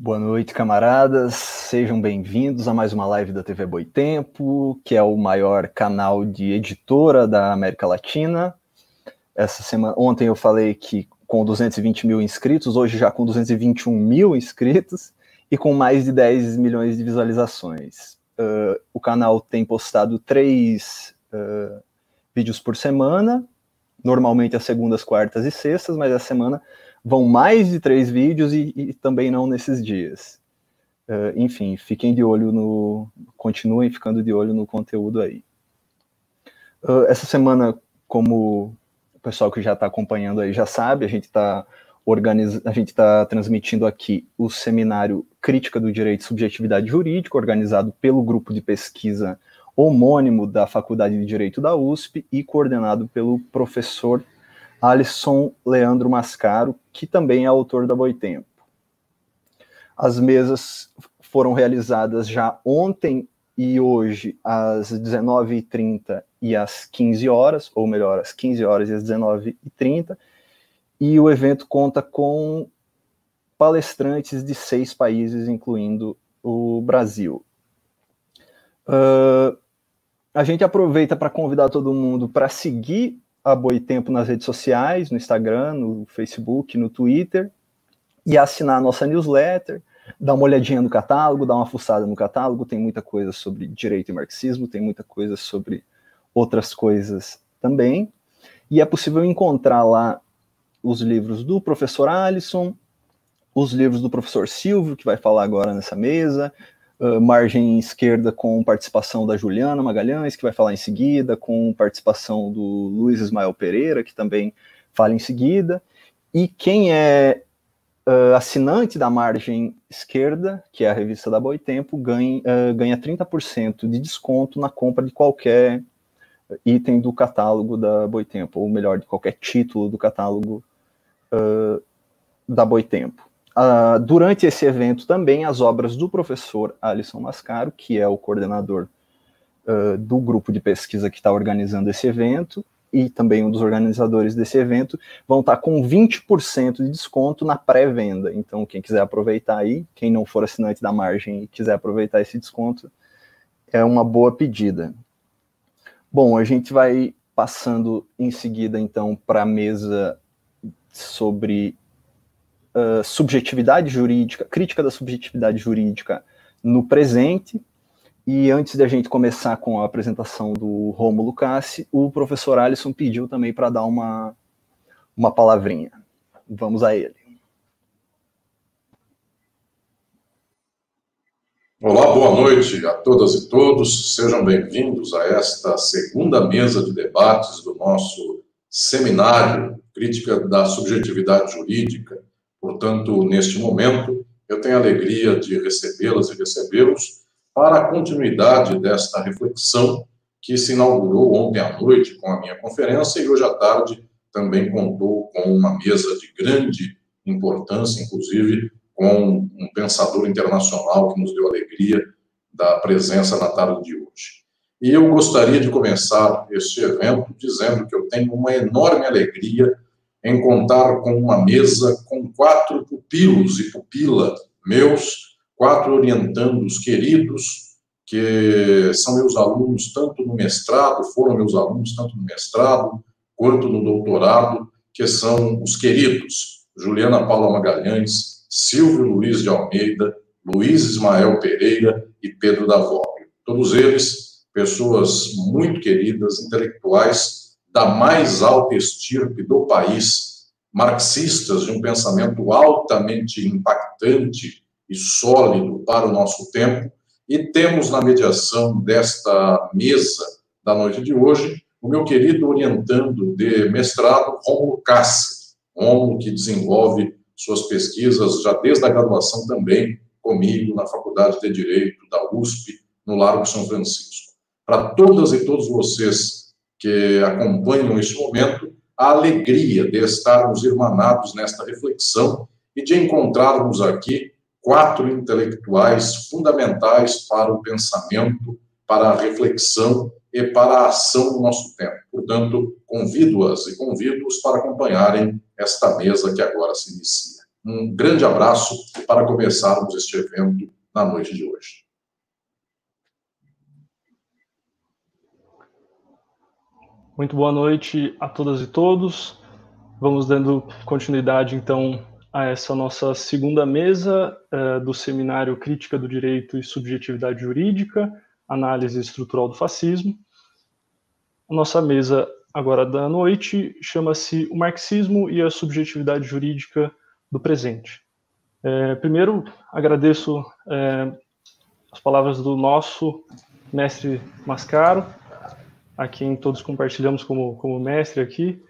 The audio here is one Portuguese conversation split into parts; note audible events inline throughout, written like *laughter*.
Boa noite, camaradas. Sejam bem-vindos a mais uma live da TV Boitempo, que é o maior canal de editora da América Latina. Essa semana, ontem eu falei que com 220 mil inscritos, hoje já com 221 mil inscritos e com mais de 10 milhões de visualizações. Uh, o canal tem postado três uh, vídeos por semana, normalmente às segundas, quartas e sextas, mas essa semana vão mais de três vídeos e, e também não nesses dias. Uh, enfim, fiquem de olho no. Continuem ficando de olho no conteúdo aí. Uh, essa semana, como o pessoal que já está acompanhando aí já sabe, a gente está organiz... a gente está transmitindo aqui o seminário Crítica do Direito e Subjetividade Jurídica, organizado pelo grupo de pesquisa homônimo da Faculdade de Direito da USP e coordenado pelo professor Alisson Leandro Mascaro, que também é autor da Boitempo. As mesas foram realizadas já ontem e hoje às 19h30 e às 15 horas, ou melhor, às 15 horas e às 19h30, e o evento conta com palestrantes de seis países, incluindo o Brasil. Uh, a gente aproveita para convidar todo mundo para seguir a Boitempo nas redes sociais, no Instagram, no Facebook, no Twitter, e assinar a nossa newsletter, dar uma olhadinha no catálogo, dar uma fuçada no catálogo, tem muita coisa sobre direito e marxismo, tem muita coisa sobre outras coisas também. E é possível encontrar lá os livros do professor Alisson, os livros do professor Silvio, que vai falar agora nessa mesa, margem esquerda com participação da Juliana Magalhães, que vai falar em seguida, com participação do Luiz Ismael Pereira, que também fala em seguida. E quem é uh, assinante da margem esquerda, que é a revista da Boitempo, ganha, uh, ganha 30% de desconto na compra de qualquer item do catálogo da Boitempo, ou melhor, de qualquer título do catálogo uh, da Boitempo. Uh, durante esse evento também as obras do professor Alisson Mascaro, que é o coordenador uh, do grupo de pesquisa que está organizando esse evento, e também um dos organizadores desse evento, vão estar tá com 20% de desconto na pré-venda. Então, quem quiser aproveitar aí, quem não for assinante da margem e quiser aproveitar esse desconto, é uma boa pedida. Bom, a gente vai passando em seguida, então, para a mesa sobre uh, subjetividade jurídica, crítica da subjetividade jurídica no presente. E antes da gente começar com a apresentação do Rômulo Cassi, o professor Alisson pediu também para dar uma, uma palavrinha. Vamos a ele. Olá, boa noite a todas e todos. Sejam bem-vindos a esta segunda mesa de debates do nosso seminário Crítica da Subjetividade Jurídica, Portanto, neste momento, eu tenho a alegria de recebê-las e recebê-los para a continuidade desta reflexão que se inaugurou ontem à noite com a minha conferência e hoje à tarde também contou com uma mesa de grande importância, inclusive com um pensador internacional que nos deu alegria da presença na tarde de hoje. E eu gostaria de começar este evento dizendo que eu tenho uma enorme alegria em contar com uma mesa com quatro pupilos e pupila meus, quatro orientandos queridos, que são meus alunos tanto no mestrado, foram meus alunos tanto no mestrado quanto no doutorado, que são os queridos Juliana Paula Magalhães, Silvio Luiz de Almeida, Luiz Ismael Pereira e Pedro da Vogue. Todos eles pessoas muito queridas, intelectuais, da mais alta estirpe do país, marxistas de um pensamento altamente impactante e sólido para o nosso tempo, e temos na mediação desta mesa da noite de hoje o meu querido orientando de mestrado, Romulo Cassi, Romulo que desenvolve suas pesquisas já desde a graduação também comigo na Faculdade de Direito da USP, no Largo São Francisco. Para todas e todos vocês que acompanham este momento, a alegria de estarmos irmanados nesta reflexão e de encontrarmos aqui quatro intelectuais fundamentais para o pensamento, para a reflexão e para a ação do nosso tempo. Portanto, convido-as e convido-os para acompanharem esta mesa que agora se inicia. Um grande abraço para começarmos este evento na noite de hoje. Muito boa noite a todas e todos. Vamos dando continuidade, então, a essa nossa segunda mesa uh, do seminário Crítica do Direito e Subjetividade Jurídica, Análise Estrutural do Fascismo. A nossa mesa agora da noite chama-se O Marxismo e a Subjetividade Jurídica do Presente. É, primeiro, agradeço é, as palavras do nosso mestre Mascaro, a quem todos compartilhamos como, como mestre aqui.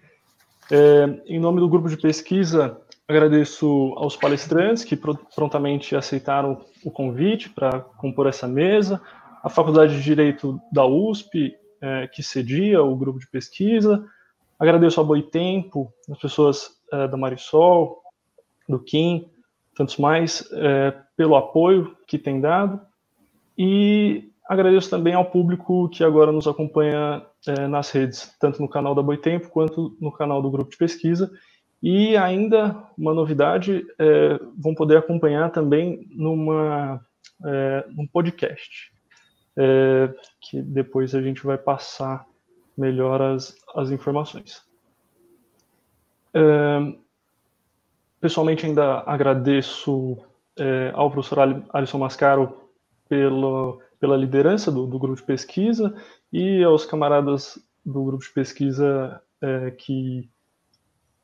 É, em nome do grupo de pesquisa, agradeço aos palestrantes que prontamente aceitaram o convite para compor essa mesa, a Faculdade de Direito da USP, é, que cedia o grupo de pesquisa, agradeço ao Boitempo, as pessoas é, da Marisol, do Kim, tantos mais, é, pelo apoio que tem dado, e agradeço também ao público que agora nos acompanha é, nas redes, tanto no canal da Boitempo quanto no canal do grupo de pesquisa, e ainda uma novidade, é, vão poder acompanhar também numa, é, num podcast, que depois a gente vai passar melhor as, as informações. Pessoalmente ainda agradeço ao professor Alisson Mascaro pelo, pela liderança do, do, grupo de pesquisa e aos camaradas do grupo de pesquisa é, que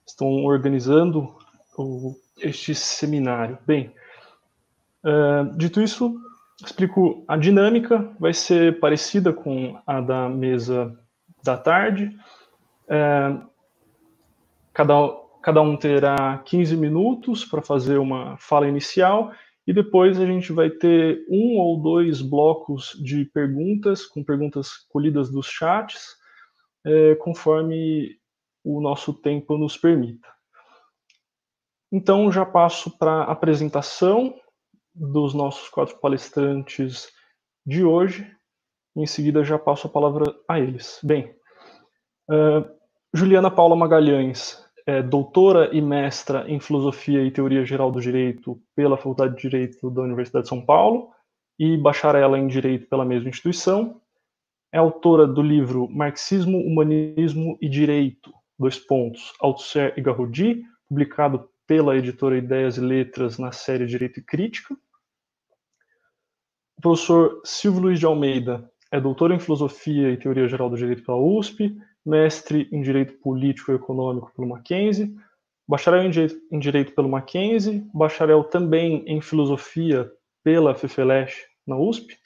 estão organizando o, este seminário. Bem, uh, dito isso, explico a dinâmica, vai ser parecida com a da mesa da tarde. Uh, cada, cada um terá 15 minutos para fazer uma fala inicial e depois a gente vai ter um ou dois blocos de perguntas, com perguntas colhidas dos chats, é, conforme o nosso tempo nos permita. Então, já passo para a apresentação dos nossos quatro palestrantes de hoje. Em seguida, já passo a palavra a eles. Bem, uh, Juliana Paula Magalhães é doutora e mestra em Filosofia e Teoria Geral do Direito pela Faculdade de Direito da Universidade de São Paulo e bacharela em Direito pela mesma instituição. É autora do livro Marxismo, Humanismo e Direito, dois pontos, Althusser e Garrodi, publicado pela editora Ideias e Letras na série Direito e Crítica. O professor Silvio Luiz de Almeida é doutor em Filosofia e Teoria Geral do Direito pela USP, mestre em Direito Político e Econômico pelo Mackenzie, bacharel em Direito, em Direito pelo Mackenzie, bacharel também em Filosofia pela FEFELESH na USP,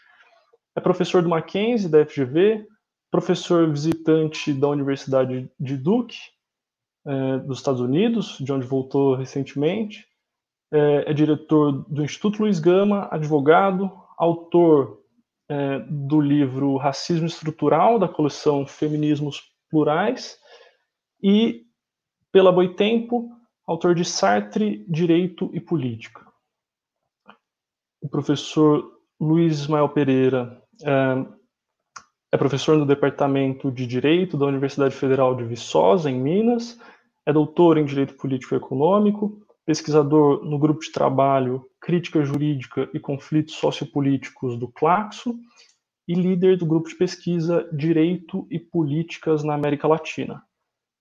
é professor do Mackenzie, da FGV, professor visitante da Universidade de Duke, é, dos Estados Unidos, de onde voltou recentemente. É, é, diretor do Instituto Luiz Gama, advogado, autor é, do livro Racismo Estrutural, da coleção Feminismos Plurais, e, pela Boitempo, autor de Sartre, Direito e Política. O professor Luiz Ismael Pereira é, é professor no Departamento de Direito da Universidade Federal de Viçosa, em Minas. É doutor em Direito Político e Econômico, pesquisador no grupo de trabalho Crítica Jurídica e Conflitos Sociopolíticos do Claxo e líder do grupo de pesquisa Direito e Políticas na América Latina.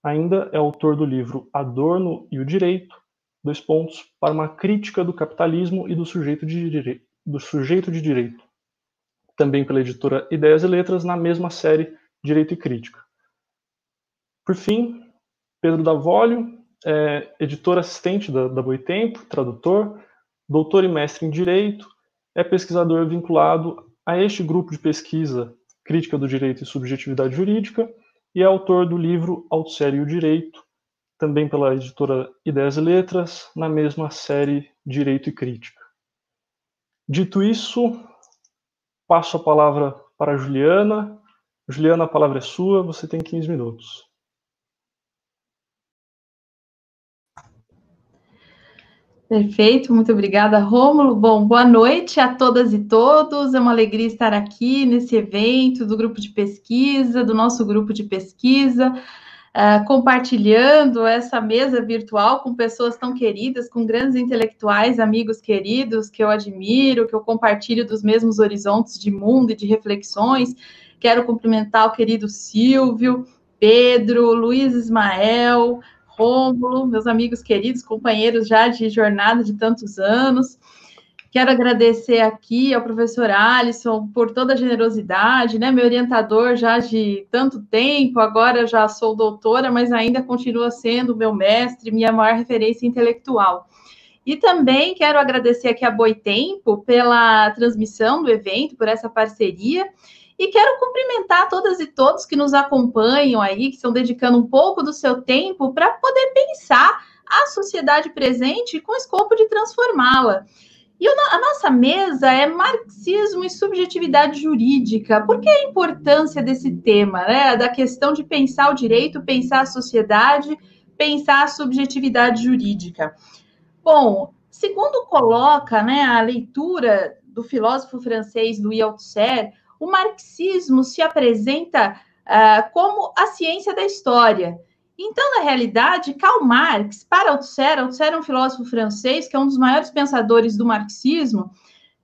Ainda é autor do livro Adorno e o Direito, dois pontos, para uma crítica do capitalismo e do sujeito de, dire... do sujeito de direito também pela editora Ideias e Letras, na mesma série Direito e Crítica. Por fim, Pedro Davolio, é editor assistente da, da Boitempo, tradutor, doutor e mestre em Direito, é pesquisador vinculado a este grupo de pesquisa Crítica do Direito e Subjetividade Jurídica e é autor do livro Alto e o Direito, também pela editora Ideias e Letras, na mesma série Direito e Crítica. Dito isso, Passo a palavra para a Juliana. Juliana, a palavra é sua, você tem 15 minutos. Perfeito, muito obrigada, Rômulo. Bom, boa noite a todas e todos. É uma alegria estar aqui nesse evento do grupo de pesquisa, do nosso grupo de pesquisa. uh, compartilhando essa mesa virtual com pessoas tão queridas, com grandes intelectuais, amigos queridos que eu admiro, que eu compartilho dos mesmos horizontes de mundo e de reflexões. Quero cumprimentar o querido Silvio, Pedro, Luiz Ismael, Rômulo, meus amigos queridos, companheiros já de jornada de tantos anos. Quero agradecer aqui ao professor Alisson por toda a generosidade, né? Meu orientador já de tanto tempo, agora já sou doutora, mas ainda continua sendo meu mestre, minha maior referência intelectual. E também quero agradecer aqui a Boitempo pela transmissão do evento, por essa parceria. E quero cumprimentar todas e todos que nos acompanham aí, que estão dedicando um pouco do seu tempo para poder pensar a sociedade presente com o escopo de transformá-la. E a nossa mesa é marxismo e subjetividade jurídica. Por que a importância desse tema, né? Da questão de pensar o direito, pensar a sociedade, pensar a subjetividade jurídica. Bom, segundo coloca né, a leitura do filósofo francês Louis Althusser, o marxismo se apresenta uh, como a ciência da história. Então, na realidade, Karl Marx, para Althusser, Althusser é um filósofo francês que é um dos maiores pensadores do marxismo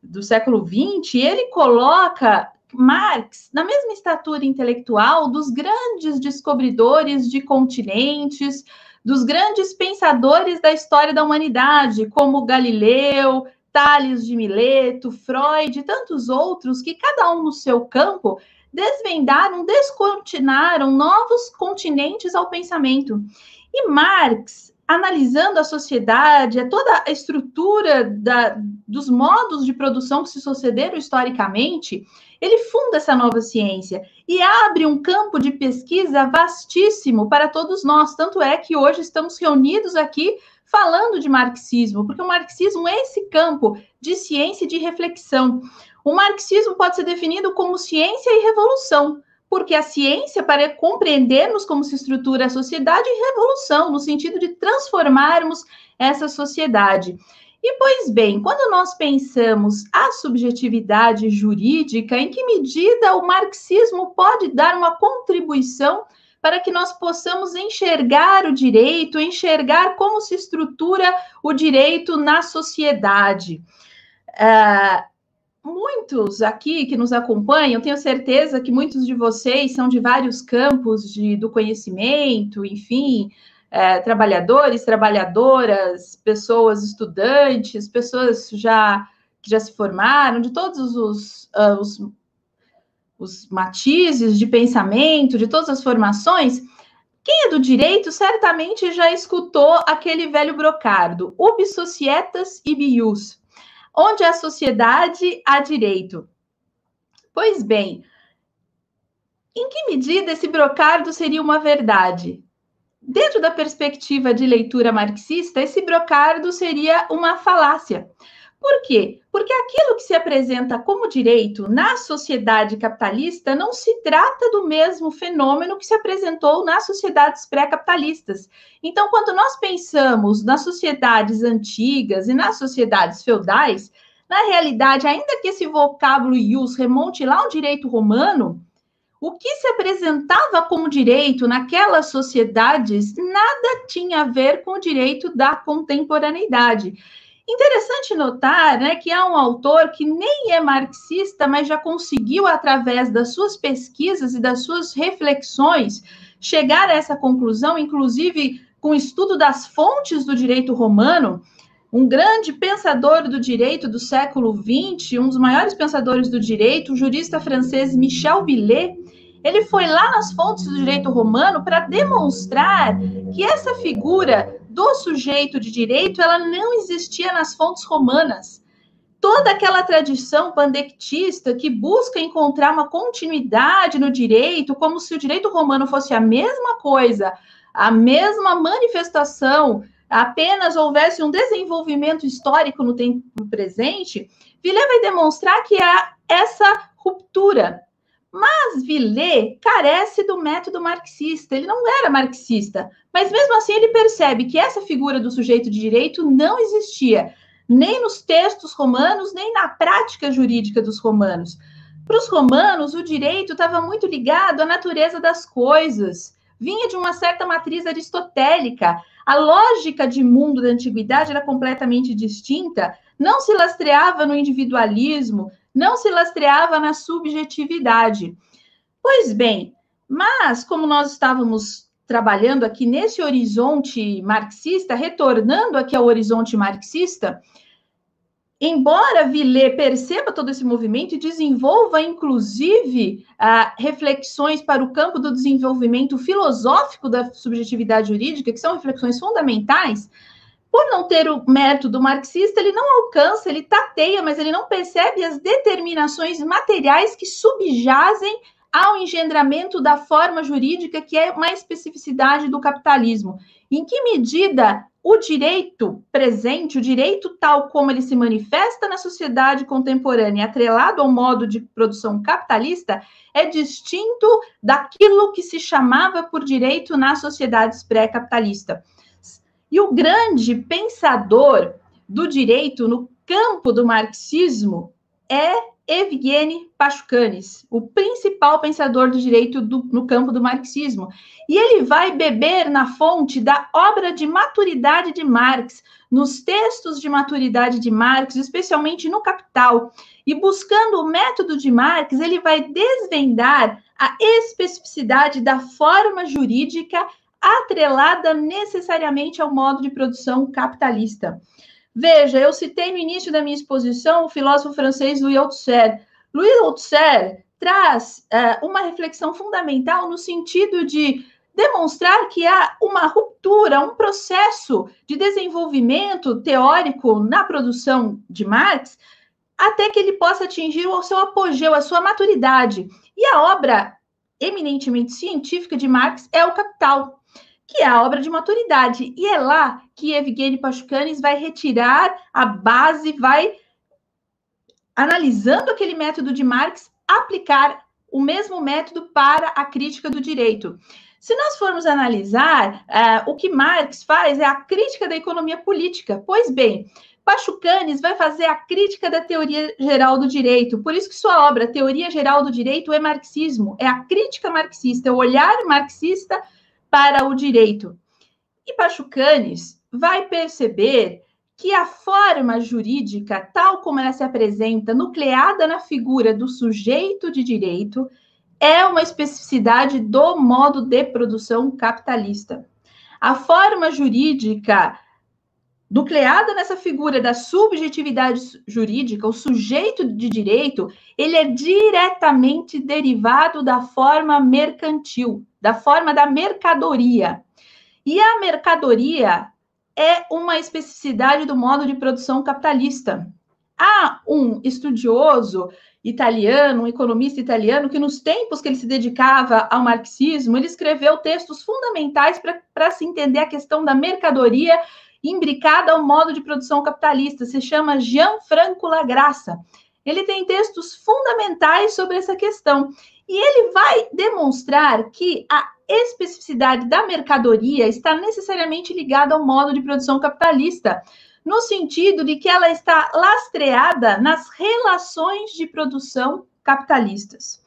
do século XX, ele coloca Marx na mesma estatura intelectual dos grandes descobridores de continentes, dos grandes pensadores da história da humanidade, como Galileu, Tales de Mileto, Freud e tantos outros que cada um no seu campo desvendaram, descortinaram novos continentes ao pensamento. E Marx, analisando a sociedade, toda a estrutura da, dos modos de produção que se sucederam historicamente, ele funda essa nova ciência e abre um campo de pesquisa vastíssimo para todos nós. Tanto é que hoje estamos reunidos aqui falando de marxismo, porque o marxismo é esse campo de ciência e de reflexão. O marxismo pode ser definido como ciência e revolução, porque a ciência, para compreendermos como se estrutura a sociedade, e revolução, no sentido de transformarmos essa sociedade. E, pois bem, quando nós pensamos a subjetividade jurídica, em que medida o marxismo pode dar uma contribuição para que nós possamos enxergar o direito, enxergar como se estrutura o direito na sociedade? Uh, muitos aqui que nos acompanham, tenho certeza que muitos de vocês são de vários campos de, do conhecimento, enfim, é, trabalhadores, trabalhadoras, pessoas estudantes, pessoas já que já se formaram, de todos os, uh, os, os matizes de pensamento, de todas as formações. Quem é do direito certamente já escutou aquele velho brocardo, ubi societas ibius, onde a sociedade há direito. Pois bem, em que medida esse brocardo seria uma verdade? Dentro da perspectiva de leitura marxista, esse brocardo seria uma falácia. Por quê? Porque aquilo que se apresenta como direito na sociedade capitalista não se trata do mesmo fenômeno que se apresentou nas sociedades pré-capitalistas. Então, quando nós pensamos nas sociedades antigas e nas sociedades feudais, na realidade, ainda que esse vocábulo ius remonte lá ao direito romano, o que se apresentava como direito naquelas sociedades nada tinha a ver com o direito da contemporaneidade. Interessante notar né, que há um autor que nem é marxista, mas já conseguiu, através das suas pesquisas e das suas reflexões, chegar a essa conclusão, inclusive com o estudo das fontes do direito romano. Um grande pensador do direito do século XX, um dos maiores pensadores do direito, o jurista francês Michel Villet, ele foi lá nas fontes do direito romano para demonstrar que essa figura do sujeito de direito, ela não existia nas fontes romanas. Toda aquela tradição pandectista que busca encontrar uma continuidade no direito, como se o direito romano fosse a mesma coisa, a mesma manifestação, apenas houvesse um desenvolvimento histórico no tempo presente, Villet vai demonstrar que há essa ruptura mas Villet carece do método marxista, ele não era marxista, mas mesmo assim ele percebe que essa figura do sujeito de direito não existia, nem nos textos romanos, nem na prática jurídica dos romanos. Para os romanos, o direito estava muito ligado à natureza das coisas, vinha de uma certa matriz aristotélica. A lógica de mundo da antiguidade era completamente distinta, não se lastreava no individualismo, não se lastreava na subjetividade. Pois bem, mas como nós estávamos trabalhando aqui nesse horizonte marxista, retornando aqui ao horizonte marxista, embora Villé perceba todo esse movimento e desenvolva, inclusive, ah, reflexões para o campo do desenvolvimento filosófico da subjetividade jurídica, que são reflexões fundamentais, por não ter o método marxista, ele não alcança, ele tateia, mas ele não percebe as determinações materiais que subjazem ao engendramento da forma jurídica, que é uma especificidade do capitalismo. Em que medida o direito presente, o direito tal como ele se manifesta na sociedade contemporânea, atrelado ao modo de produção capitalista, é distinto daquilo que se chamava por direito nas sociedades pré-capitalistas. E o grande pensador do direito no campo do marxismo é Evgeny Pachucanes, o principal pensador do direito do, no campo do marxismo. E ele vai beber na fonte da obra de maturidade de Marx, nos textos de maturidade de Marx, especialmente no Capital. E buscando o método de Marx, ele vai desvendar a especificidade da forma jurídica atrelada necessariamente ao modo de produção capitalista. Veja, eu citei no início da minha exposição o filósofo francês Louis Althusser. Louis Althusser traz uh, uma reflexão fundamental no sentido de demonstrar que há uma ruptura, um processo de desenvolvimento teórico na produção de Marx, até que ele possa atingir o seu apogeu, a sua maturidade. E a obra eminentemente científica de Marx é o Capital que é a obra de maturidade. E é lá que Evgeny Pachucanes vai retirar a base, vai, analisando aquele método de Marx, aplicar o mesmo método para a crítica do direito. Se nós formos analisar, uh, o que Marx faz é a crítica da economia política. Pois bem, Pachucanes vai fazer a crítica da teoria geral do direito. Por isso que sua obra, Teoria Geral do Direito, é marxismo, é a crítica marxista, é o olhar marxista para o direito. E Pachucanes vai perceber que a forma jurídica, tal como ela se apresenta, nucleada na figura do sujeito de direito, é uma especificidade do modo de produção capitalista. A forma jurídica nucleada nessa figura da subjetividade jurídica, o sujeito de direito, ele é diretamente derivado da forma mercantil, da forma da mercadoria. E a mercadoria é uma especificidade do modo de produção capitalista. Há um estudioso italiano, um economista italiano, que nos tempos que ele se dedicava ao marxismo, ele escreveu textos fundamentais para se entender a questão da mercadoria imbricada ao modo de produção capitalista, se chama Gianfranco Lagraça. Ele tem textos fundamentais sobre essa questão. E ele vai demonstrar que a especificidade da mercadoria está necessariamente ligada ao modo de produção capitalista, no sentido de que ela está lastreada nas relações de produção capitalistas.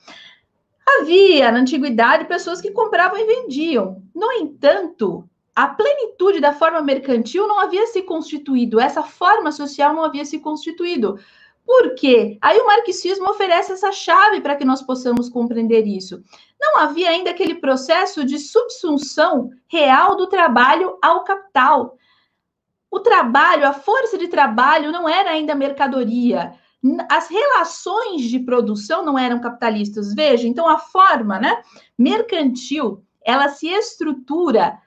Havia na antiguidade pessoas que compravam e vendiam. No entanto, a plenitude da forma mercantil não havia se constituído, essa forma social não havia se constituído. Por quê? Aí o marxismo oferece essa chave para que nós possamos compreender isso. Não havia ainda aquele processo de subsunção real do trabalho ao capital. O trabalho, a força de trabalho não era ainda mercadoria. As relações de produção não eram capitalistas. Veja, então a forma, né, mercantil, ela se estrutura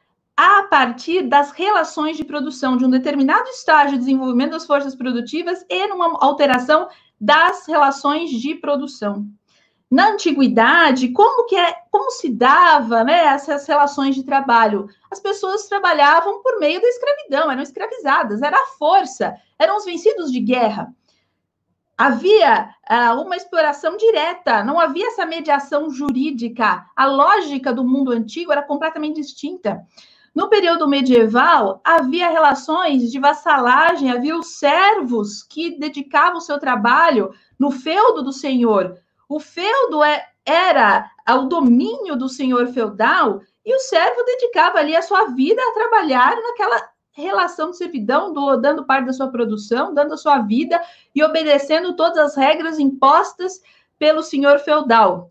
a partir das relações de produção de um determinado estágio de desenvolvimento das forças produtivas e numa alteração das relações de produção. Na antiguidade, como que é, como se dava, né, essas relações de trabalho? As pessoas trabalhavam por meio da escravidão, eram escravizadas, era a força, eram os vencidos de guerra. Havia uh, uma exploração direta, não havia essa mediação jurídica. A lógica do mundo antigo era completamente distinta. No período medieval, havia relações de vassalagem, havia os servos que dedicavam seu trabalho no feudo do senhor. O feudo é, era o domínio do senhor feudal e o servo dedicava ali a sua vida a trabalhar naquela relação de servidão, do, dando parte da sua produção, dando a sua vida e obedecendo todas as regras impostas pelo senhor feudal.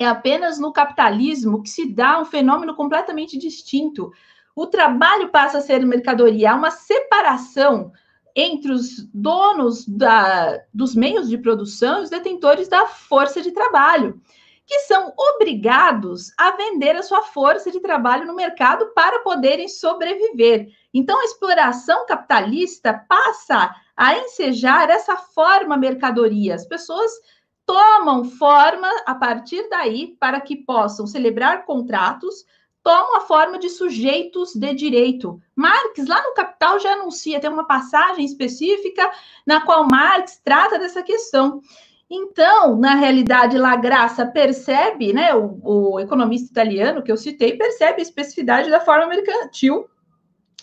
É apenas no capitalismo que se dá um fenômeno completamente distinto. O trabalho passa a ser mercadoria, há uma separação entre os donos da, dos meios de produção e os detentores da força de trabalho que são obrigados a vender a sua força de trabalho no mercado para poderem sobreviver. Então, a exploração capitalista passa a ensejar essa forma mercadoria. As pessoas tomam forma a partir daí para que possam celebrar contratos, tomam a forma de sujeitos de direito. Marx, lá no Capital, já anuncia, tem uma passagem específica na qual Marx trata dessa questão. Então, na realidade, La percebe, né, o, o, economista italiano que eu citei, percebe a especificidade da forma mercantil,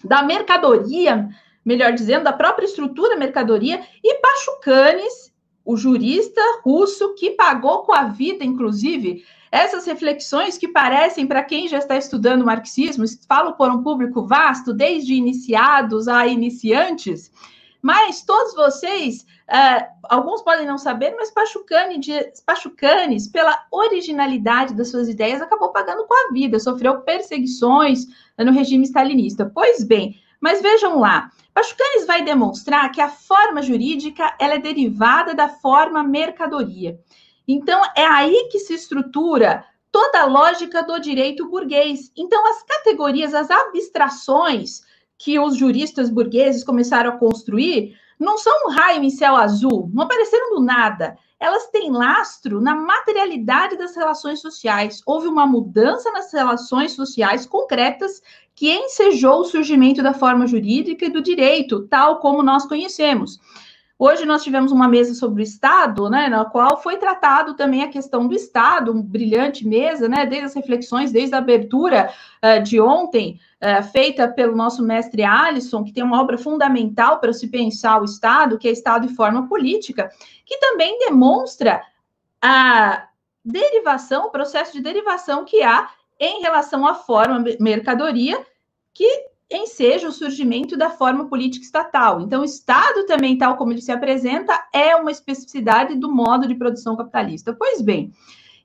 da mercadoria, melhor dizendo, da própria estrutura mercadoria, e Pachucanes, o jurista russo que pagou com a vida, inclusive, essas reflexões que parecem, para quem já está estudando marxismo, falo por um público vasto, desde iniciados a iniciantes, mas todos vocês, uh, alguns podem não saber, mas Pachucane, Pachucanes, pela originalidade das suas ideias, acabou pagando com a vida, sofreu perseguições no regime stalinista. Pois bem, mas vejam lá, Pachucanes vai demonstrar que a forma jurídica ela é derivada da forma mercadoria. Então, é aí que se estrutura toda a lógica do direito burguês. Então, as categorias, as abstrações que os juristas burgueses começaram a construir não são um raio em céu azul, não apareceram do nada. Elas têm lastro na materialidade das relações sociais. Houve uma mudança nas relações sociais concretas que ensejou o surgimento da forma jurídica e do direito, tal como nós conhecemos. Hoje nós tivemos uma mesa sobre o Estado, né, na qual foi tratado também a questão do Estado, brilhante mesa, né, desde as reflexões, desde a abertura uh, de ontem, uh, feita pelo nosso mestre Alisson, que tem uma obra fundamental para se pensar o Estado, que é Estado e Forma Política, que também demonstra a derivação, o processo de derivação que há em relação à forma mercadoria, que enseja o surgimento da forma política estatal. Então, o Estado também, tal como ele se apresenta, é uma especificidade do modo de produção capitalista. Pois bem,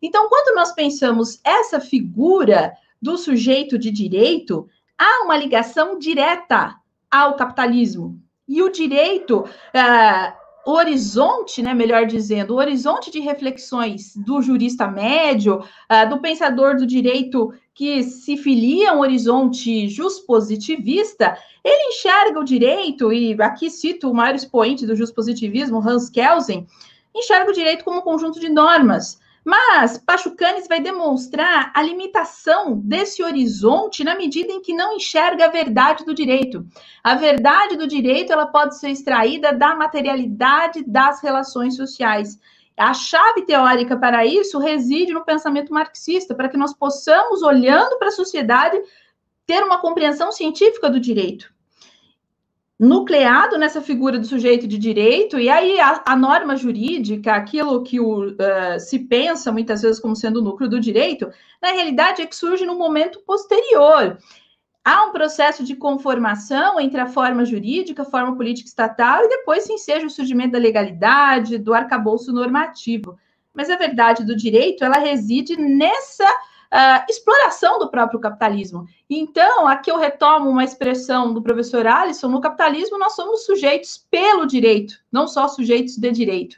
então, quando nós pensamos essa figura do sujeito de direito, há uma ligação direta ao capitalismo. E o direito, o horizonte, né, melhor dizendo, o horizonte de reflexões do jurista médio, uh, do pensador do direito que se filia a um horizonte juspositivista, ele enxerga o direito, e aqui cito o maior expoente do juspositivismo, Hans Kelsen, enxerga o direito como um conjunto de normas, mas Pachucanes vai demonstrar a limitação desse horizonte na medida em que não enxerga a verdade do direito. A verdade do direito ela pode ser extraída da materialidade das relações sociais. A chave teórica para isso reside no pensamento marxista, para que nós possamos, olhando para a sociedade, ter uma compreensão científica do direito nucleado nessa figura do sujeito de direito, e aí a, a norma jurídica, aquilo que o, uh, se pensa muitas vezes como sendo o núcleo do direito, na realidade é que surge no momento posterior. Há um processo de conformação entre a forma jurídica, a forma política estatal, e depois se enseja o surgimento da legalidade, do arcabouço normativo. Mas a verdade do direito, ela reside nessa uh, exploração do próprio capitalismo. Então, aqui eu retomo uma expressão do professor Alisson: no capitalismo nós somos sujeitos pelo direito, não só sujeitos de direito.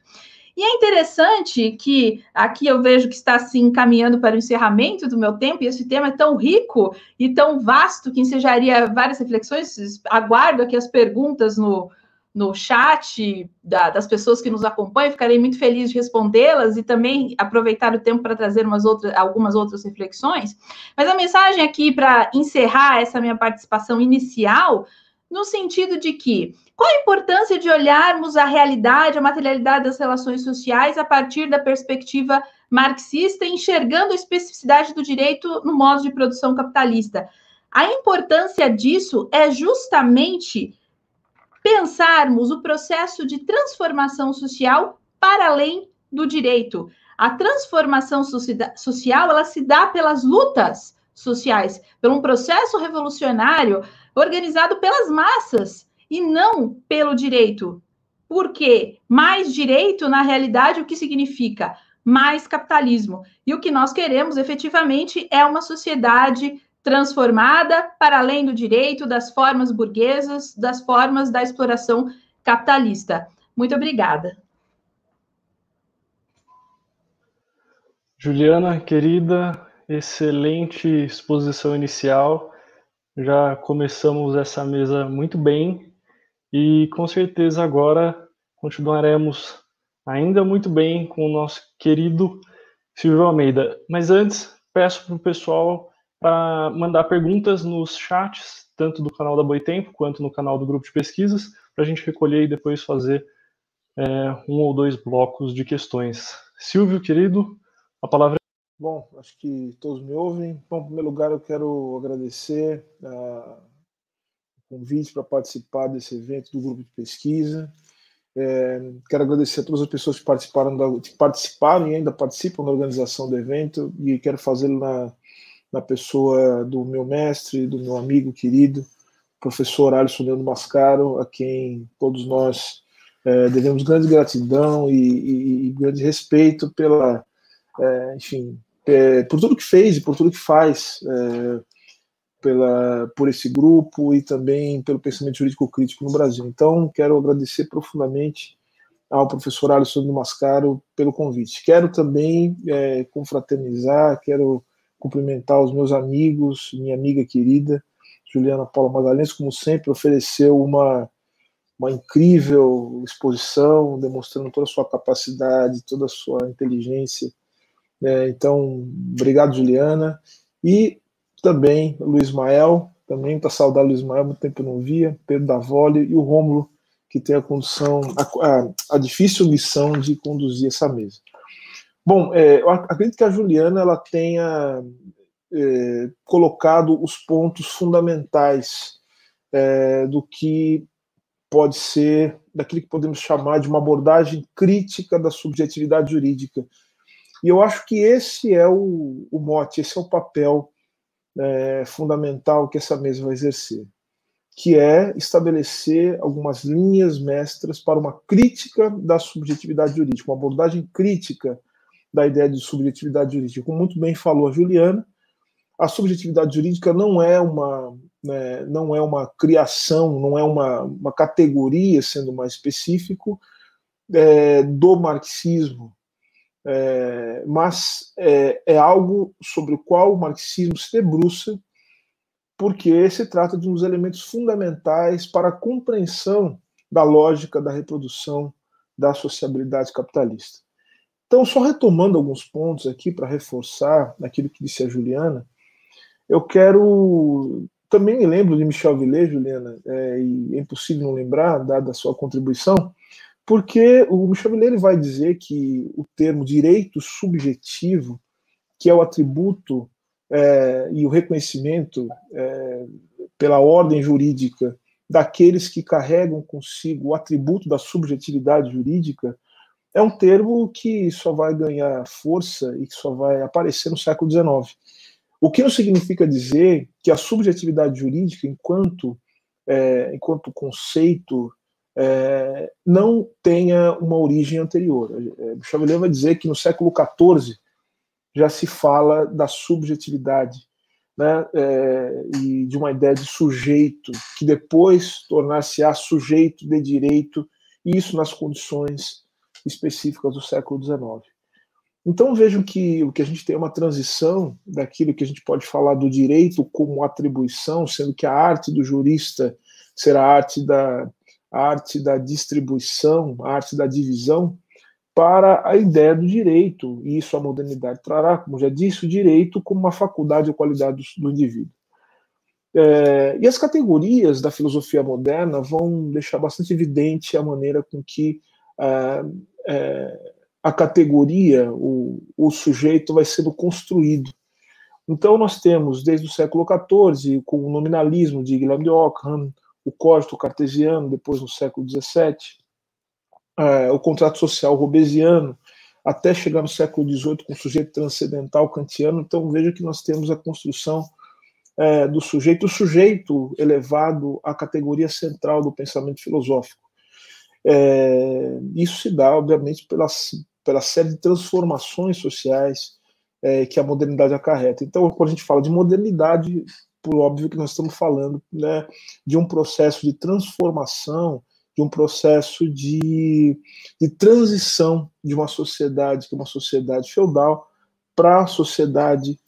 E é interessante que aqui eu vejo que está se encaminhando para o encerramento do meu tempo, e esse tema é tão rico e tão vasto que ensejaria várias reflexões. Aguardo aqui as perguntas no, no chat da, das pessoas que nos acompanham, ficarei muito feliz de respondê-las e também aproveitar o tempo para trazer umas outras, algumas outras reflexões. Mas a mensagem aqui para encerrar essa minha participação inicial, no sentido de que qual a importância de olharmos a realidade, a materialidade das relações sociais a partir da perspectiva marxista, enxergando a especificidade do direito no modo de produção capitalista? A importância disso é justamente pensarmos o processo de transformação social para além do direito. A transformação social ela se dá pelas lutas sociais, por um processo revolucionário organizado pelas massas e não pelo direito. Porque mais direito, na realidade, o que significa? Mais capitalismo. E o que nós queremos efetivamente é uma sociedade transformada para além do direito, das formas burguesas, das formas da exploração capitalista. Muito obrigada. Juliana, querida, excelente exposição inicial. Já começamos essa mesa muito bem e com certeza agora continuaremos ainda muito bem com o nosso querido Silvio Almeida. Mas antes, peço para o pessoal para mandar perguntas nos chats, tanto do canal da Boitempo quanto no canal do grupo de pesquisas, para a gente recolher e depois fazer é, um ou dois blocos de questões. Silvio, querido, a palavra é Bom, acho que todos me ouvem. Bom, em primeiro lugar, eu quero agradecer uh, o convite para participar desse evento do grupo de pesquisa. É, quero agradecer a todas as pessoas que participaram, da, que participaram e ainda participam da organização do evento e quero fazê-lo na, na pessoa do meu mestre, do meu amigo querido, professor Alisson Leandro Mascaro, a quem todos nós é, devemos grande gratidão e, e, e grande respeito pela é, enfim, é, por tudo que fez e por tudo que faz é, pela, por esse grupo e também pelo pensamento jurídico crítico no Brasil. Então, quero agradecer profundamente ao professor Alisson Mascaro pelo convite. Quero também é, confraternizar, quero cumprimentar os meus amigos, minha amiga querida, Juliana Paula Magalhães, como sempre, ofereceu uma, uma incrível exposição, demonstrando toda a sua capacidade, toda a sua inteligência é, então, obrigado, Juliana. E também Luiz Mael, também para saudar o Luiz Mael, muito tempo eu não via, Pedro Davoli e o Rômulo, que tem a condução, a, a, difícil missão de conduzir essa mesa. Bom, é, eu acredito que a Juliana ela tenha é, colocado os pontos fundamentais é, do que pode ser, daquilo que podemos chamar de uma abordagem crítica da subjetividade jurídica. E eu acho que esse é o, o mote, esse é o papel é, fundamental que essa mesa vai exercer, que é estabelecer algumas linhas mestras para uma crítica da subjetividade jurídica, uma abordagem crítica da ideia de subjetividade jurídica. Como muito bem falou a Juliana, a subjetividade jurídica não é uma né, não é uma criação, não é uma, uma categoria, sendo mais específico, é, do marxismo, é, mas é, é, algo sobre o qual o marxismo se debruça, porque se trata de um dos elementos fundamentais para a compreensão da lógica da reprodução da sociabilidade capitalista. Então, só retomando alguns pontos aqui para reforçar aquilo que disse a Juliana, eu quero. Também me lembro de Michel Villet, Juliana, é, e é impossível não lembrar, dada a sua contribuição, porque o Michel Villet vai dizer que o termo direito subjetivo, que é o atributo é, e o reconhecimento é, pela ordem jurídica daqueles que carregam consigo o atributo da subjetividade jurídica, é um termo que só vai ganhar força e que só vai aparecer no século XIX. O que não significa dizer que a subjetividade jurídica, enquanto, é, enquanto conceito é, não tenha uma origem anterior. É, Chevalier vai dizer que no século XIV já se fala da subjetividade né, é, e de uma ideia de sujeito, que depois tornar-se-á sujeito de direito, isso nas condições específicas do século XIX. Então vejam que o que a gente tem é uma transição daquilo que a gente pode falar do direito como atribuição, sendo que a arte do jurista será a arte da a arte da distribuição, a arte da divisão, para a ideia do direito. E isso a modernidade trará, como já disse, o direito como uma faculdade ou qualidade do, indivíduo. É, e as categorias da filosofia moderna vão deixar bastante evidente a maneira com que é, é, a categoria, o, o sujeito vai sendo construído. Então, nós temos, desde o século XIV, com o nominalismo de Guilherme de Ockham, o código cartesiano, depois no século XVII, é, o contrato social robesiano, até chegar no século XVIII com o sujeito transcendental kantiano. Então veja que nós temos a construção é, do sujeito, o sujeito elevado à categoria central do pensamento filosófico. É, isso se dá, obviamente, pela, pela série de transformações sociais é, que a modernidade acarreta. Então, quando a gente fala de modernidade, por óbvio que nós estamos falando né, de um processo de transformação, de um processo de, de transição de uma sociedade que é uma sociedade feudal para a sociedade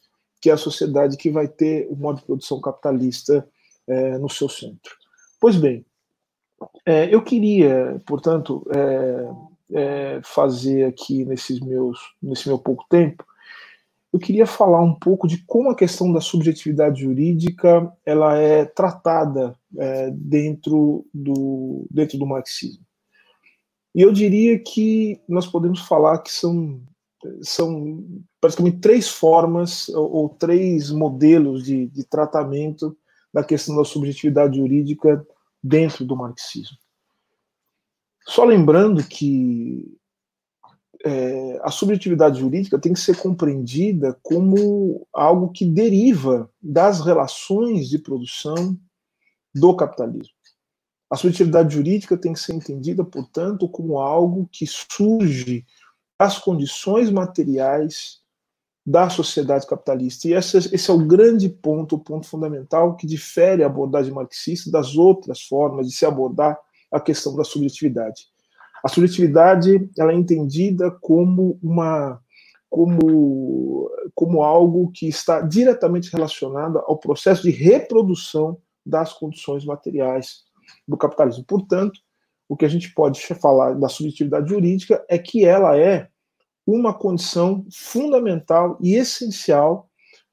que é a sociedade que vai ter o modo de produção capitalista é, no seu centro. Pois bem, é, eu queria, portanto, é, é, fazer aqui nesses meus, nesse meu pouco tempo, eu queria falar um pouco de como a questão da subjetividade jurídica ela é tratada é, dentro, do, dentro do marxismo. E eu diria que nós podemos falar que são, são praticamente três formas ou, ou três modelos de, de tratamento da questão da subjetividade jurídica dentro do marxismo. Só lembrando que é, a subjetividade jurídica tem que ser compreendida como algo que deriva das relações de produção do capitalismo. A subjetividade jurídica tem que ser entendida, portanto, como algo que surge das condições materiais da sociedade capitalista. E esse, é o grande ponto, o ponto fundamental que difere a abordagem marxista das outras formas de se abordar a questão da subjetividade. A subjetividade ela é entendida como uma como, como algo que está diretamente relacionado ao processo de reprodução das condições materiais do capitalismo. Portanto, o que a gente pode falar da subjetividade jurídica é que ela é uma condição fundamental e essencial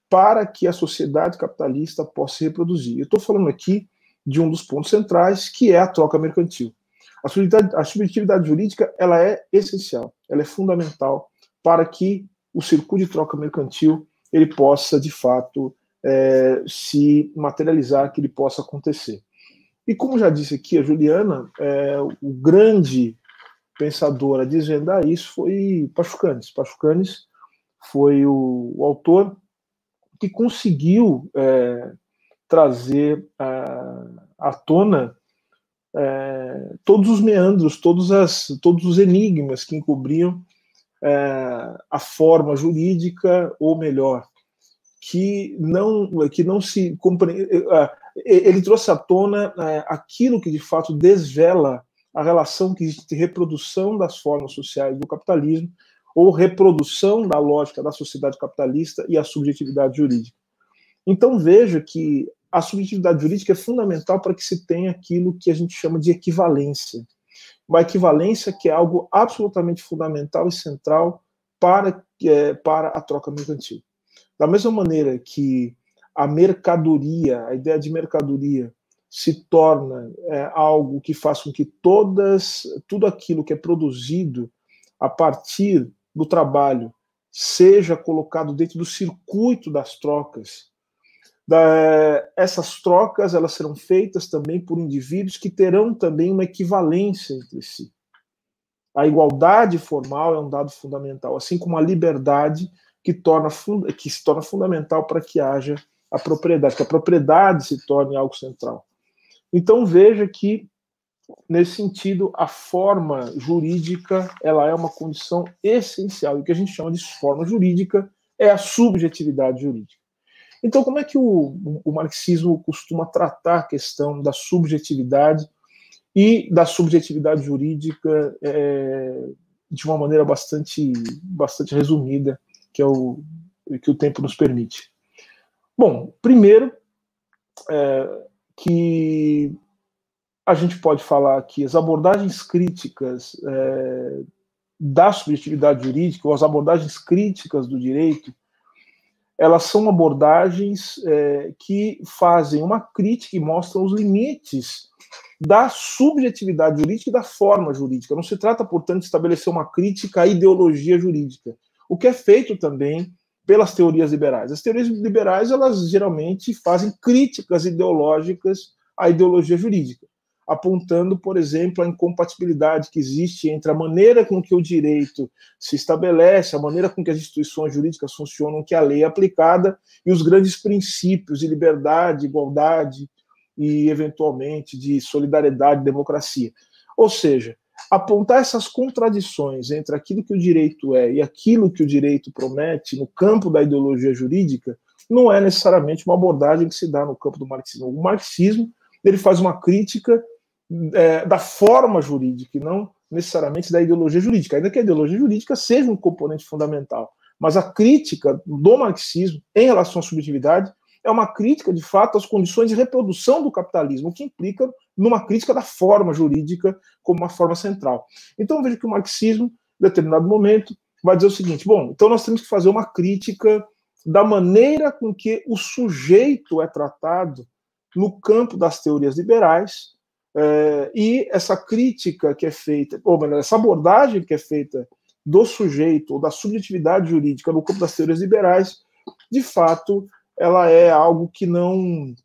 para que a sociedade capitalista possa se reproduzir. Eu estou falando aqui de um dos pontos centrais, que é a troca mercantil. A subjetividade, a subjetividade jurídica ela é essencial, ela é fundamental para que o circuito de troca mercantil ele possa, de fato, é, se materializar, que ele possa acontecer. E como já disse aqui a Juliana, é, o grande pensador a desvendar isso foi Pachucanes. Pachucanes foi o, o autor que conseguiu é, trazer à, à tona é, todos os meandros, todos, as, todos os enigmas que encobriam é, a forma jurídica, ou melhor, que não, que não se compreende. É, ele trouxe à tona é, aquilo que de fato desvela a relação que existe de reprodução das formas sociais do capitalismo ou reprodução da lógica da sociedade capitalista e a subjetividade jurídica. Então veja que a subjetividade jurídica é fundamental para que se tenha aquilo que a gente chama de equivalência. Uma equivalência que é algo absolutamente fundamental e central para, é, para a troca mercantil. Da mesma maneira que a mercadoria, a ideia de mercadoria, se torna é, algo que faz com que todas, tudo aquilo que é produzido a partir do trabalho seja colocado dentro do circuito das trocas. Da, essas trocas elas serão feitas também por indivíduos que terão também uma equivalência entre si. A igualdade formal é um dado fundamental, assim como a liberdade que, torna, que se torna fundamental para que haja a propriedade, que a propriedade se torne algo central. Então veja que nesse sentido a forma jurídica ela é uma condição essencial. E o que a gente chama de forma jurídica é a subjetividade jurídica. Então como é que o, o marxismo costuma tratar a questão da subjetividade e da subjetividade jurídica é, de uma maneira bastante bastante resumida que é o que o tempo nos permite. Bom, primeiro é, que a gente pode falar que as abordagens críticas é, da subjetividade jurídica, ou as abordagens críticas do direito, elas são abordagens é, que fazem uma crítica e mostram os limites da subjetividade jurídica e da forma jurídica. Não se trata, portanto, de estabelecer uma crítica à ideologia jurídica, o que é feito também pelas teorias liberais. As teorias liberais, elas geralmente fazem críticas ideológicas à ideologia jurídica. apontando, por exemplo, a incompatibilidade que existe entre a maneira com que o direito se estabelece, a maneira com que as instituições jurídicas funcionam, que a lei é aplicada, e os grandes princípios de liberdade, igualdade e, eventualmente, de solidariedade democracia. Ou seja, apontar essas contradições entre aquilo que o direito é e aquilo que o direito promete no campo da ideologia jurídica não é necessariamente uma abordagem que se dá no campo do marxismo. O marxismo ele faz uma crítica é, da forma jurídica e não necessariamente da ideologia jurídica, ainda que a ideologia jurídica seja um componente fundamental. Mas a crítica do marxismo em relação à subjetividade é uma crítica, de fato, às condições de reprodução do capitalismo, o que implica numa crítica da forma jurídica como uma forma central. Então, vejo que o marxismo, em determinado momento, vai dizer o seguinte: bom, então nós temos que fazer uma crítica da maneira com que o sujeito é tratado no campo das teorias liberais, é, e essa crítica que é feita, ou melhor, essa abordagem que é feita do sujeito ou da subjetividade jurídica no campo das teorias liberais, de fato, ela é algo que não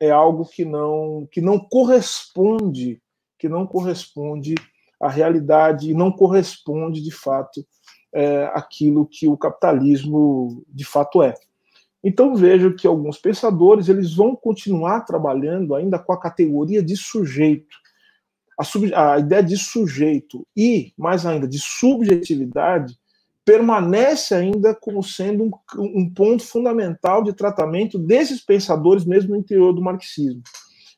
é algo que não que não corresponde, que não corresponde à realidade e não corresponde de fato é, aquilo que o capitalismo de fato é. Então vejo que alguns pensadores eles vão continuar trabalhando ainda com a categoria de sujeito. A, sub, a ideia de sujeito e, mais ainda, de subjetividade permanece ainda como sendo um, um, ponto fundamental de tratamento desses pensadores mesmo no interior do marxismo.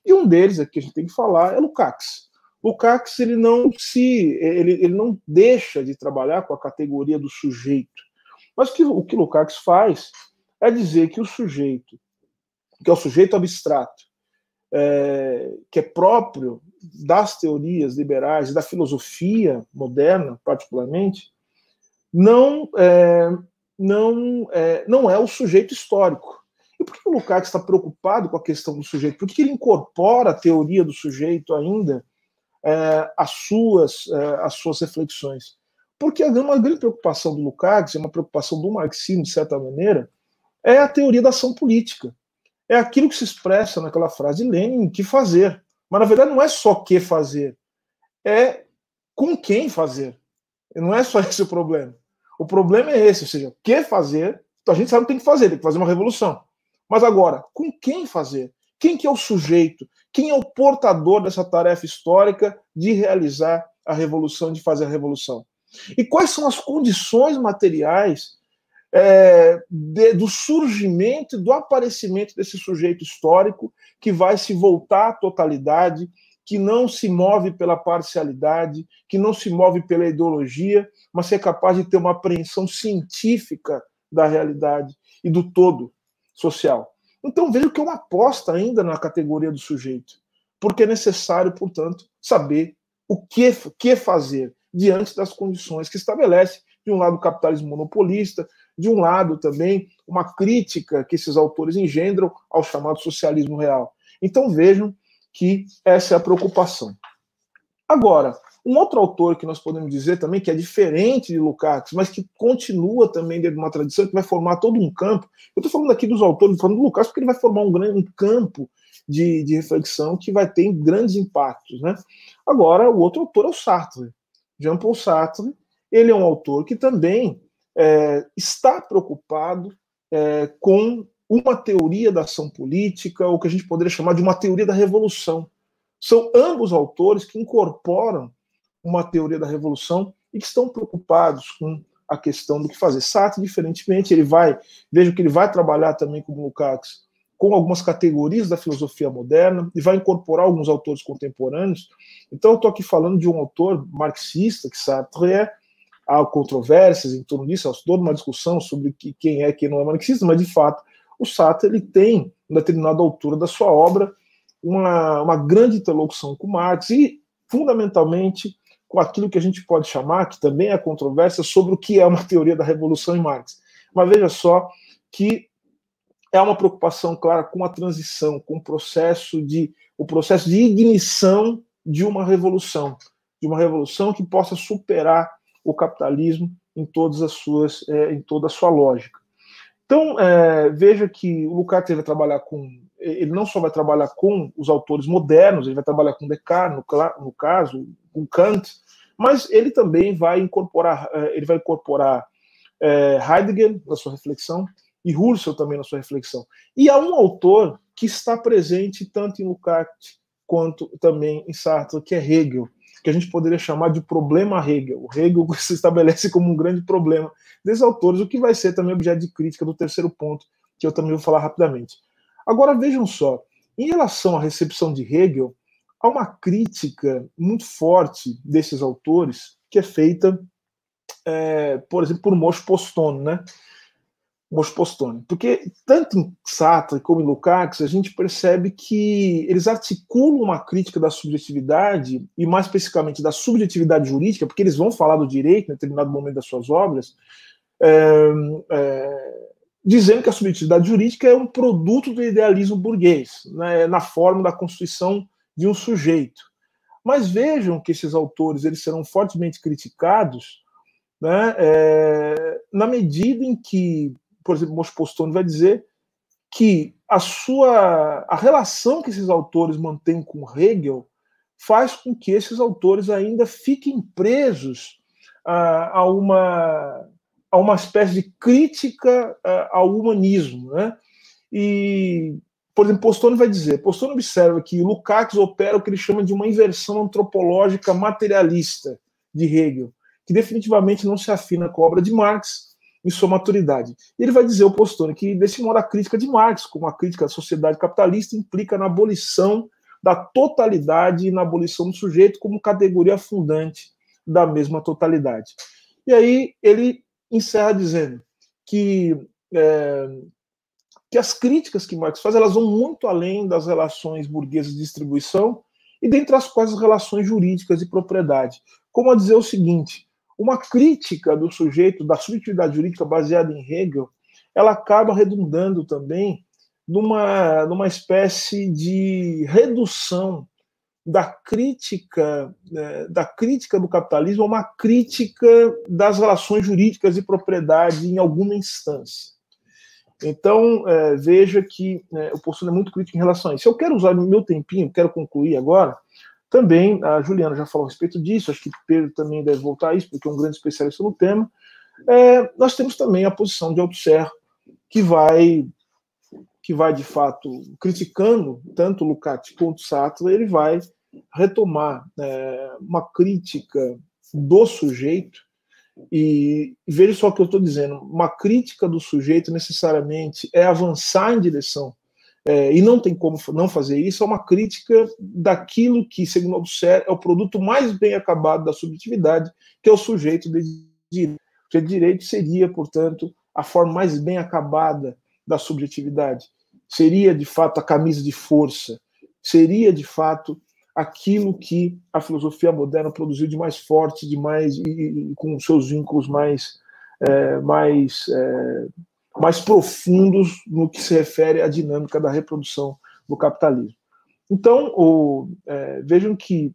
E um deles aqui a gente tem que falar é Lukács. Lukács ele não se ele, ele não deixa de trabalhar com a categoria do sujeito. Mas que, o que Lukács faz é dizer que o sujeito, que é o sujeito abstrato, é, que é próprio das teorias liberais da filosofia moderna, particularmente, não é, não é, não é o sujeito histórico. E por que o Lukács está preocupado com a questão do sujeito? Por que ele incorpora a teoria do sujeito ainda é, às, suas, é, às suas reflexões? Porque uma grande preocupação do Lukács, é uma preocupação do marxismo, de certa maneira, é a teoria da ação política. É aquilo que se expressa naquela frase de Lenin, que fazer. Mas, na verdade, não é só que fazer, é com quem fazer. Não é só *laughs* esse o problema. O problema é esse, ou seja, o que fazer, então a gente sabe que tem que fazer, tem que fazer uma revolução. Mas agora, com quem fazer? Quem que é o sujeito? Quem é o portador dessa tarefa histórica de realizar a revolução, de fazer a revolução? E quais são as condições materiais é, de, do surgimento do aparecimento desse sujeito histórico que vai se voltar à totalidade, que não se move pela parcialidade, que não se move pela ideologia, mas é capaz de ter uma apreensão científica da realidade e do todo social. Então vejo que é uma aposta ainda na categoria do sujeito, porque é necessário, portanto, saber o que, que fazer diante das condições que estabelece, de um lado, o capitalismo monopolista, de um lado também uma crítica que esses autores engendram ao chamado socialismo real. Então vejam que essa é a preocupação. Agora, um outro autor que nós podemos dizer também que é diferente de Lukács, mas que continua também dentro de uma tradição que vai formar todo um campo. Eu estou falando aqui dos autores, falando do Lukács, porque ele vai formar um grande campo de, de reflexão que vai ter grandes impactos. Né? Agora, o outro autor é o Sartre. Jean-Paul Sartre, ele é um autor que também é, está preocupado é, com uma teoria da ação política, ou que a gente poderia chamar de uma teoria da revolução. São ambos autores que incorporam uma teoria da revolução e que estão preocupados com a questão do que fazer. Sartre, diferentemente, ele vai, vejo que ele vai trabalhar também como Lukács com algumas categorias da filosofia moderna e vai incorporar alguns autores contemporâneos. Então, eu estou aqui falando de um autor marxista, que Sartre é, há controvérsias em torno disso, há toda uma discussão sobre que, quem é quem não é marxista, mas de fato o Sartre ele tem, em determinada altura da sua obra, uma, uma grande interlocução com Marx e, fundamentalmente, com aquilo que a gente pode chamar, que também é controvérsia, sobre o que é uma teoria da revolução em Marx. Mas veja só que é uma preocupação clara com a transição, com o processo de o processo de ignição de uma revolução, de uma revolução que possa superar o capitalismo em todas as suas, é, em toda a sua lógica. Então, é, veja que o Lukács vai trabalhar com. Ele não só vai trabalhar com os autores modernos, ele vai trabalhar com Descartes, no, no caso, com Kant, mas ele também vai incorporar, é, ele vai incorporar é, Heidegger na sua reflexão e Husserl também na sua reflexão. E há um autor que está presente tanto em Lukács quanto também em Sartre, que é Hegel, que a gente poderia chamar de problema Hegel. O Hegel *laughs* se estabelece como um grande problema desses autores, o que vai ser também objeto de crítica do terceiro ponto, que eu também vou falar rapidamente. Agora vejam só, em relação à recepção de Hegel, há uma crítica muito forte desses autores que é feita, é, por exemplo, por Moshe Postone, né? Postone. Porque tanto em Sartre como em Lukács, a gente percebe que eles articulam uma crítica da subjetividade, e mais especificamente da subjetividade jurídica, porque eles vão falar do direito em determinado momento das suas obras, é, é, dizendo que a subjetividade jurídica é um produto do idealismo burguês, né, na forma da constituição de um sujeito. Mas vejam que esses autores eles serão fortemente criticados né, é, na medida em que por exemplo, Mospostone vai dizer que a sua a relação que esses autores mantêm com Hegel faz com que esses autores ainda fiquem presos a, a uma a uma espécie de crítica ao humanismo, né? E por exemplo, Postone vai dizer, Postone observa que Lukács opera o que ele chama de uma inversão antropológica materialista de Hegel, que definitivamente não se afina com a obra de Marx em sua maturidade. E ele vai dizer, o Postone, que desse modo a crítica de Marx, como a crítica da sociedade capitalista, implica na abolição da totalidade e na abolição do sujeito como categoria fundante da mesma totalidade. E aí ele encerra dizendo que, é, que as críticas que Marx faz elas vão muito além das relações burguesas de distribuição e dentre as quais as relações jurídicas de propriedade. Como a dizer o seguinte, uma crítica do sujeito, da subjetividade jurídica baseada em Hegel, ela acaba redundando também numa, numa espécie de redução da crítica né, da crítica do capitalismo a uma crítica das relações jurídicas de propriedade em alguma instância. Então, é, veja que é, eu possuo muito crítico em relação a isso. Eu quero usar meu tempinho, quero concluir agora, também, a Juliana já falou a respeito disso, acho que Pedro também deve voltar a isso, porque é um grande especialista no tema. É, nós temos também a posição de Althusser, que vai, que vai, de fato, criticando tanto Lukács quanto Sartre, ele vai retomar é, uma crítica do sujeito, e veja só o que eu estou dizendo, uma crítica do sujeito necessariamente é avançar em direção é, e não tem como não fazer isso, é uma crítica daquilo que, segundo Althusser, é o produto mais bem acabado da subjetividade, que é o sujeito de direito. O sujeito de direito seria, portanto, a forma mais bem acabada da subjetividade. Seria, de fato, a camisa de força. Seria, de fato, aquilo que a filosofia moderna produziu de mais forte, de mais e, e com seus vínculos mais, é, mais é, mais profundos no que se refere à dinâmica da reprodução do capitalismo. Então, o, é, vejam que,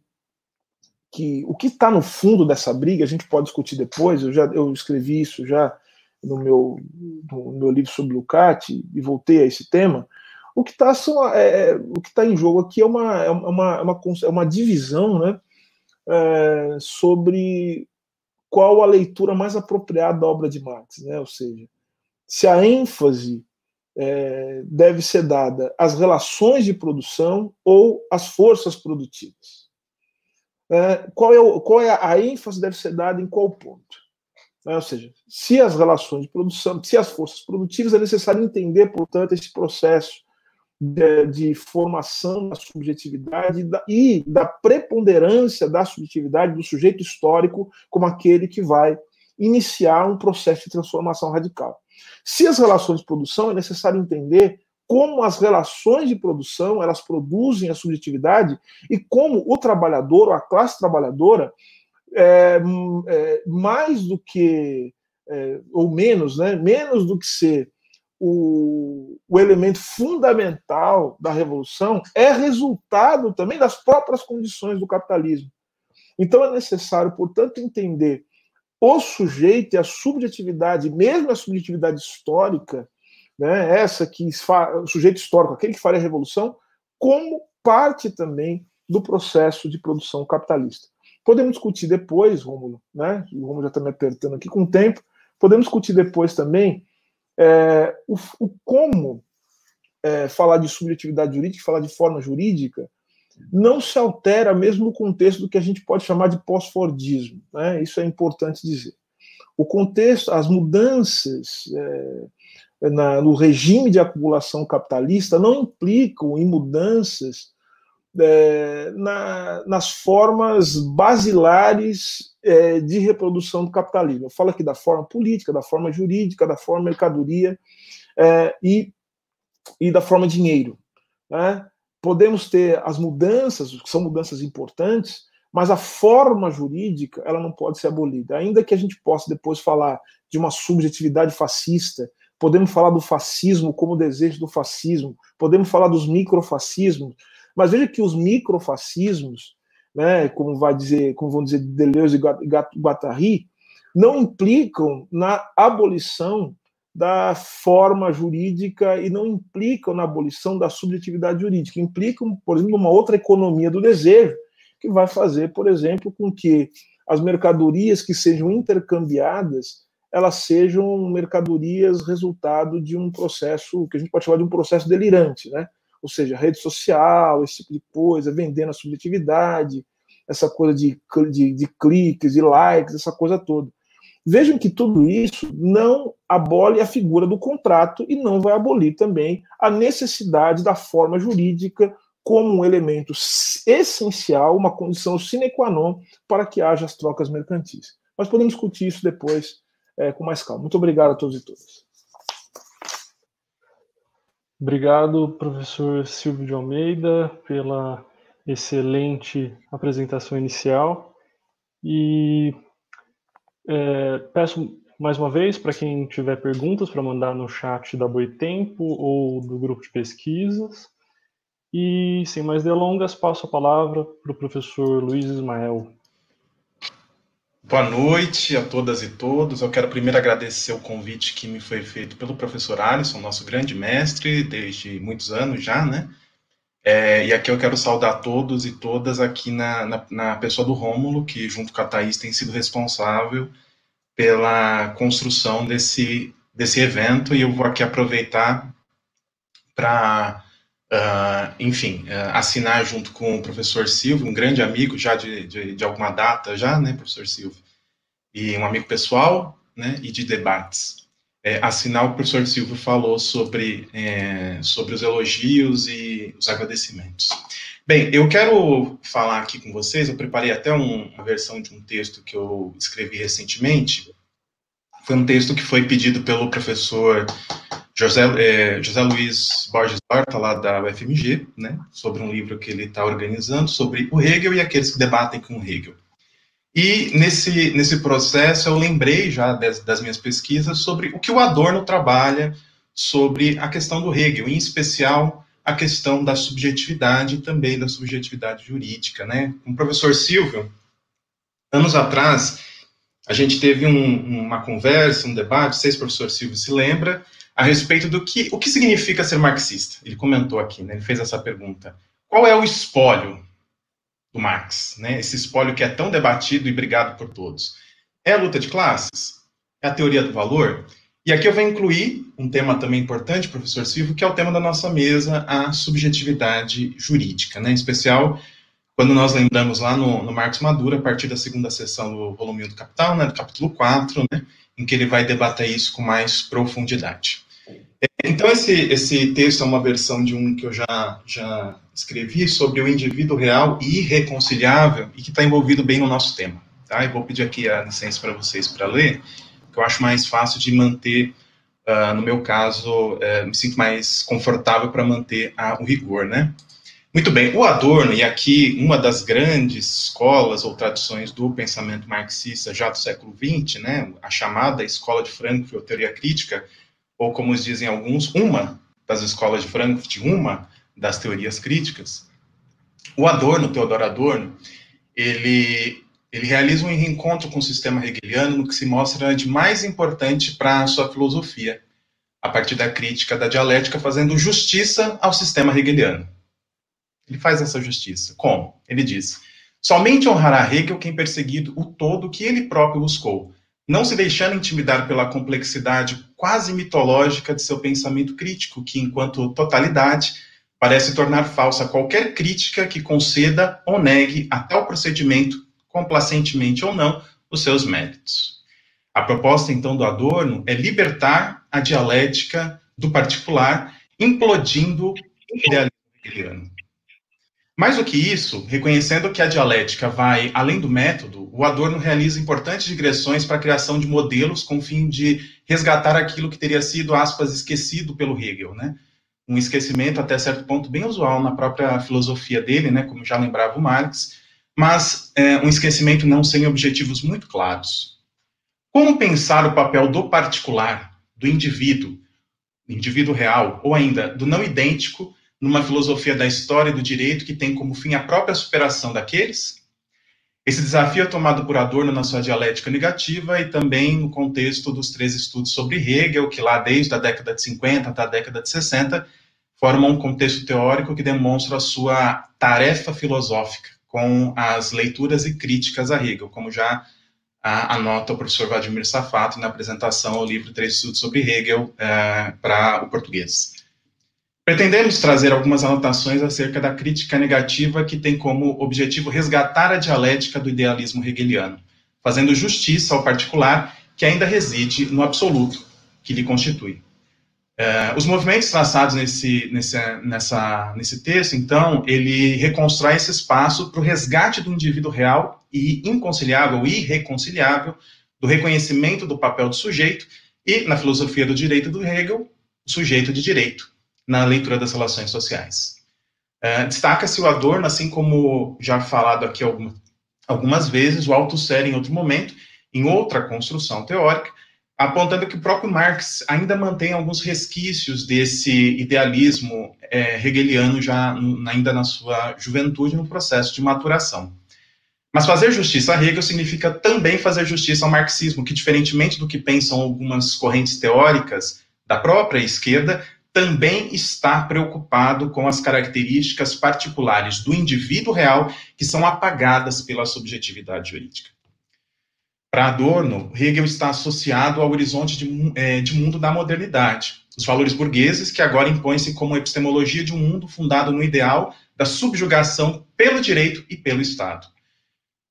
que o que está no fundo dessa briga, a gente pode discutir depois, eu já eu escrevi isso já no meu, no meu livro sobre Lukács e voltei a esse tema, o que está é, é, tá em jogo aqui é uma, é uma, é uma, é uma divisão né, é, sobre qual a leitura mais apropriada da obra de Marx, né? ou seja, se a ênfase é, deve ser dada às relações de produção ou às forças produtivas. É, qual, é o, qual é a, ênfase deve ser dada em qual ponto? É, ou seja, se as relações de produção, se as forças produtivas, é necessário entender, portanto, esse processo de, de formação da subjetividade da, e da preponderância da subjetividade do sujeito histórico como aquele que vai iniciar um processo de transformação radical. Se as relações de produção, é necessário entender como as relações de produção elas produzem a subjetividade e como o trabalhador ou a classe trabalhadora é, é, mais do que é, ou menos, né, menos do que ser o, o elemento fundamental da revolução é resultado também das próprias condições do capitalismo. Então é necessário, portanto, entender o sujeito e a subjetividade, mesmo a subjetividade histórica, né, essa que o sujeito histórico, aquele que faria a revolução, como parte também do processo de produção capitalista. Podemos discutir depois, Rômulo, né? O Rômulo já está me apertando aqui com o tempo. Podemos discutir depois também é, o, o, como é, falar de subjetividade jurídica, falar de forma jurídica, não se altera mesmo no contexto do que a gente pode chamar de pós-fordismo. Né? Isso é importante dizer. O contexto, as mudanças é, na, no regime de acumulação capitalista não implicam em mudanças é, na, nas formas basilares é, de reprodução do capitalismo. Eu falo aqui da forma política, da forma jurídica, da forma mercadoria é, e, e da forma dinheiro. Né? Podemos ter as mudanças, que são mudanças importantes, mas a forma jurídica ela não pode ser abolida. Ainda que a gente possa depois falar de uma subjetividade fascista, podemos falar do fascismo como desejo do fascismo, podemos falar dos microfascismos, mas veja que os microfascismos, né, como vai dizer, como vão dizer Deleuze e Guattari, não implicam na abolição da forma jurídica e não implicam na abolição da subjetividade jurídica, implicam, por exemplo, uma outra economia do desejo, que vai fazer, por exemplo, com que as mercadorias que sejam intercambiadas elas sejam mercadorias resultado de um processo que a gente pode chamar de um processo delirante, né? ou seja, rede social, esse tipo de coisa, vendendo a subjetividade, essa coisa de, de, de cliques, de likes, essa coisa toda. Vejam que tudo isso não abole a figura do contrato e não vai abolir também a necessidade da forma jurídica como um elemento essencial, uma condição sine qua non para que haja as trocas mercantis. Mas podemos discutir isso depois é, com mais calma. Muito obrigado a todos e todas. Obrigado, professor Silvio de Almeida, pela excelente apresentação inicial. E é, peço mais uma vez para quem tiver perguntas para mandar no chat da Boitempo ou do grupo de pesquisas. E sem mais delongas, passo a palavra para o professor Luiz Ismael. Boa noite a todas e todos. Eu quero primeiro agradecer o convite que me foi feito pelo professor Alisson, nosso grande mestre, desde muitos anos já, né? É, e aqui eu quero saudar todos e todas aqui na, na, na, pessoa do Rômulo, que junto com a Thaís tem sido responsável pela construção desse, desse evento, e eu vou aqui aproveitar para, uh, ah, enfim, uh, assinar junto com o professor Silvio, um grande amigo já de, de, de alguma data já, né, professor Silvio, e um amigo pessoal, né, e de debates. É, assinar o professor Silvio falou sobre, é, sobre os elogios e os agradecimentos. Bem, eu quero falar aqui com vocês, eu preparei até um, uma versão de um texto que eu escrevi recentemente, foi um texto que foi pedido pelo professor José, é, José Luiz Borges Horta, lá da UFMG, né, sobre um livro que ele está organizando sobre o Hegel e aqueles que debatem com o Hegel. E nesse, nesse processo eu lembrei já das, das minhas pesquisas sobre o que o Adorno trabalha sobre a questão do Hegel, em especial a questão da subjetividade também da subjetividade jurídica. Né? Com o professor Silvio, anos atrás, a gente teve um, uma conversa, um debate, se o professor Silvio se lembra, a respeito do que, o que significa ser marxista. Ele comentou aqui, né? ele fez essa pergunta. Qual é o espólio do Marx, né? Esse espólio que é tão debatido e brigado por todos. É a luta de classes? É a teoria do valor? E aqui eu vou incluir um tema também importante, professor Silvio, que é o tema da nossa mesa, a subjetividade jurídica, né? Em especial quando nós lembramos lá no, no Marx Maduro, a partir da segunda sessão do volume 1 do Capital, né, do capítulo 4, né, em que ele vai debater isso com mais profundidade. Então, esse, esse texto é uma versão de um que eu já, já escrevi sobre o indivíduo real e irreconciliável e que está envolvido bem no nosso tema. Tá? Eu vou pedir aqui a licença para vocês para ler, que eu acho mais fácil de manter, uh, no meu caso, uh, me sinto mais confortável para manter a, o rigor, né? Muito bem, o Adorno, e aqui uma das grandes escolas ou tradições do pensamento marxista já do século XX, né, a chamada Escola de Frankfurt, teoria crítica, ou como dizem alguns, uma das escolas de Frankfurt, uma das teorias críticas, o Adorno, Teodoro Adorno, ele, ele realiza um reencontro com o sistema hegeliano no que se mostra de mais importante para a sua filosofia, a partir da crítica da dialética, fazendo justiça ao sistema hegeliano. Ele faz essa justiça. Como? Ele diz: somente honrará Hegel quem perseguido o todo que ele próprio buscou, não se deixando intimidar pela complexidade quase mitológica de seu pensamento crítico, que, enquanto totalidade, parece tornar falsa qualquer crítica que conceda ou negue até o procedimento, complacentemente ou não, os seus méritos. A proposta, então, do Adorno é libertar a dialética do particular, implodindo o idealismo hegeliano. Mais do que isso, reconhecendo que a dialética vai além do método, o Adorno realiza importantes digressões para a criação de modelos com o fim de resgatar aquilo que teria sido, aspas, esquecido pelo Hegel, né? Um esquecimento até certo ponto bem usual na própria filosofia dele, né? Como já lembrava o Marx, mas é, um esquecimento não sem objetivos muito claros. Como pensar o papel do particular, do indivíduo, indivíduo real, ou ainda do não idêntico, numa filosofia da história e do direito que tem como fim a própria superação daqueles? Esse desafio é tomado por Adorno na sua dialética negativa e também no contexto dos três estudos sobre Hegel, que lá desde a década de 50 até a década de 60 formam um contexto teórico que demonstra a sua tarefa filosófica com as leituras e críticas a Hegel, como já anota o professor Vladimir Safato na apresentação ao livro Três Estudos sobre Hegel é, para o português. Pretendemos trazer algumas anotações acerca da crítica negativa que tem como objetivo resgatar a dialética do idealismo hegeliano, fazendo justiça ao particular que ainda reside no absoluto que lhe constitui. É, os movimentos traçados nesse, nesse, nessa, nesse texto, então, ele reconstrói esse espaço para o resgate do indivíduo real e inconciliável irreconciliável do reconhecimento do papel do sujeito e, na filosofia do direito do Hegel, o sujeito de direito, na leitura das relações sociais. É, Destaca-se o Adorno, assim como já falado aqui alguma, algumas vezes, o Althusser em outro momento, em outra construção teórica, apontando que o próprio Marx ainda mantém alguns resquícios desse idealismo é, hegeliano já ainda na sua juventude, no processo de maturação. Mas fazer justiça a Hegel significa também fazer justiça ao marxismo, que, diferentemente do que pensam algumas correntes teóricas da própria esquerda, também está preocupado com as características particulares do indivíduo real que são apagadas pela subjetividade jurídica. Para Adorno, Hegel está associado ao horizonte de, é, de mundo da modernidade, os valores burgueses que agora impõem-se como epistemologia de um mundo fundado no ideal da subjugação pelo direito e pelo Estado.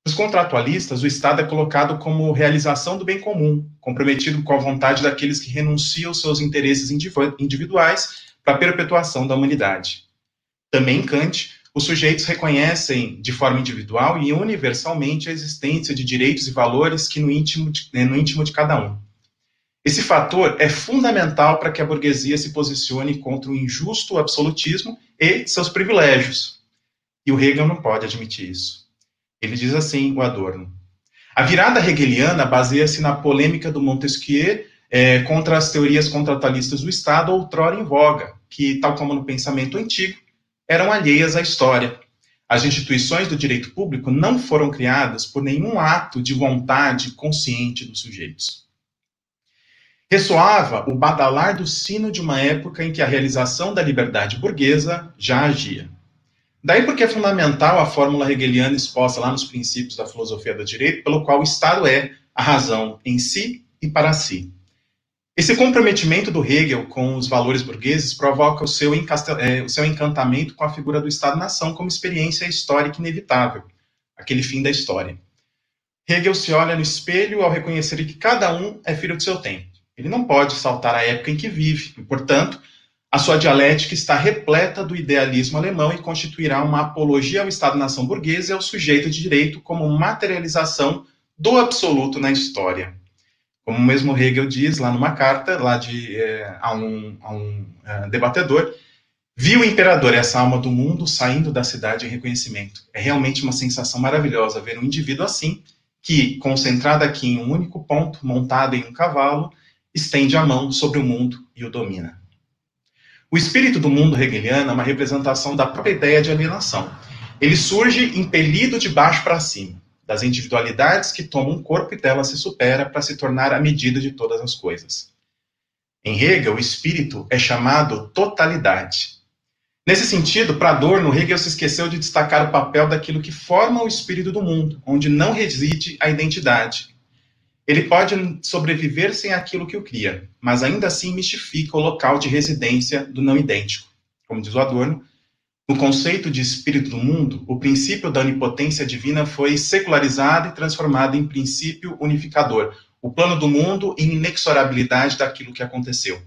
Os contratualistas, o Estado é colocado como realização do bem comum, comprometido com a vontade daqueles que renunciam seus interesses individuais para a perpetuação da humanidade. Também em Kant, os sujeitos reconhecem de forma individual e universalmente a existência de direitos e valores que no íntimo de, né, no íntimo de cada um. Esse fator é fundamental para que a burguesia se posicione contra o injusto absolutismo e seus privilégios. E o Hegel não pode admitir isso. Ele diz assim, o Adorno. A virada hegeliana baseia-se na polêmica do Montesquieu é, contra as teorias contratualistas do Estado outrora em voga, que, tal como no pensamento antigo, eram alheias à história. As instituições do direito público não foram criadas por nenhum ato de vontade consciente dos sujeitos. Ressoava o badalar do sino de uma época em que a realização da liberdade burguesa já agia. Daí porque é fundamental a fórmula hegeliana exposta lá nos princípios da filosofia do direito, pelo qual o Estado é a razão em si e para si. Esse comprometimento do Hegel com os valores burgueses provoca o seu, é, o seu encantamento com a figura do Estado-nação como experiência histórica inevitável, aquele fim da história. Hegel se olha no espelho ao reconhecer que cada um é filho do seu tempo. Ele não pode saltar a época em que vive, e, portanto, a sua dialética está repleta do idealismo alemão e constituirá uma apologia ao Estado-nação burguês e ao sujeito de direito como materialização do absoluto na história. Como mesmo Hegel diz lá numa carta, lá de, é, a um, a um é, debatedor, viu o imperador, essa alma do mundo, saindo da cidade em reconhecimento. É realmente uma sensação maravilhosa ver um indivíduo assim, que, concentrado aqui em um único ponto, montado em um cavalo, estende a mão sobre o mundo e o domina. O espírito do mundo hegeliano é uma representação da própria ideia de alienação. Ele surge impelido de baixo para cima, das individualidades que tomam um corpo e dela se supera para se tornar a medida de todas as coisas. Em Hegel, o espírito é chamado totalidade. Nesse sentido, para Adorno, Hegel se esqueceu de destacar o papel daquilo que forma o espírito do mundo, onde não reside a identidade. Ele pode sobreviver sem aquilo que o cria, mas ainda assim mistifica o local de residência do não idêntico. Como diz o Adorno, no conceito de espírito do mundo, o princípio da onipotência divina foi secularizado e transformado em princípio unificador, o plano do mundo e inexorabilidade daquilo que aconteceu.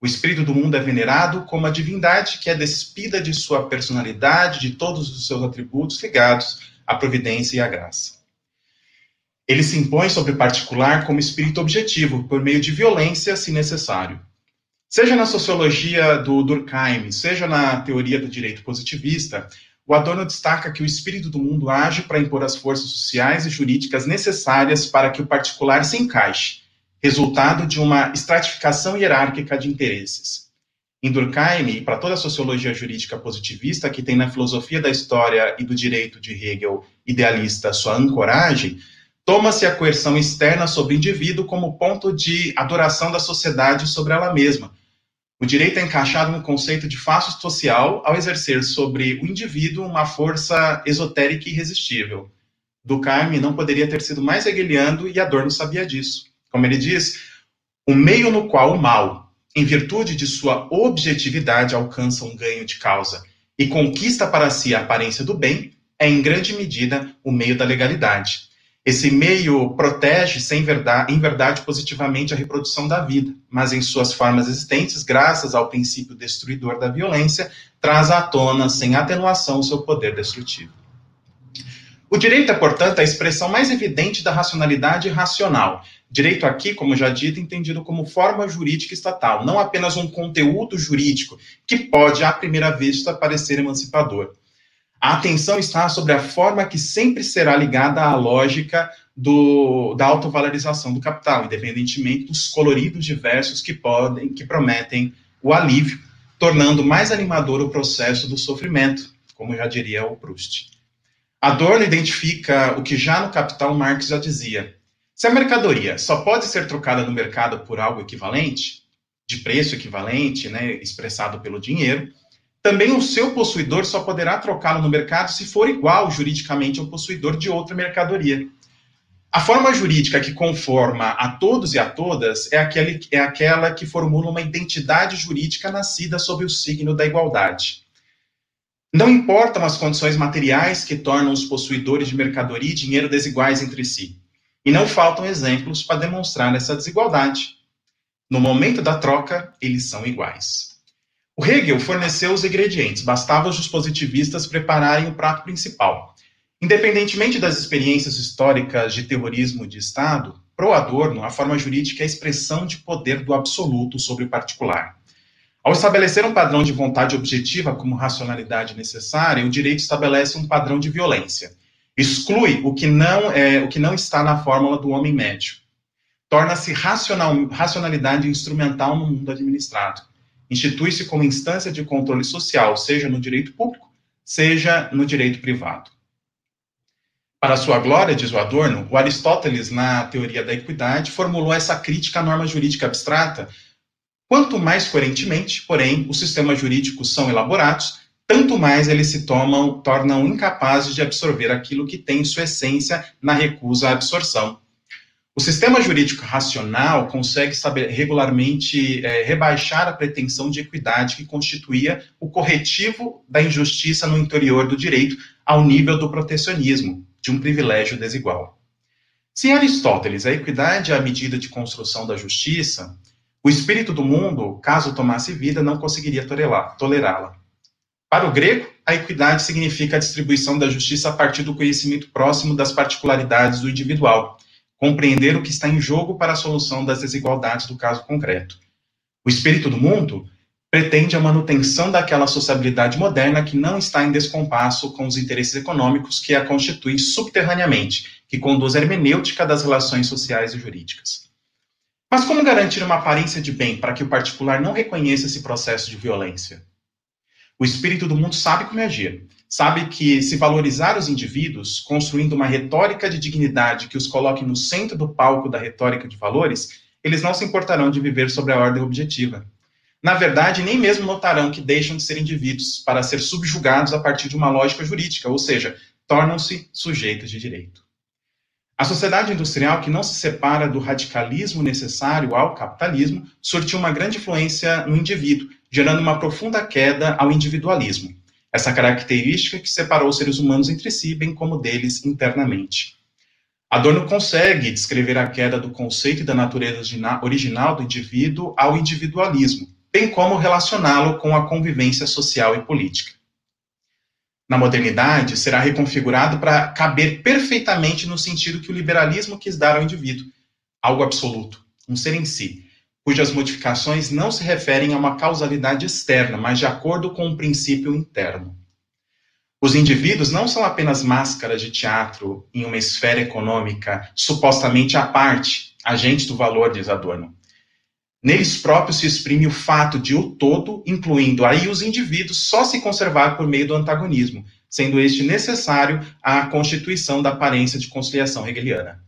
O espírito do mundo é venerado como a divindade que é despida de sua personalidade, de todos os seus atributos ligados à providência e à graça. Ele se impõe sobre o particular como espírito objetivo, por meio de violência, se necessário. Seja na sociologia do Durkheim, seja na teoria do direito positivista, o Adorno destaca que o espírito do mundo age para impor as forças sociais e jurídicas necessárias para que o particular se encaixe, resultado de uma estratificação hierárquica de interesses. Em Durkheim, e para toda a sociologia jurídica positivista, que tem na filosofia da história e do direito de Hegel idealista sua ancoragem, toma-se a coerção externa sobre o indivíduo como ponto de adoração da sociedade sobre ela mesma. O direito é encaixado no conceito de faço social ao exercer sobre o indivíduo uma força esotérica e irresistível. Durkheim não poderia ter sido mais hegeliano e Adorno sabia disso. Como ele diz, o meio no qual o mal, em virtude de sua objetividade, alcança um ganho de causa e conquista para si a aparência do bem, é em grande medida o meio da legalidade. Esse meio protege, sem verdade, em verdade, positivamente a reprodução da vida, mas em suas formas existentes, graças ao princípio destruidor da violência, traz à tona, sem atenuação, o seu poder destrutivo. O direito é, portanto, a expressão mais evidente da racionalidade racional. Direito aqui, como já dito, entendido como forma jurídica estatal, não apenas um conteúdo jurídico que pode, à primeira vista, parecer emancipador. A atenção está sobre a forma que sempre será ligada à lógica do, da autovalorização do capital, independentemente dos coloridos diversos que podem, que prometem o alívio, tornando mais animador o processo do sofrimento, como já diria o Proust. Adorno identifica o que já no Capital Marx já dizia. Se a mercadoria só pode ser trocada no mercado por algo equivalente, de preço equivalente, né, expressado pelo dinheiro, também o seu possuidor só poderá trocá-lo no mercado se for igual juridicamente ao possuidor de outra mercadoria. A forma jurídica que conforma a todos e a todas é, aquele, é aquela que formula uma identidade jurídica nascida sob o signo da igualdade. Não importam as condições materiais que tornam os possuidores de mercadoria e dinheiro desiguais entre si. E não faltam exemplos para demonstrar essa desigualdade. No momento da troca, eles são iguais. O Hegel forneceu os ingredientes, bastava os positivistas prepararem o prato principal. Independentemente das experiências históricas de terrorismo de Estado, pro Adorno, a forma jurídica é a expressão de poder do absoluto sobre o particular. Ao estabelecer um padrão de vontade objetiva como racionalidade necessária, o direito estabelece um padrão de violência. Exclui o que não, é, o que não está na fórmula do homem médio. Torna-se racionalidade instrumental no mundo administrado. Institui-se como instância de controle social, seja no direito público, seja no direito privado. Para sua glória, diz o Adorno, o Aristóteles, na teoria da equidade, formulou essa crítica à norma jurídica abstrata Quanto mais coerentemente, porém, os sistemas jurídicos são elaborados, tanto mais eles se tomam, tornam incapazes de absorver aquilo que tem sua essência na recusa à absorção. O sistema jurídico racional consegue saber, regularmente é, rebaixar a pretensão de equidade que constituía o corretivo da injustiça no interior do direito ao nível do protecionismo, de um privilégio desigual. Se em Aristóteles a equidade é a medida de construção da justiça, o espírito do mundo, caso tomasse vida, não conseguiria tolerá-la. Para o grego, a equidade significa a distribuição da justiça a partir do conhecimento próximo das particularidades do individual, compreender o que está em jogo para a solução das desigualdades do caso concreto. O espírito do mundo pretende a manutenção daquela sociabilidade moderna que não está em descompasso com os interesses econômicos que a constituem subterraneamente, que conduz à hermenêutica das relações sociais e jurídicas. Mas como garantir uma aparência de bem para que o particular não reconheça esse processo de violência? O espírito do mundo sabe como agir. Sabe que se valorizar os indivíduos, construindo uma retórica de dignidade que os coloque no centro do palco da retórica de valores, eles não se importarão de viver sobre a ordem objetiva. Na verdade, nem mesmo notarão que deixam de ser indivíduos para ser subjugados a partir de uma lógica jurídica, ou seja, tornam-se sujeitos de direito. A sociedade industrial, que não se separa do radicalismo necessário ao capitalismo, surtiu uma grande influência no indivíduo, gerando uma profunda queda ao individualismo. Essa característica que separou os seres humanos entre si, bem como deles internamente. Adorno consegue descrever a queda do conceito e da natureza original do indivíduo ao individualismo, bem como relacioná-lo com a convivência social e política. Na modernidade, será reconfigurado para caber perfeitamente no sentido que o liberalismo quis dar ao indivíduo, algo absoluto, um ser em si, cujas modificações não se referem a uma causalidade externa, mas de acordo com um princípio interno. Os indivíduos não são apenas máscaras de teatro em uma esfera econômica supostamente à parte, agentes do valor, diz Adorno. Neles próprios se exprime o fato de o todo, incluindo aí os indivíduos, só se conservar por meio do antagonismo, sendo este necessário à constituição da aparência de conciliação hegeliana.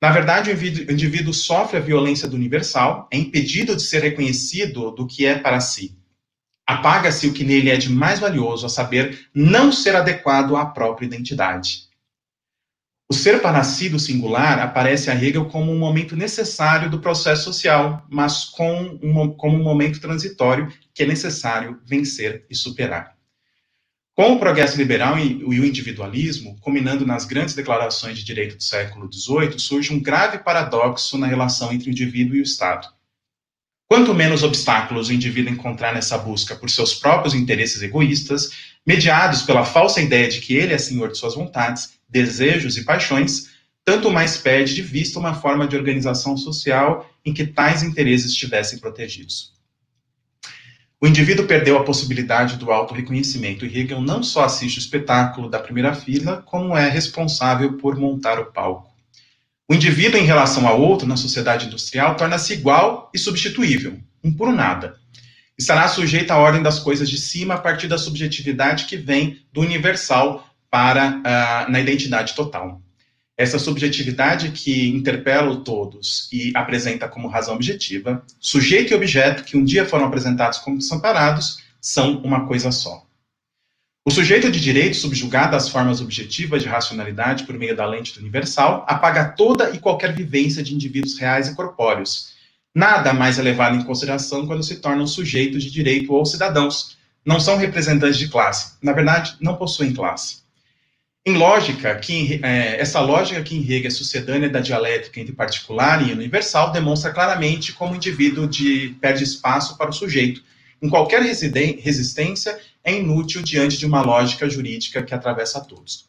Na verdade, o indivíduo sofre a violência do universal, é impedido de ser reconhecido do que é para si. Apaga-se o que nele é de mais valioso, a saber, não ser adequado à própria identidade. O ser parascido singular aparece a Hegel como um momento necessário do processo social, mas com um, como um momento transitório que é necessário vencer e superar. Com o progresso liberal e o individualismo, combinando nas grandes declarações de direito do século XVIII, surge um grave paradoxo na relação entre o indivíduo e o Estado. Quanto menos obstáculos o indivíduo encontrar nessa busca por seus próprios interesses egoístas, mediados pela falsa ideia de que ele é senhor de suas vontades, desejos e paixões, tanto mais perde de vista uma forma de organização social em que tais interesses estivessem protegidos. O indivíduo perdeu a possibilidade do auto-reconhecimento e Hegel não só assiste o espetáculo da primeira fila, como é responsável por montar o palco. O indivíduo, em relação ao outro na sociedade industrial, torna-se igual e substituível, um por nada. Estará sujeito à ordem das coisas de cima a partir da subjetividade que vem do universal para uh, na identidade total. Essa subjetividade que interpela o todos e apresenta como razão objetiva, sujeito e objeto que um dia foram apresentados como desamparados, são uma coisa só. O sujeito de direito, subjugado às formas objetivas de racionalidade por meio da lente do universal, apaga toda e qualquer vivência de indivíduos reais e corpóreos. Nada mais é levado em consideração quando se tornam sujeitos de direito ou cidadãos. Não são representantes de classe. Na verdade, não possuem classe. Em lógica, que, é, essa lógica que enrega a sucedânea da dialética entre particular e universal demonstra claramente como o indivíduo de, perde espaço para o sujeito. Em qualquer resistência, é inútil diante de uma lógica jurídica que atravessa todos.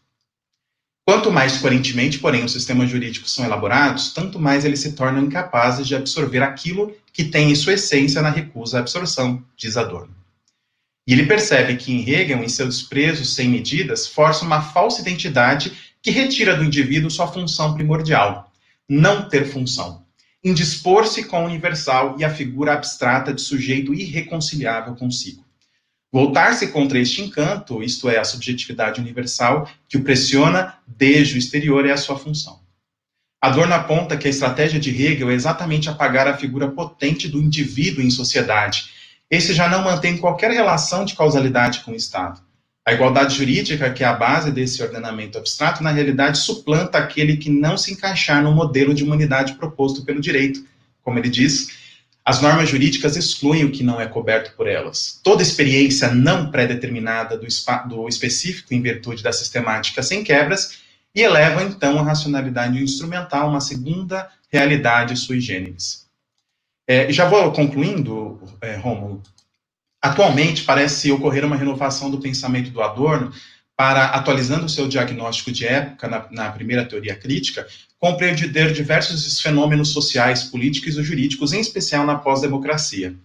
Quanto mais coerentemente, porém, os sistemas jurídicos são elaborados, tanto mais eles se tornam incapazes de absorver aquilo que tem em sua essência na recusa à absorção, diz Adorno. E ele percebe que Hegel, em seu desprezo sem medidas, força uma falsa identidade que retira do indivíduo sua função primordial, não ter função, indispor-se com o universal e a figura abstrata de sujeito irreconciliável consigo. Voltar-se contra este encanto, isto é, a subjetividade universal, que o pressiona desde o exterior, é a sua função. Adorno aponta que a estratégia de Hegel é exatamente apagar a figura potente do indivíduo em sociedade, esse já não mantém qualquer relação de causalidade com o Estado. A igualdade jurídica, que é a base desse ordenamento abstrato, na realidade suplanta aquele que não se encaixar no modelo de humanidade proposto pelo direito. Como ele diz, as normas jurídicas excluem o que não é coberto por elas. Toda experiência não pré-determinada do, do específico em virtude da sistemática sem quebras e eleva então a racionalidade instrumental a uma segunda realidade sui generis. É, já vou concluindo, é, Rômulo. Atualmente, parece ocorrer uma renovação do pensamento do Adorno para, atualizando o seu diagnóstico de época na, na primeira teoria crítica, compreender diversos fenômenos sociais, políticos e jurídicos, em especial na pós-democracia.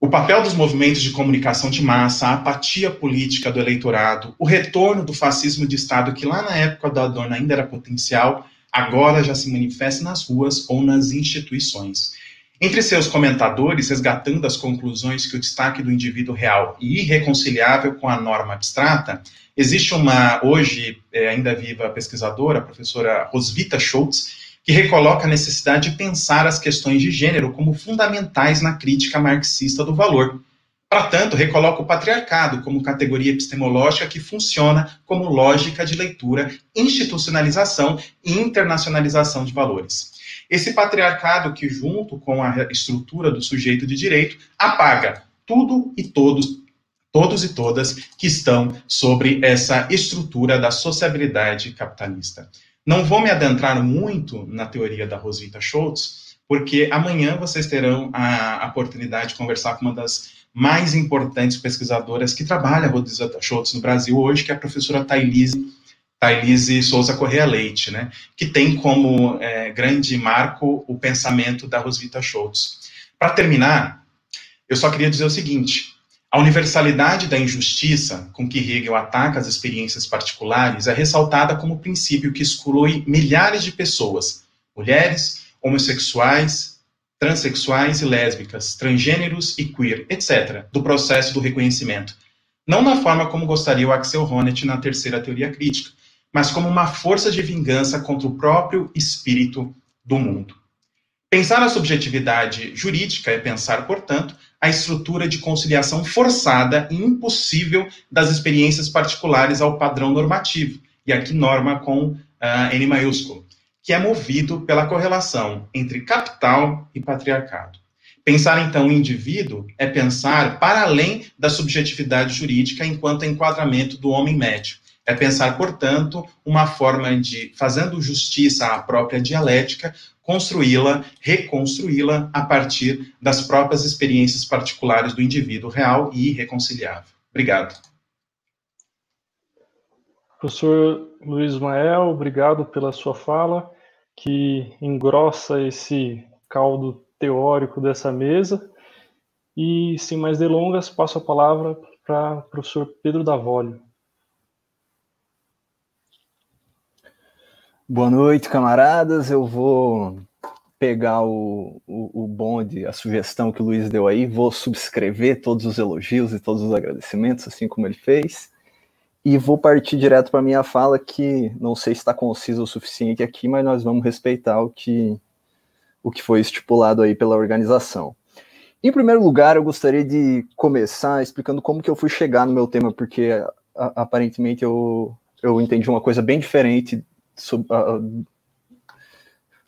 O papel dos movimentos de comunicação de massa, a apatia política do eleitorado, o retorno do fascismo de Estado, que lá na época do Adorno ainda era potencial, agora já se manifesta nas ruas ou nas instituições. Entre seus comentadores, resgatando as conclusões que o destaque do indivíduo real e irreconciliável com a norma abstrata, existe uma, hoje, é, ainda viva pesquisadora, a professora Rosvita Schultz, que recoloca a necessidade de pensar as questões de gênero como fundamentais na crítica marxista do valor. Para tanto, recoloca o patriarcado como categoria epistemológica que funciona como lógica de leitura, institucionalização e internacionalização de valores. Esse patriarcado que, junto com a estrutura do sujeito de direito, apaga tudo e todos todos e todas que estão sobre essa estrutura da sociabilidade capitalista. Não vou me adentrar muito na teoria da Roswitha Schultz, porque amanhã vocês terão a oportunidade de conversar com uma das mais importantes pesquisadoras que trabalha a Roswitha Schultz no Brasil hoje, que é a professora Thailise, Thailise Souza Correa Leite, né, que tem como é, grande marco o pensamento da Roswitha Schultz. Para terminar, eu só queria dizer o seguinte, a universalidade da injustiça com que Hegel ataca as experiências particulares é ressaltada como princípio que exclui milhares de pessoas, mulheres, homossexuais, transexuais e lésbicas, transgêneros e queer, etc., do processo do reconhecimento. Não na forma como gostaria o Axel Honneth na terceira teoria crítica, mas como uma força de vingança contra o próprio espírito do mundo. Pensar a subjetividade jurídica é pensar, portanto, a estrutura de conciliação forçada e impossível das experiências particulares ao padrão normativo, e aqui norma com uh, N maiúsculo, que é movido pela correlação entre capital e patriarcado. Pensar, então, o indivíduo é pensar para além da subjetividade jurídica enquanto enquadramento do homem médio, é pensar, portanto, uma forma de, fazendo justiça à própria dialética, construí-la, reconstruí-la a partir das próprias experiências particulares do indivíduo real e irreconciliável. Obrigado. Professor Luiz Mael, obrigado pela sua fala, que engrossa esse caldo teórico dessa mesa. E, sem mais delongas, passo a palavra para o professor Pedro Davoli. Boa noite, camaradas. Eu vou pegar o, o, o, bonde, a sugestão que o Luiz deu aí, vou subscrever todos os elogios e todos os agradecimentos, assim como ele fez, e vou partir direto para a minha fala, que não sei se está concisa o suficiente aqui, mas nós vamos respeitar o que, o que foi estipulado aí pela organização. Em primeiro lugar, eu gostaria de começar explicando como que eu fui chegar no meu tema, porque a, aparentemente eu, eu entendi uma coisa bem diferente a,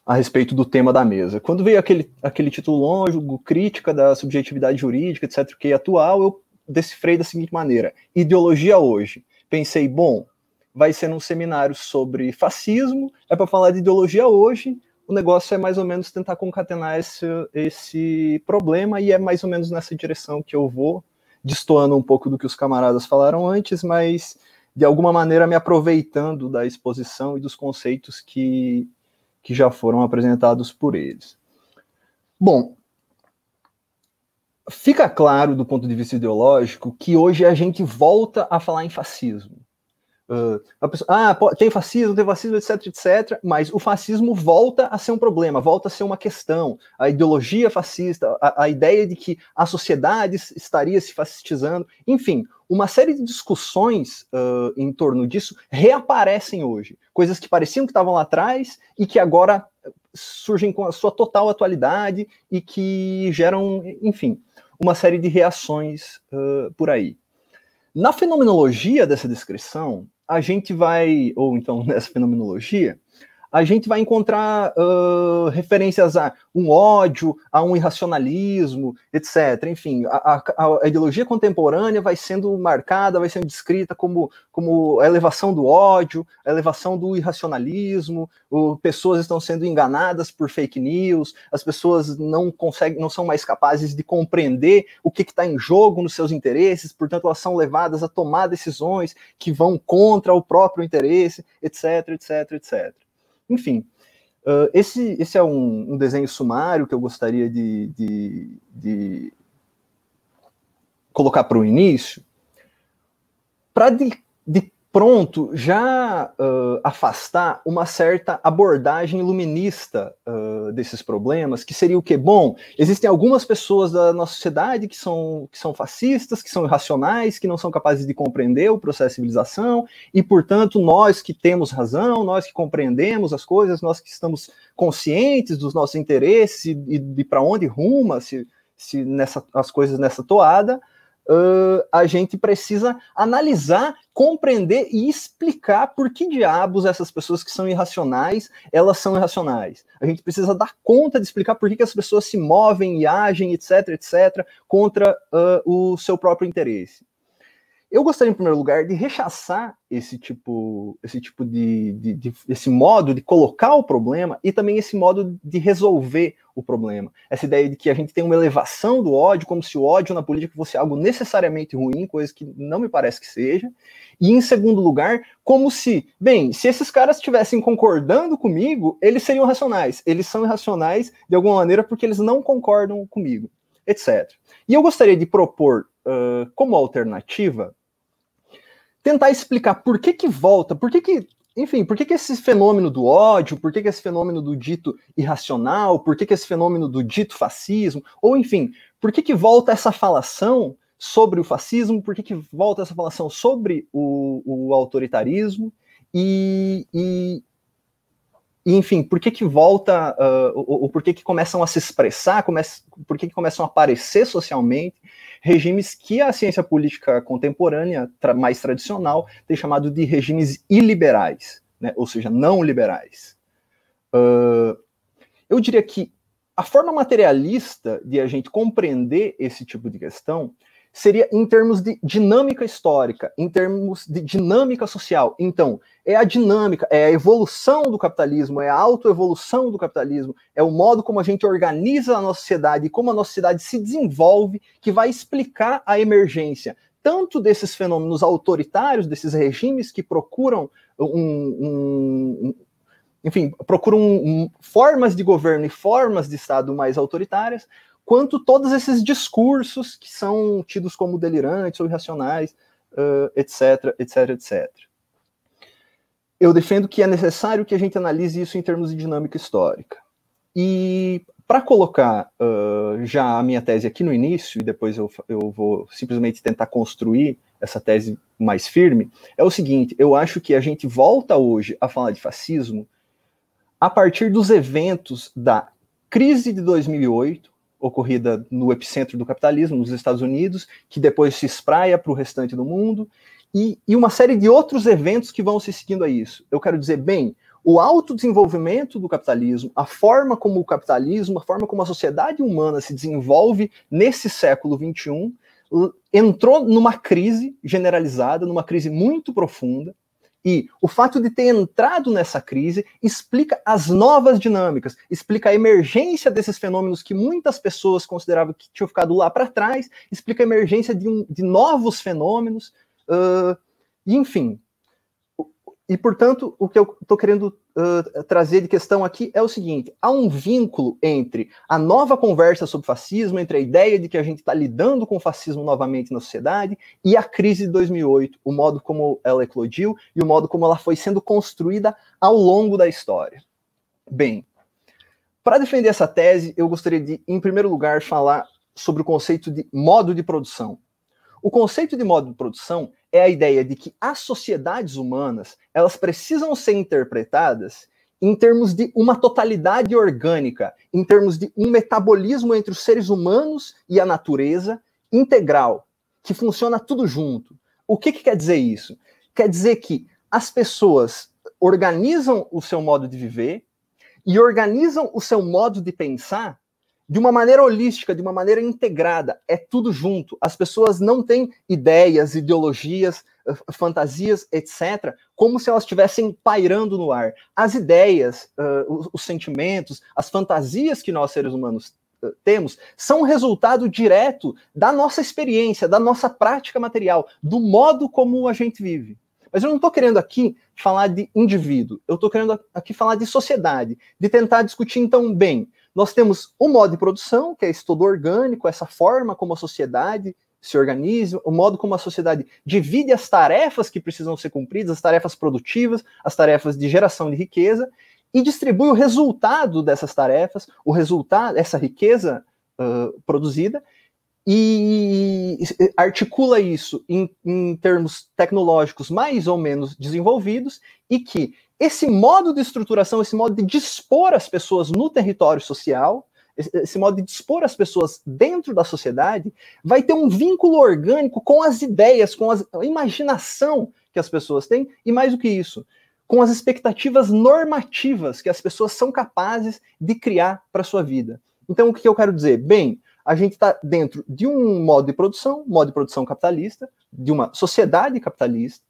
a, respeito do tema da mesa. Quando veio aquele, aquele título longe, crítica da subjetividade jurídica, etc., que é atual, eu decifrei da seguinte maneira: ideologia hoje. Pensei, bom, vai ser num seminário sobre fascismo, é para falar de ideologia hoje. O negócio é mais ou menos tentar concatenar esse, esse problema, e é mais ou menos nessa direção que eu vou, destoando um pouco do que os camaradas falaram antes, mas de alguma maneira me aproveitando da exposição e dos conceitos que, que já foram apresentados por eles. Bom, fica claro do ponto de vista ideológico que hoje a gente volta a falar em fascismo. Uh, pessoa, ah, tem fascismo, tem fascismo, etc, etc, mas o fascismo volta a ser um problema, volta a ser uma questão. A ideologia fascista, a, a ideia de que a sociedade estaria se fascistizando, enfim, uma série de discussões uh, em torno disso reaparecem hoje. Coisas que pareciam que estavam lá atrás e que agora surgem com a sua total atualidade e que geram, enfim, uma série de reações uh, por aí. Na fenomenologia dessa descrição, a gente vai, ou então *laughs* nessa fenomenologia, a gente vai encontrar uh, referências a um ódio, a um irracionalismo, etc. Enfim, a, a, a, ideologia contemporânea vai sendo marcada, vai sendo descrita como, como a elevação do ódio, a elevação do irracionalismo, o, pessoas estão sendo enganadas por fake news, as pessoas não conseguem, não são mais capazes de compreender o que está em jogo nos seus interesses, portanto, elas são levadas a tomar decisões que vão contra o próprio interesse, etc, etc, etc. Enfim, uh, esse, esse é um, um, desenho sumário que eu gostaria de, de, de colocar para o início, para de, de pronto já uh, afastar uma certa abordagem iluminista uh, desses problemas, que seria o que? Bom, existem algumas pessoas da nossa sociedade que são, que são fascistas, que são irracionais, que não são capazes de compreender o processo de civilização, e, portanto, nós que temos razão, nós que compreendemos as coisas, nós que estamos conscientes dos nossos interesses e, e de para onde ruma se, se nessa, as coisas nessa toada, Uh, a gente precisa analisar, compreender e explicar por que diabos essas pessoas que são irracionais, elas são irracionais. A gente precisa dar conta de explicar por que, que as pessoas se movem e agem, etc, etc, contra uh, o seu próprio interesse. Eu gostaria, em primeiro lugar, de rechaçar esse tipo, esse tipo de, de, de, esse modo de colocar o problema e também esse modo de resolver o problema. Essa ideia de que a gente tem uma elevação do ódio, como se o ódio na política fosse algo necessariamente ruim, coisa que não me parece que seja. E, em segundo lugar, como se, bem, se esses caras estivessem concordando comigo, eles seriam racionais. Eles são irracionais de alguma maneira porque eles não concordam comigo, etc. E eu gostaria de propor, uh, como alternativa, tentar explicar por que que volta, por que que, enfim, por que que esse fenômeno do ódio, por que que esse fenômeno do dito irracional, por que que esse fenômeno do dito fascismo, ou enfim, por que que volta essa falação sobre o fascismo, por que que volta essa falação sobre o, o autoritarismo, e, e, e, enfim, por que que volta, uh, ou, ou, por que que começam a se expressar, por que que começam a aparecer socialmente, regimes que a ciência política contemporânea, tra mais tradicional, tem chamado de regimes iliberais, né? ou seja, não liberais. Uh, eu diria que a forma materialista de a gente compreender esse tipo de questão seria em termos de dinâmica histórica, em termos de dinâmica social. Então, é a dinâmica, é a evolução do capitalismo, é a autoevolução do capitalismo, é o modo como a gente organiza a nossa sociedade e como a nossa sociedade se desenvolve que vai explicar a emergência tanto desses fenômenos autoritários, desses regimes que procuram um, um, enfim, procuram um, formas de governo e formas de Estado mais autoritárias, quanto todos esses discursos que são tidos como delirantes ou irracionais, uh, etc, etc, etc. Eu defendo que é necessário que a gente analise isso em termos de dinâmica histórica. E para colocar uh, já a minha tese aqui no início, e depois eu, eu vou simplesmente tentar construir essa tese mais firme, é o seguinte: eu acho que a gente volta hoje a falar de fascismo a partir dos eventos da crise de 2008, ocorrida no epicentro do capitalismo, nos Estados Unidos, que depois se espraia para o restante do mundo, e, e, uma série de outros eventos que vão se seguindo a isso. Eu quero dizer, bem, o autodesenvolvimento do capitalismo, a forma como o capitalismo, a forma como a sociedade humana se desenvolve nesse século XXI, entrou numa crise generalizada, numa crise muito profunda, e o fato de ter entrado nessa crise explica as novas dinâmicas, explica a emergência desses fenômenos que muitas pessoas consideravam que tinham ficado lá para trás, explica a emergência de, um, de novos fenômenos, uh, enfim. E, portanto, o que eu estou querendo uh, trazer de questão aqui é o seguinte: há um vínculo entre a nova conversa sobre fascismo, entre a ideia de que a gente está lidando com o fascismo novamente na sociedade e a crise de 2008, o modo como ela eclodiu e o modo como ela foi sendo construída ao longo da história. Bem, para defender essa tese, eu gostaria de, em primeiro lugar, falar sobre o conceito de modo de produção. O conceito de modo de produção é a ideia de que as sociedades humanas elas precisam ser interpretadas em termos de uma totalidade orgânica, em termos de um metabolismo entre os seres humanos e a natureza integral, que funciona tudo junto. O que, que quer dizer isso? Quer dizer que as pessoas organizam o seu modo de viver e organizam o seu modo de pensar de uma maneira holística, de uma maneira integrada. É tudo junto. As pessoas não têm ideias, ideologias, eh, fantasias, etc., como se elas estivessem pairando no ar. As ideias, uh, os, os, sentimentos, as fantasias que nós seres humanos uh, temos são resultado direto da nossa experiência, da nossa prática material, do modo como a gente vive. Mas eu não estou querendo aqui falar de indivíduo, eu estou querendo aqui falar de sociedade, de tentar discutir, então, bem, nós temos o modo de produção, que é todo orgânico, essa forma como a sociedade se organiza, o modo como a sociedade divide as tarefas que precisam ser cumpridas, as tarefas produtivas, as tarefas de geração de riqueza, e distribui o resultado dessas tarefas, o resultado, essa riqueza uh, produzida, e articula isso em, em, termos tecnológicos mais ou menos desenvolvidos, e que esse modo de estruturação, esse modo de dispor as pessoas no território social, esse modo de dispor as pessoas dentro da sociedade, vai ter um vínculo orgânico com as ideias, com as, a imaginação que as pessoas têm, e mais do que isso, com as expectativas normativas que as pessoas são capazes de criar para sua vida. Então, o que eu quero dizer? Bem, a gente está dentro de um modo de produção, modo de produção capitalista, de uma sociedade capitalista.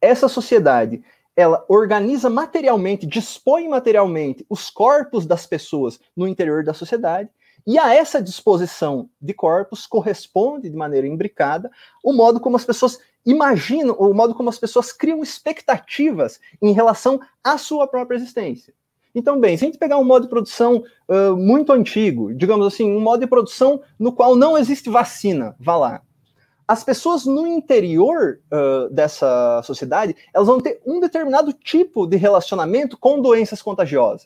Essa sociedade ela organiza materialmente, dispõe materialmente os corpos das pessoas no interior da sociedade, e a essa disposição de corpos corresponde de maneira imbricada o modo como as pessoas imaginam, o modo como as pessoas criam expectativas em relação à sua própria existência. Então, bem, se a gente pegar um modo de produção uh, muito antigo, digamos assim, um modo de produção no qual não existe vacina, vá lá as pessoas no interior uh, dessa sociedade, elas vão ter um determinado tipo de relacionamento com doenças contagiosas.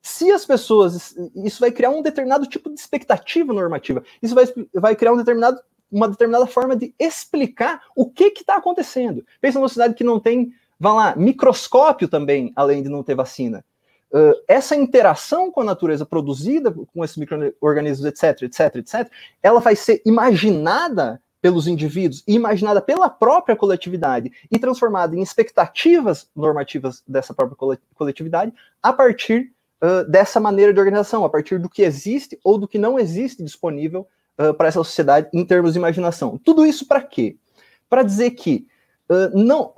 Se as pessoas, isso vai criar um determinado tipo de expectativa normativa. Isso vai, vai criar um determinado, uma determinada forma de explicar o que está acontecendo. Pensa numa sociedade que não tem, vá lá, microscópio também, além de não ter vacina. Uh, essa interação com a natureza produzida com esses micro-organismos, etc, etc, etc, ela vai ser imaginada pelos indivíduos imaginada pela própria coletividade e transformada em expectativas normativas dessa própria coletividade a partir uh, dessa maneira de organização, a partir do que existe ou do que não existe disponível uh, para essa sociedade em termos de imaginação. Tudo isso para quê? Para dizer que uh, não,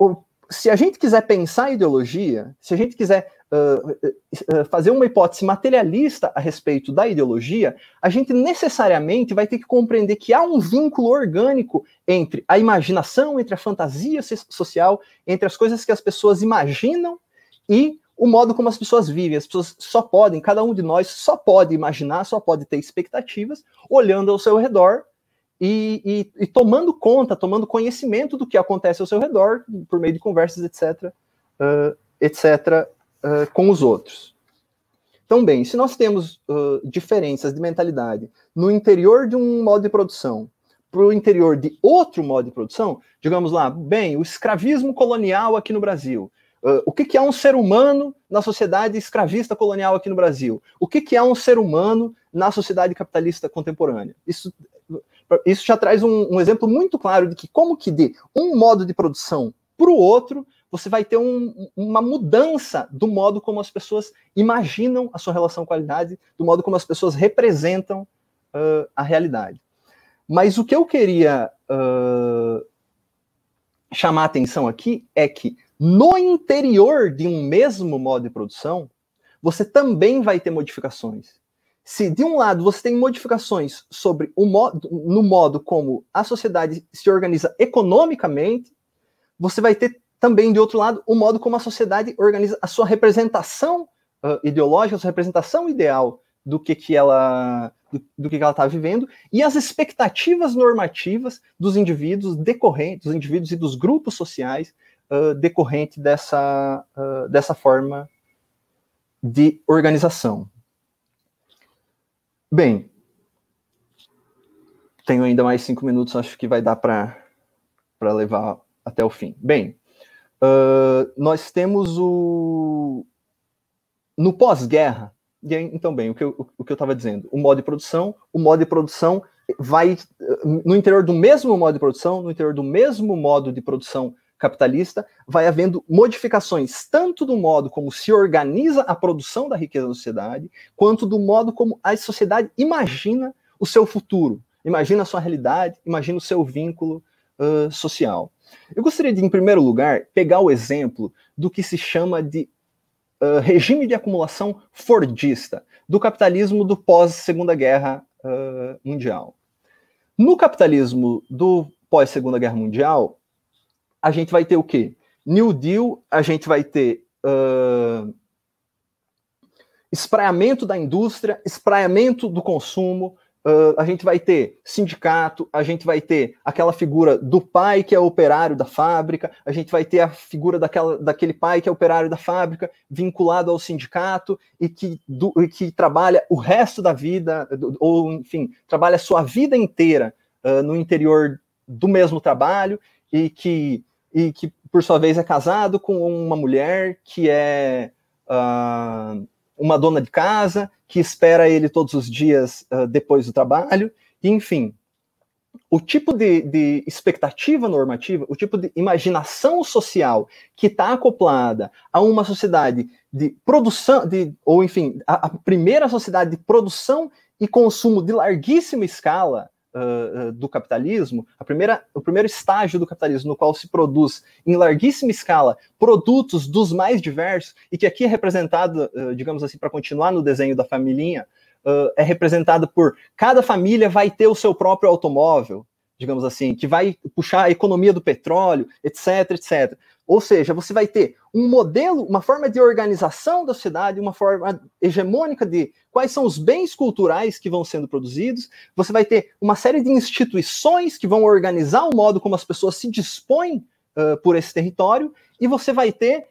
se a gente quiser pensar ideologia, se a gente quiser uh, fazer uma hipótese materialista a respeito da ideologia, a gente necessariamente vai ter que compreender que há um vínculo orgânico entre a imaginação, entre a fantasia social, entre as coisas que as pessoas imaginam e o modo como as pessoas vivem. As pessoas só podem, cada um de nós só pode imaginar, só pode ter expectativas, olhando ao seu redor e, e, e, tomando conta, tomando conhecimento do que acontece ao seu redor, por meio de conversas, etc., uh, etc., uh, com os outros. Então, bem, se nós temos uh, diferenças de mentalidade no interior de um modo de produção para o interior de outro modo de produção, digamos lá, bem, o escravismo colonial aqui no Brasil. O que, que é um ser humano na sociedade escravista colonial aqui no Brasil? O que, que é um ser humano na sociedade capitalista contemporânea? Isso, isso já traz um, um exemplo muito claro de que como que de um modo de produção para o outro, você vai ter um, uma mudança do modo como as pessoas imaginam a sua relação realidade, do modo como as pessoas representam uh, a realidade. Mas o que eu queria uh, chamar a atenção aqui é que no interior de um mesmo modo de produção, você também vai ter modificações. Se de um lado você tem modificações sobre o modo, no modo como a sociedade se organiza economicamente, você vai ter também, de outro lado, o modo como a sociedade organiza a sua representação uh, ideológica, a sua representação ideal do que, que ela do, do que, que ela está vivendo e as expectativas normativas dos indivíduos decorrentes, dos indivíduos e dos grupos sociais uh, decorrente dessa, uh, dessa forma de organização. Bem, tenho ainda mais cinco minutos, acho que vai dar para levar até o fim. Bem, Uh, nós temos o. No pós-guerra, então, bem, o que eu estava dizendo, o modo de produção, o modo de produção vai no interior do mesmo modo de produção, no interior do mesmo modo de produção capitalista, vai havendo modificações tanto do modo como se organiza a produção da riqueza da sociedade, quanto do modo como a sociedade imagina o seu futuro, imagina a sua realidade, imagina o seu vínculo uh, social. Eu gostaria de, em primeiro lugar, pegar o exemplo do que se chama de uh, regime de acumulação fordista, do capitalismo do pós-Segunda Guerra uh, Mundial. No capitalismo do pós-Segunda Guerra Mundial, a gente vai ter o quê? New Deal, a gente vai ter uh, espraiamento da indústria, espraiamento do consumo, uh, a gente vai ter sindicato, a gente vai ter aquela figura do pai que é operário da fábrica, a gente vai ter a figura daquela, daquele pai que é operário da fábrica vinculado ao sindicato e que, do, e que trabalha o resto da vida, ou enfim, trabalha a sua vida inteira uh, no interior do mesmo trabalho e que, e que, por sua vez, é casado com uma mulher que é. Uh, uma dona de casa que espera ele todos os dias uh, depois do trabalho, enfim. O tipo de, de, expectativa normativa, o tipo de imaginação social que está acoplada a uma sociedade de produção, de, ou enfim, a, a primeira sociedade de produção e consumo de larguíssima escala, uh, do capitalismo, a primeira, o primeiro estágio do capitalismo no qual se produz em larguíssima escala produtos dos mais diversos, e que aqui é representado, uh, digamos assim, para continuar no desenho da família, uh, é representado por cada família vai ter o seu próprio automóvel, digamos assim, que vai puxar a economia do petróleo, etc, etc. Ou seja, você vai ter um modelo, uma forma de organização da sociedade, uma forma hegemônica de quais são os bens culturais que vão sendo produzidos. Você vai ter uma série de instituições que vão organizar o modo como as pessoas se dispõem uh, por esse território, e você vai ter,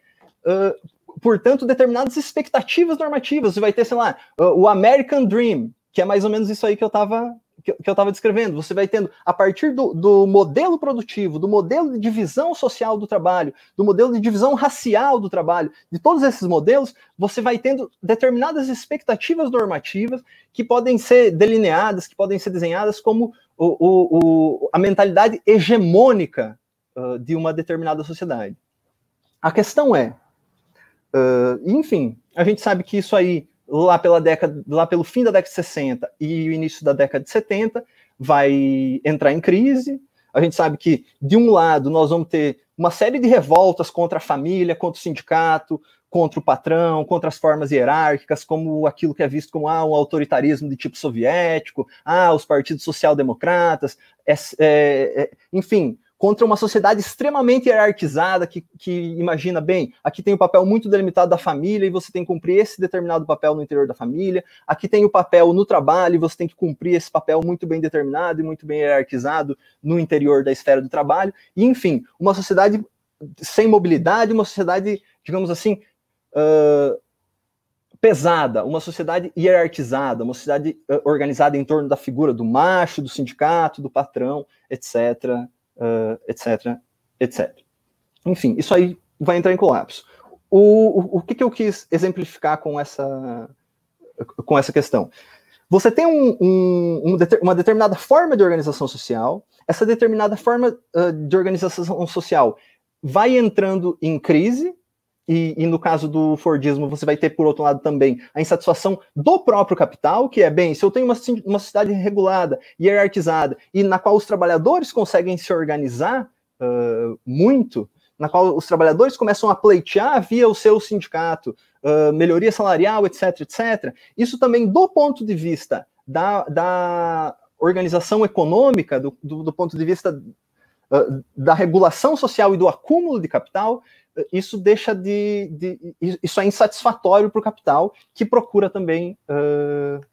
uh, portanto, determinadas expectativas normativas. Você vai ter, sei lá, uh, o American Dream, que é mais ou menos isso aí que eu estava que, eu estava descrevendo. Você vai tendo, a partir do, do, modelo produtivo, do modelo de divisão social do trabalho, do modelo de divisão racial do trabalho, de todos esses modelos, você vai tendo determinadas expectativas normativas que podem ser delineadas, que podem ser desenhadas como o, o, o, a mentalidade hegemônica uh, de uma determinada sociedade. A questão é, uh, enfim, a gente sabe que isso aí lá pela década, lá pelo fim da década de 60 e o início da década de 70, vai entrar em crise. A gente sabe que, de um lado, nós vamos ter uma série de revoltas contra a família, contra o sindicato, contra o patrão, contra as formas hierárquicas, como aquilo que é visto como ah, um autoritarismo de tipo soviético, ah, os partidos social-democratas, é, é, enfim, contra uma sociedade extremamente hierarquizada que, que imagina bem, aqui tem o papel muito delimitado da família e você tem que cumprir esse determinado papel no interior da família, aqui tem o papel no trabalho e você tem que cumprir esse papel muito bem determinado e muito bem hierarquizado no interior da esfera do trabalho, e enfim, uma sociedade sem mobilidade, uma sociedade, digamos assim, uh, pesada, uma sociedade hierarquizada, uma sociedade organizada em torno da figura do macho, do sindicato, do patrão, etc., uh, etc, etc. Enfim, isso aí vai entrar em colapso. O, o, o que, que eu quis exemplificar com essa, com essa questão? Você tem um, um, uma determinada forma de organização social, essa determinada forma uh, de organização social vai entrando em crise, e, e, no caso do Fordismo, você vai ter, por outro lado, também a insatisfação do próprio capital, que é, bem, se eu tenho uma, uma sociedade regulada, hierarquizada, e na qual os trabalhadores conseguem se organizar uh, muito, na qual os trabalhadores começam a pleitear via o seu sindicato, uh, melhoria salarial, etc, etc, isso também, do ponto de vista da, da organização econômica, do, do, do ponto de vista uh, da regulação social e do acúmulo de capital, isso deixa de, de isso é insatisfatório para o capital que procura também uh,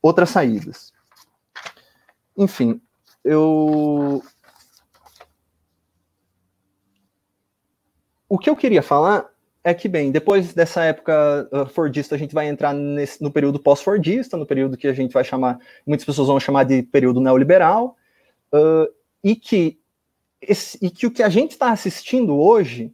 outras saídas. Enfim, eu o que eu queria falar é que, bem, depois dessa época uh, fordista, a gente vai entrar nesse, no período pós-fordista, no período que a gente vai chamar, muitas pessoas vão chamar de período neoliberal, uh, e, que esse, e que o que a gente está assistindo hoje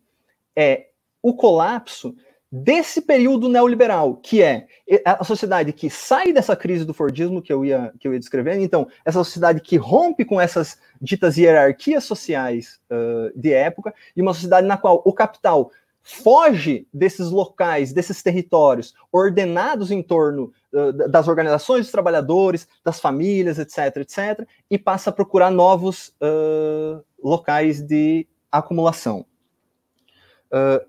é o colapso desse período neoliberal, que é a sociedade que sai dessa crise do Fordismo que eu ia, que eu ia descrevendo, então, essa sociedade que rompe com essas ditas hierarquias sociais uh, de época, e uma sociedade na qual o capital foge desses locais, desses territórios ordenados em torno uh, das organizações dos trabalhadores, das famílias, etc., etc., e passa a procurar novos uh, locais de acumulação. Uh,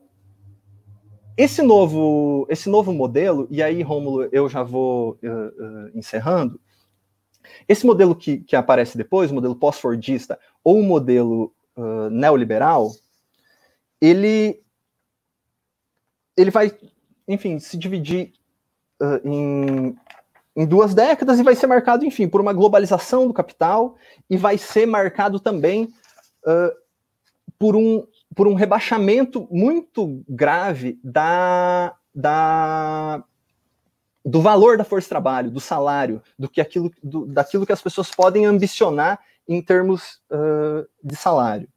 esse novo, esse novo modelo, e aí, Rômulo, eu já vou uh, uh, encerrando. Esse modelo que, que aparece depois, o modelo pós-fordista ou o modelo neoliberal, ele, ele vai, enfim, se dividir em, em duas décadas e vai ser marcado, enfim, por uma globalização do capital e vai ser marcado também uh, por, um, por um rebaixamento muito grave da, da, do valor da força de trabalho, do salário, do que aquilo, do, daquilo que as pessoas podem ambicionar em termos uh, de salário.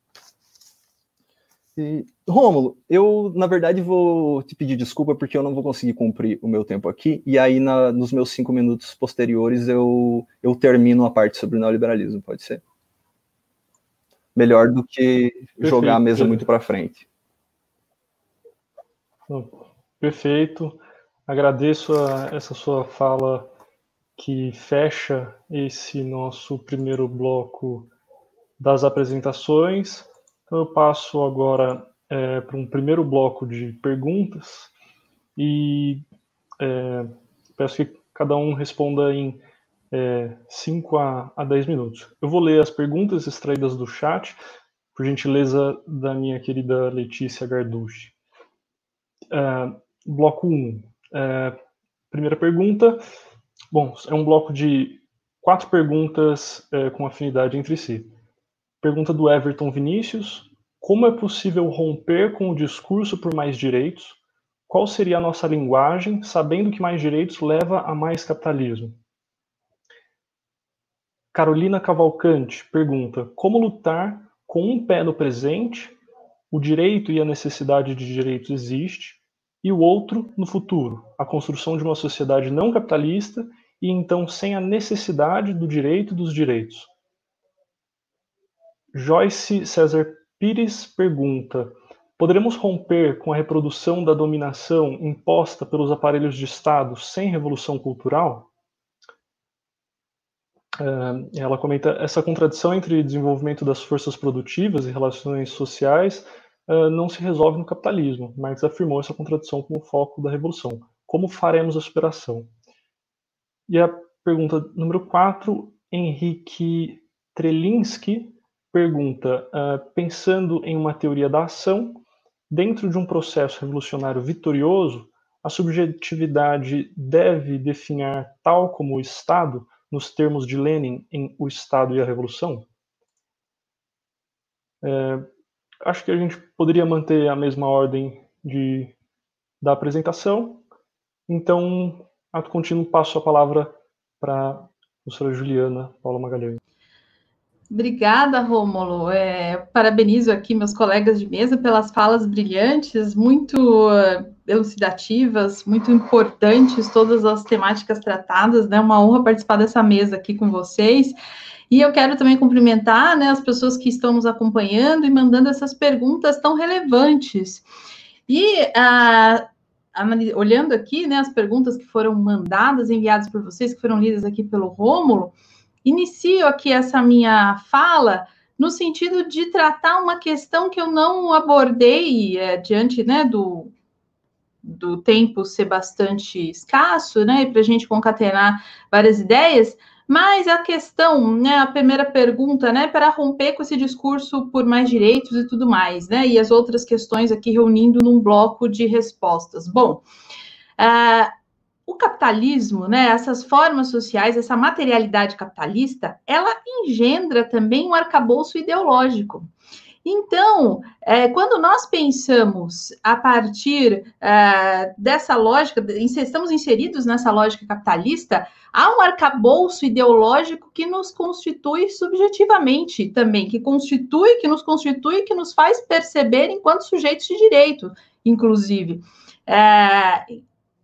E, Rômulo, eu, na verdade, vou te pedir desculpa porque eu não vou conseguir cumprir o meu tempo aqui, e aí na, nos meus cinco minutos posteriores eu, eu termino a parte sobre neoliberalismo, pode ser? Melhor do que Perfeito. jogar a mesa muito para frente. Perfeito. Agradeço a, essa sua fala que fecha esse nosso primeiro bloco das apresentações. Então, eu passo agora é, para um primeiro bloco de perguntas e é, peço que cada um responda em 5 é, a, a 10 minutos. Eu vou ler as perguntas extraídas do chat, por gentileza da minha querida Letícia Garducci. É, bloco 1. Um, é, primeira pergunta. Bom, é um bloco de quatro perguntas é, com afinidade entre si. Pergunta do Everton Vinícius: Como é possível romper com o discurso por mais direitos? Qual seria a nossa linguagem, sabendo que mais direitos leva a mais capitalismo? Carolina Cavalcante pergunta: Como lutar com um pé no presente? O direito e a necessidade de direitos existe, e o outro no futuro, a construção de uma sociedade não capitalista e então sem a necessidade do direito dos direitos. Joyce César Pires pergunta: Poderemos romper com a reprodução da dominação imposta pelos aparelhos de Estado sem revolução cultural? Eh, ela comenta essa contradição entre desenvolvimento das forças produtivas e relações sociais uh, não se resolve no capitalismo. Marx afirmou essa contradição como foco da revolução. Como faremos a superação? E a pergunta número 4, Henrique Trelinski pergunta: uh, pensando em uma teoria da ação, dentro de um processo revolucionário vitorioso, a subjetividade deve definir tal como o Estado, nos termos de Lenin, em O Estado e a Revolução? É, acho que a gente poderia manter a mesma ordem de, da apresentação. Então, ato contínuo, passo a palavra para a professora Juliana Paula Magalhães. Obrigada, Rômulo. É, parabenizo aqui meus colegas de mesa pelas falas brilhantes, muito uh, elucidativas, muito importantes, todas as temáticas tratadas. É né? uma honra participar dessa mesa aqui com vocês. E eu quero também cumprimentar né, as pessoas que estão nos acompanhando e mandando essas perguntas tão relevantes. E ah, olhando aqui né, as perguntas que foram mandadas, enviadas por vocês, que foram lidas aqui pelo Rômulo, inicio aqui essa minha fala no sentido de tratar uma questão que eu não abordei é, diante né, do, do tempo ser bastante escasso, né, para a gente concatenar várias ideias, mas a questão, né, a primeira pergunta, né, para romper com esse discurso por mais direitos e tudo mais, né, e as outras questões aqui reunindo num bloco de respostas. Bom, uh, o capitalismo, né, essas formas sociais, essa materialidade capitalista, ela engendra também um arcabouço ideológico. Então, é, quando nós pensamos a partir é, dessa lógica, estamos inseridos nessa lógica capitalista, há um arcabouço ideológico que nos constitui subjetivamente também, que constitui, que nos constitui, que nos faz perceber enquanto sujeitos de direito, inclusive. É,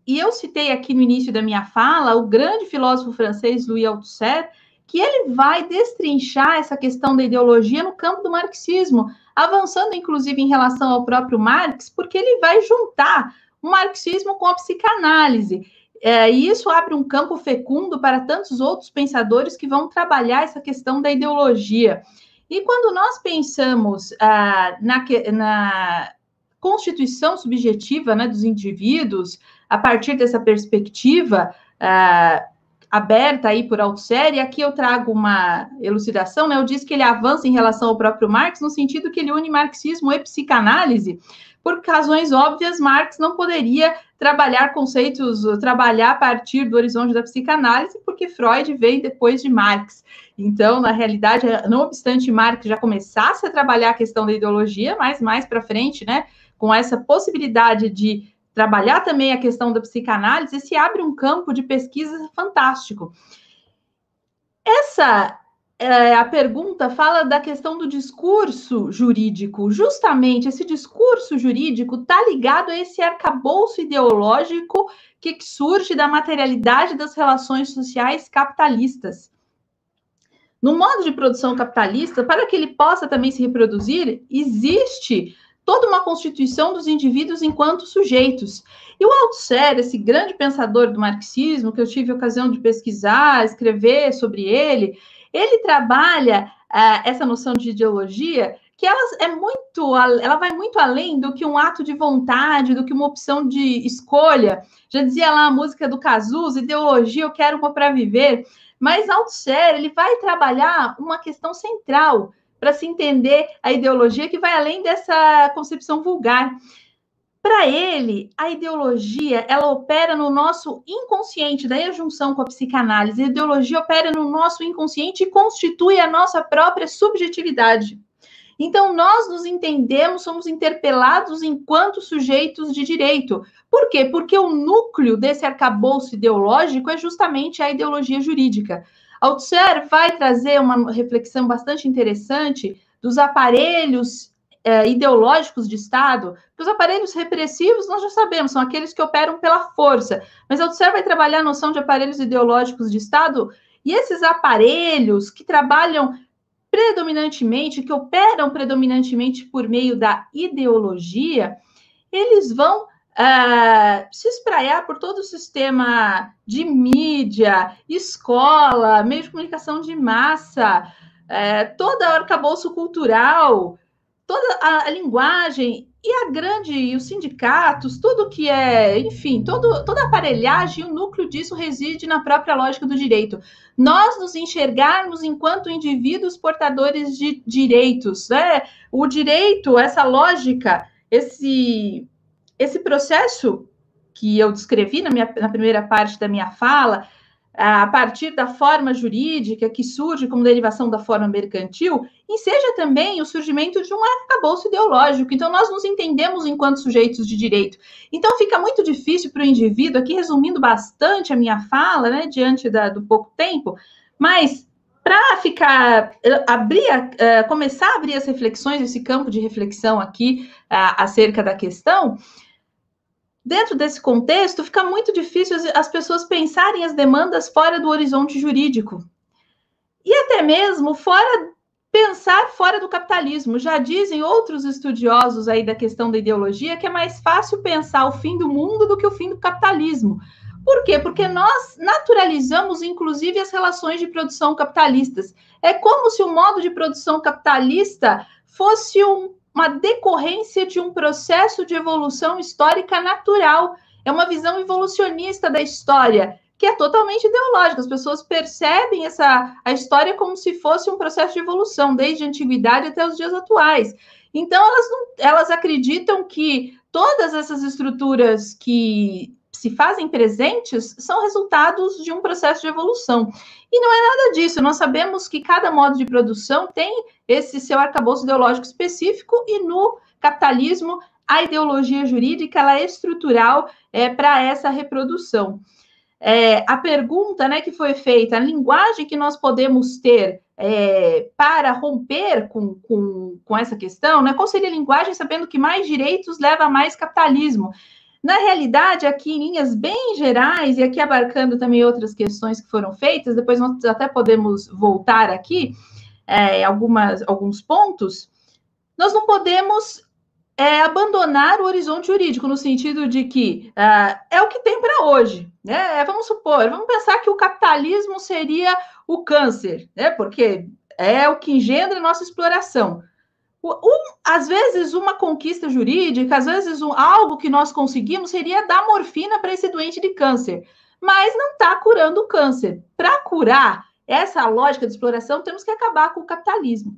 e eu citei aqui no início da minha fala o grande filósofo francês Louis Althusser, que ele vai destrinchar essa questão da ideologia no campo do marxismo, avançando inclusive em relação ao próprio Marx, porque ele vai juntar o marxismo com a psicanálise. É, e isso abre um campo fecundo para tantos outros pensadores que vão trabalhar essa questão da ideologia. E quando nós pensamos ah, na, na constituição subjetiva né, dos indivíduos, a partir dessa perspectiva, ah, aberta aí por Althusser, e aqui eu trago uma elucidação, né? Eu disse que ele avança em relação ao próprio Marx, no sentido que ele une marxismo e psicanálise, por razões óbvias, Marx não poderia trabalhar conceitos, trabalhar a partir do horizonte da psicanálise, porque Freud veio depois de Marx. Então, na realidade, não obstante Marx já começasse a trabalhar a questão da ideologia, mas mais para frente, né, com essa possibilidade de trabalhar também a questão da psicanálise, se abre um campo de pesquisa fantástico. Essa é, a pergunta fala da questão do discurso jurídico. Justamente esse discurso jurídico está ligado a esse arcabouço ideológico que surge da materialidade das relações sociais capitalistas. No modo de produção capitalista, para que ele possa também se reproduzir, existe toda uma constituição dos indivíduos enquanto sujeitos. E o Althusser, esse grande pensador do marxismo, que eu tive a ocasião de pesquisar, escrever sobre ele, ele trabalha uh, essa noção de ideologia que ela é muito, ela vai muito além do que um ato de vontade, do que uma opção de escolha. Já dizia lá a música do Cazuza, ideologia, eu quero uma para viver. Mas Althusser, ele vai trabalhar uma questão central, para se entender a ideologia que vai além dessa concepção vulgar. Para ele, a ideologia ela opera no nosso inconsciente, daí a junção com a psicanálise. A ideologia opera no nosso inconsciente e constitui a nossa própria subjetividade. Então, nós nos entendemos, somos interpelados enquanto sujeitos de direito. Por quê? Porque o núcleo desse arcabouço ideológico é justamente a ideologia jurídica. Althusser vai trazer uma reflexão bastante interessante dos aparelhos é, ideológicos de Estado, que os aparelhos repressivos nós já sabemos, são aqueles que operam pela força, mas Althusser vai trabalhar a noção de aparelhos ideológicos de Estado, e esses aparelhos que trabalham predominantemente, que operam predominantemente por meio da ideologia, eles vão uh, se espraiar por todo o sistema de mídia, escola, meio de comunicação de massa, uh, todo o arcabouço cultural, toda a, a, linguagem e a grande, e os sindicatos, tudo que é, enfim, todo, toda a aparelhagem, o núcleo disso reside na própria lógica do direito. Nós nos enxergarmos enquanto indivíduos portadores de direitos, né? O direito, essa lógica, esse esse processo que eu descrevi na, minha, na primeira parte da minha fala, a partir da forma jurídica que surge como derivação da forma mercantil, enseja também o surgimento de um arcabouço ideológico. Então, nós nos entendemos enquanto sujeitos de direito. Então, fica muito difícil para o indivíduo, aqui resumindo bastante a minha fala, né, diante da, do pouco tempo, mas para ficar, abrir, uh, começar a abrir as reflexões, esse campo de reflexão aqui uh, acerca da questão, Dentro desse contexto, fica muito difícil as pessoas pensarem as demandas fora do horizonte jurídico. E até mesmo fora pensar fora do capitalismo. Já dizem outros estudiosos aí da questão da ideologia que é mais fácil pensar o fim do mundo do que o fim do capitalismo. Por quê? Porque nós naturalizamos, inclusive, as relações de produção capitalistas. É como se o modo de produção capitalista fosse um uma decorrência de um processo de evolução histórica natural. É uma visão evolucionista da história, que é totalmente ideológica. As pessoas percebem essa a história como se fosse um processo de evolução, desde a antiguidade até os dias atuais. Então, elas, não, elas acreditam que todas essas estruturas que se fazem presentes são resultados de um processo de evolução. E não é nada disso. Nós sabemos que cada modo de produção tem esse seu arcabouço ideológico específico e no capitalismo a ideologia jurídica ela é estrutural é, para essa reprodução. É, a pergunta né, que foi feita, a linguagem que nós podemos ter é, para romper com, com, com essa questão, né, qual seria a linguagem sabendo que mais direitos leva a mais capitalismo? Na realidade, aqui em linhas bem gerais, e aqui abarcando também outras questões que foram feitas, depois nós até podemos voltar aqui é, algumas, alguns pontos, nós não podemos é, abandonar o horizonte jurídico, no sentido de que uh, é o que tem para hoje. Né? É, vamos supor, vamos pensar que o capitalismo seria o câncer, né? porque é o que engendra nossa exploração. Um, às vezes, uma conquista jurídica, às vezes, um, algo que nós conseguimos seria dar morfina para esse doente de câncer, mas não está curando o câncer. Para curar essa lógica de exploração, temos que acabar com o capitalismo.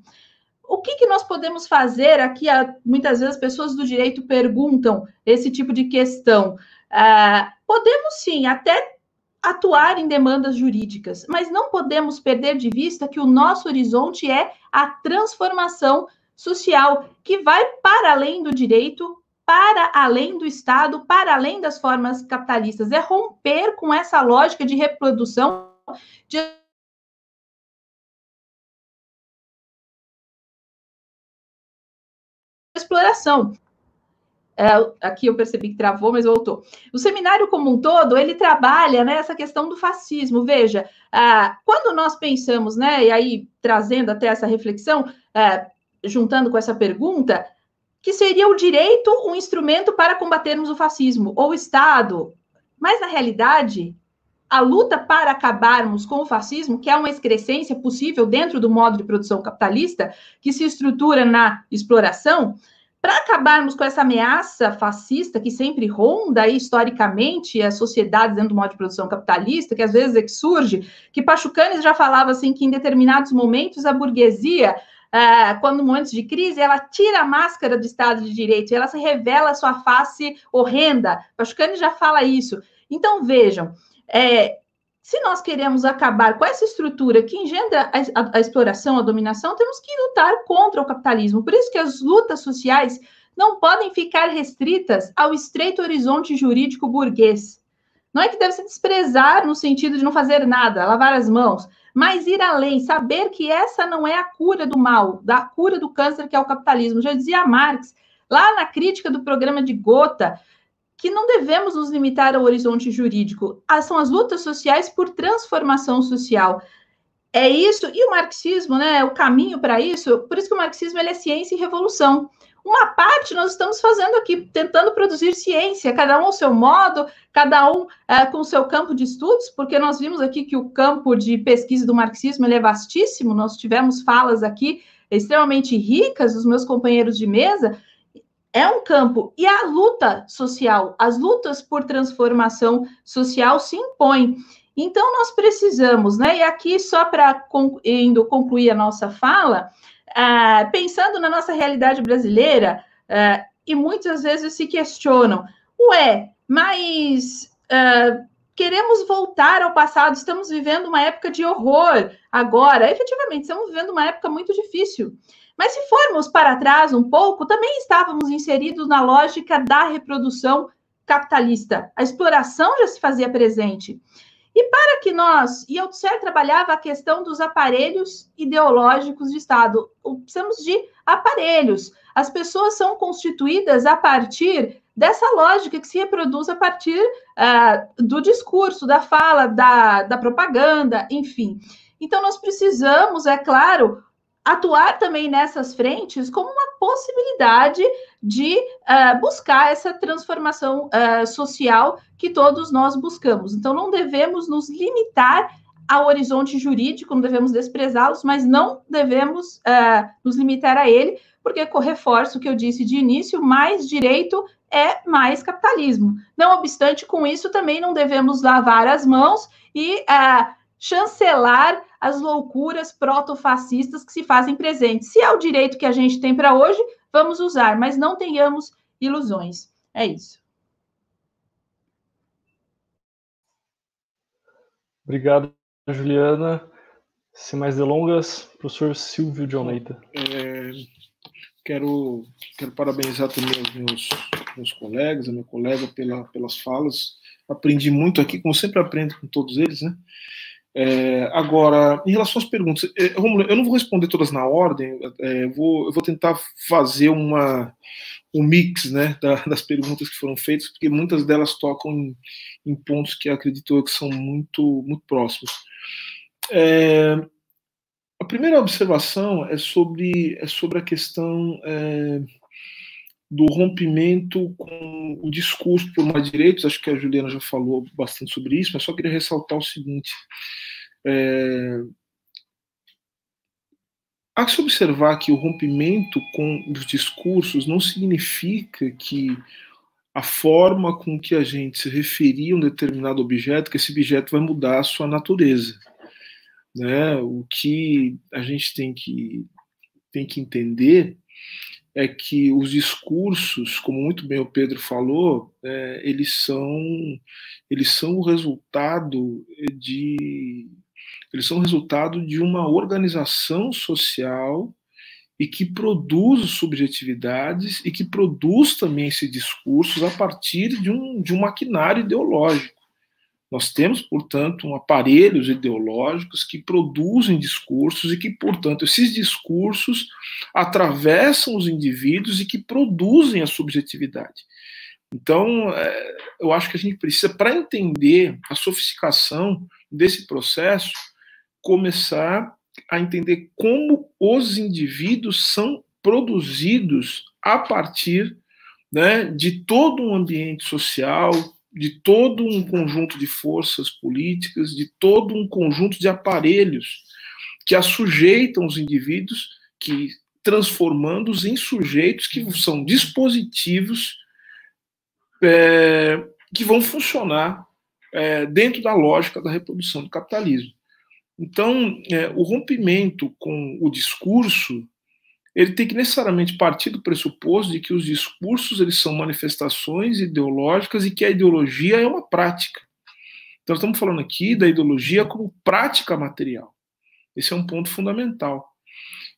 o que, que nós podemos fazer aqui? Muitas vezes as pessoas do direito perguntam esse tipo de questão. Uh, podemos sim, até atuar em demandas jurídicas, mas não podemos perder de vista que o nosso horizonte é a transformação social, que vai para além do direito, para além do Estado, para além das formas capitalistas. É romper com essa lógica de reprodução de exploração. É, aqui eu percebi que travou, mas voltou. O seminário como um todo, ele trabalha né, questão do fascismo. Veja, ah, quando nós pensamos, né, e aí trazendo até essa reflexão, ah, juntando com essa pergunta, que seria o direito um instrumento para combatermos o fascismo, ou o Estado. Mas, na realidade, a luta para acabarmos com o fascismo, que é uma excrescência possível dentro do modo de produção capitalista, que se estrutura na exploração, para acabarmos com essa ameaça fascista que sempre ronda historicamente as sociedades dentro do modo de produção capitalista, que às vezes é que surge, que Pachucanes já falava assim que em determinados momentos a burguesia, uh, quando momentos de crise, ela tira a máscara do Estado de Direito e ela se revela sua face horrenda. Pachucanes já fala isso. Então vejam, é, se nós queremos acabar com essa estrutura que engendra a, a, a, exploração, a dominação, temos que lutar contra o capitalismo. Por isso que as lutas sociais não podem ficar restritas ao estreito horizonte jurídico burguês. Não é que deve se desprezar no sentido de não fazer nada, lavar as mãos, mas ir além, saber que essa não é a cura do mal, da cura do câncer que é o capitalismo. Já dizia Marx, lá na crítica do programa de Gotha, que não devemos nos limitar ao horizonte jurídico. Ah, são as lutas sociais por transformação social. É isso, e o marxismo, né, o caminho para isso, por isso que o marxismo é ciência e revolução. Uma parte nós estamos fazendo aqui, tentando produzir ciência, cada um ao seu modo, cada um é, com o seu campo de estudos, porque nós vimos aqui que o campo de pesquisa do marxismo é vastíssimo, nós tivemos falas aqui extremamente ricas dos meus companheiros de mesa, é um campo. E a luta social, as lutas por transformação social se impõem. Então, nós precisamos, né? E aqui, só para concluir a nossa fala, uh, pensando na nossa realidade brasileira, uh, e muitas vezes se questionam, ué, mas uh, queremos voltar ao passado, estamos vivendo uma época de horror agora. Efetivamente, estamos vivendo uma época muito difícil. Mas se formos para trás um pouco, também estávamos inseridos na lógica da reprodução capitalista. A exploração já se fazia presente. E para que nós, e Althusser trabalhava a questão dos aparelhos ideológicos de Estado, precisamos de aparelhos. As pessoas são constituídas a partir dessa lógica que se reproduz a partir uh, do discurso, da fala, da, da propaganda, enfim. Então, nós precisamos, é claro, atuar também nessas frentes como uma possibilidade de uh, buscar essa transformação uh, social que todos nós buscamos. Então, não devemos nos limitar ao horizonte jurídico, não devemos desprezá-los, mas não devemos uh, nos limitar a ele, porque reforço o que eu disse de início: mais direito é mais capitalismo. Não obstante, com isso também não devemos lavar as mãos e chancelar as loucuras protofascistas que se fazem presentes. Se é o direito que a gente tem para hoje, vamos usar, mas não tenhamos ilusões. É isso. Obrigado, Juliana. Sem mais delongas, professor Silvio de Almeida. É, quero, quero parabenizar também os meus, meus colegas, a minha colega, pela, pelas falas. Aprendi muito aqui, como sempre aprendo com todos eles, né? É, agora, em relação às perguntas, é, Romulo, eu não vou responder todas na ordem, é, vou, eu vou tentar fazer uma, um mix né, da, das perguntas que foram feitas, porque muitas delas tocam em, em pontos que acredito eu que são muito, muito próximos. É, a primeira observação é sobre, é sobre a questão é, do rompimento com o discurso por mais direitos, acho que a Juliana já falou bastante sobre isso, mas só queria ressaltar o seguinte. É, há que se observar que o rompimento com os discursos não significa que a forma com que a gente se referia a um determinado objeto, que esse objeto vai mudar a sua natureza. Né? O que a gente tem que tem que entender é que os discursos, como muito bem o Pedro falou, é, eles são eles são o resultado de eles são resultado de uma organização social e que produz subjetividades e que produz também esses discursos a partir de um, de um maquinário ideológico. Nós temos, portanto, aparelhos ideológicos que produzem discursos e que, portanto, esses discursos atravessam os indivíduos e que produzem a subjetividade. Então, é, eu acho que a gente precisa, para entender a sofisticação desse processo, começar a entender como os indivíduos são produzidos a partir né, de todo um ambiente social, de todo um conjunto de forças políticas, de todo um conjunto de aparelhos que assujeitam os indivíduos, que transformando-os em sujeitos que são dispositivos é, que vão funcionar é, dentro da lógica da reprodução do capitalismo. Então, é, o rompimento com o discurso ele tem que necessariamente partir do pressuposto de que os discursos eles são manifestações ideológicas e que a ideologia é uma prática. Então, estamos falando aqui da ideologia como prática material. Esse é um ponto fundamental.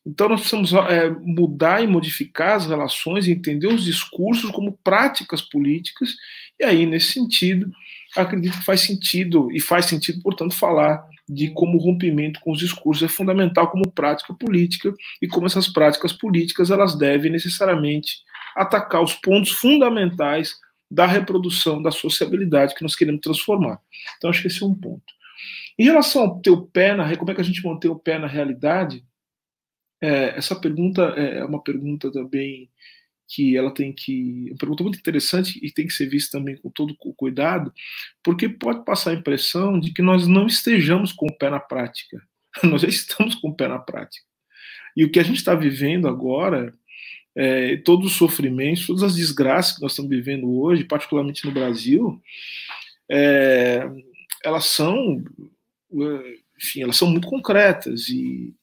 Então, nós precisamos é, mudar e modificar as relações, entender os discursos como práticas políticas, e aí, nesse sentido, acredito que faz sentido, e faz sentido, portanto, falar de como rompimento com os discursos é fundamental como prática política e como essas práticas políticas elas devem necessariamente atacar os pontos fundamentais da reprodução da sociabilidade que nós queremos transformar. Então acho que esse é um ponto. Em relação ao ter o pé na como é que a gente mantém o pé na realidade, é, essa pergunta é, é uma pergunta também que ela tem que. É uma pergunta muito interessante e tem que ser vista também com todo o cuidado, porque pode passar a impressão de que nós não estejamos com o pé na prática. *laughs* Nós já estamos com o pé na prática. E o que a gente está vivendo agora, é, todos os sofrimentos, todas as desgraças que nós estamos vivendo hoje, particularmente no Brasil, é, elas são, enfim, elas são muito concretas e,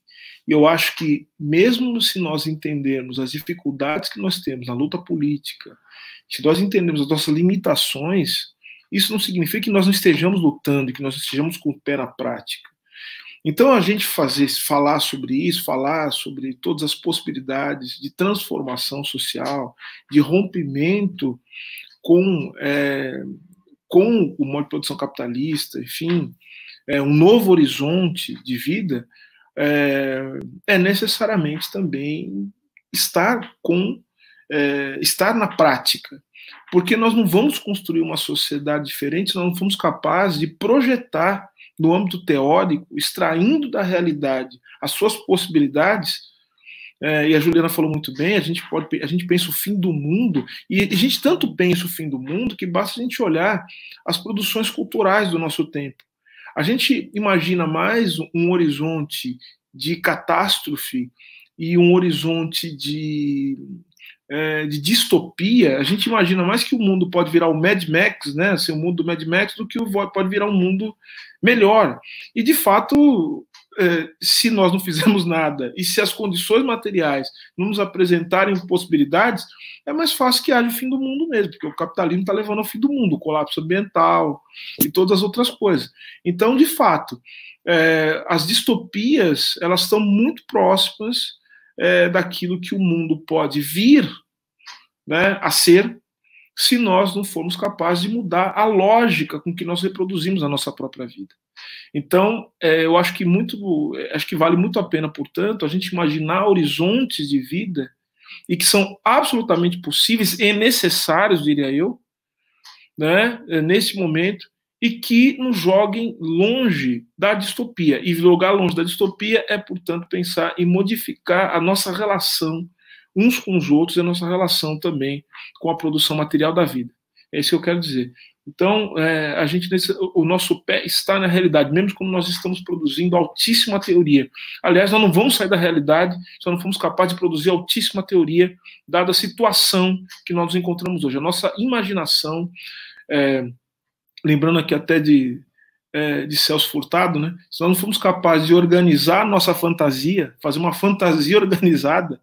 e eu acho que, mesmo se nós entendermos as dificuldades que nós temos na luta política, se nós entendermos as nossas limitações, isso não significa que nós não estejamos lutando, que nós estejamos com o pé na prática. Então, a gente fazer, falar sobre isso, falar sobre todas as possibilidades de transformação social, de rompimento com, é, com o modo de produção capitalista, enfim, é, um novo horizonte de vida, é, é necessariamente também estar com é, estar na prática, porque nós não vamos construir uma sociedade diferente, nós não fomos capazes de projetar no âmbito teórico, extraindo da realidade as suas possibilidades. É, e a Juliana falou muito bem, a gente pode, a gente pensa o fim do mundo e a gente tanto pensa o fim do mundo que basta a gente olhar as produções culturais do nosso tempo. A gente imagina mais um horizonte de catástrofe e um horizonte de, é, de distopia. A gente imagina mais que o mundo pode virar o Mad Max, né? Ser o mundo do Mad Max, do que pode virar um mundo melhor. E de fato, se nós não fizermos nada e se as condições materiais não nos apresentarem possibilidades, é mais fácil que haja o fim do mundo mesmo, porque o capitalismo está levando ao fim do mundo, o colapso ambiental e todas as outras coisas. Então, de fato, é, as distopias elas estão muito próximas é, daquilo que o mundo pode vir né, a ser se nós não formos capazes de mudar a lógica com que nós reproduzimos a nossa própria vida. Então, é, eu acho que muito, acho que vale muito a pena, portanto, a gente imaginar horizontes de vida e que são absolutamente possíveis e necessários, diria eu, né, nesse momento, e que nos joguem longe da distopia. E jogar longe da distopia é, portanto, pensar em modificar a nossa relação uns com os outros e a nossa relação também com a produção material da vida. É isso que eu quero dizer. Então, é, a gente nesse, o nosso pé está na realidade, mesmo quando nós estamos produzindo altíssima teoria. Aliás, nós não vamos sair da realidade se não formos capazes de produzir altíssima teoria, dada a situação que nós nos encontramos hoje. A nossa imaginação, é, lembrando aqui até de, é, de Celso Furtado, né? Se nós não formos capazes de organizar nossa fantasia, fazer uma fantasia *laughs* organizada,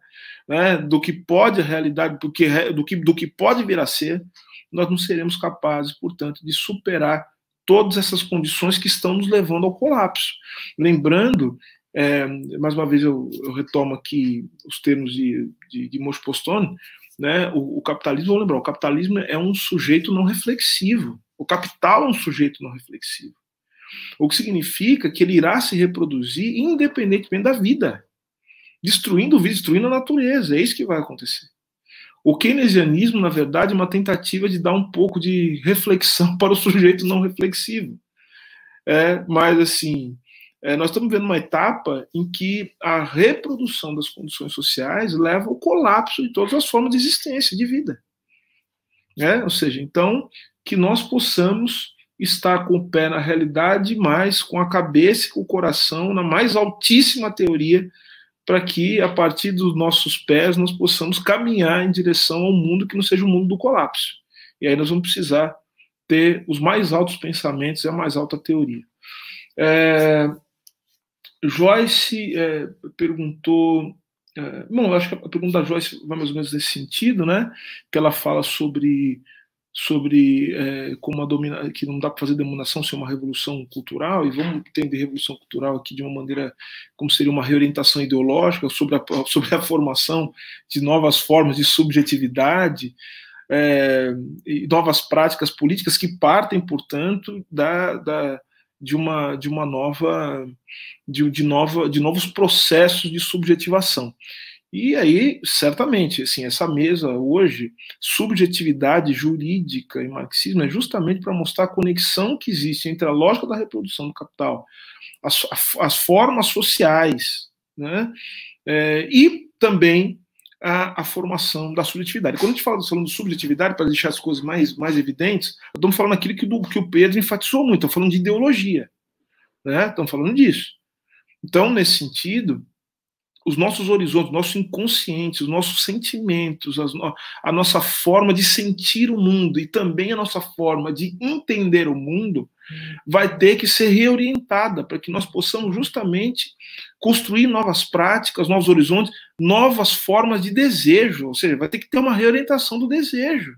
né, do que pode a realidade, do que, do que, do que pode vir a ser, nós não seremos capazes, portanto, de superar todas essas condições que estão nos levando ao colapso. Lembrando, é, mais uma vez eu, eu, retomo aqui os termos de, de, de Postone, né, o, o capitalismo, vou lembrar, o capitalismo é um sujeito não reflexivo, o capital é um sujeito não reflexivo. O que significa que ele irá se reproduzir independentemente da vida, destruindo o vida, destruindo a natureza. É isso que vai acontecer. O keynesianismo, na verdade, é uma tentativa de dar um pouco de reflexão *laughs* para o sujeito não reflexivo. É, mas, assim, é, nós estamos vendo uma etapa em que a reprodução das condições sociais leva ao colapso de todas as formas de existência, de vida. É, ou seja, então, que nós possamos estar com o pé na realidade, mas com a cabeça e com o coração na mais altíssima teoria, para que, a partir dos nossos pés, nós possamos caminhar em direção ao mundo que não seja o mundo do colapso. E aí nós vamos precisar ter os mais altos pensamentos e a mais alta teoria. É, Joyce é, perguntou. É, bom, acho que a pergunta da Joyce vai mais ou menos nesse sentido, né? Que ela fala sobre sobre é, como a domina, que não dá para fazer dominação sem uma revolução cultural, e vamos entender revolução cultural aqui de uma maneira como seria uma reorientação ideológica sobre a, *laughs* sobre a formação de novas formas de subjetividade é, e novas práticas políticas que partem, portanto, da, da de uma de uma nova de, de nova de novos processos de subjetivação e aí, certamente, assim, essa mesa hoje, subjetividade jurídica e marxismo, é justamente para mostrar a conexão que existe entre a lógica da reprodução do capital, as, as formas sociais, né, é, e também a, a, formação da subjetividade. Quando a gente fala falando de subjetividade, para deixar as coisas mais, mais evidentes, estamos falando aquilo que, do, que o Pedro enfatizou muito, estamos falando de ideologia, né, estamos falando disso. Então, nesse sentido, os nossos horizontes, nosso inconsciente, os nossos sentimentos, as, a nossa forma de sentir o mundo e também a nossa forma de entender o mundo vai ter que ser reorientada para que nós possamos justamente construir novas práticas, novos horizontes, novas formas de desejo, ou seja, vai ter que ter uma reorientação do desejo.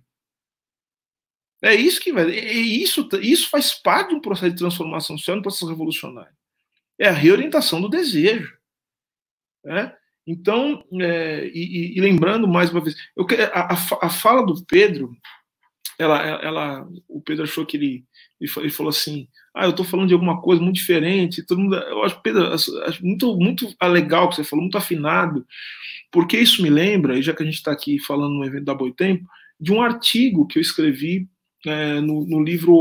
É isso que vai, isso, isso faz parte de um processo de transformação social, um processo revolucionário. É a reorientação do desejo. Né? Então, é, e, e, lembrando mais uma vez, eu, a, a, fala do Pedro, ela, ela, o Pedro achou que ele, ele falou assim, ah, eu estou falando de alguma coisa muito diferente, todo mundo, eu acho, Pedro, acho muito, muito legal que você falou, muito afinado, porque isso me lembra, e já que a gente está aqui falando no evento da Boitempo, de um artigo que eu escrevi é, no, no, livro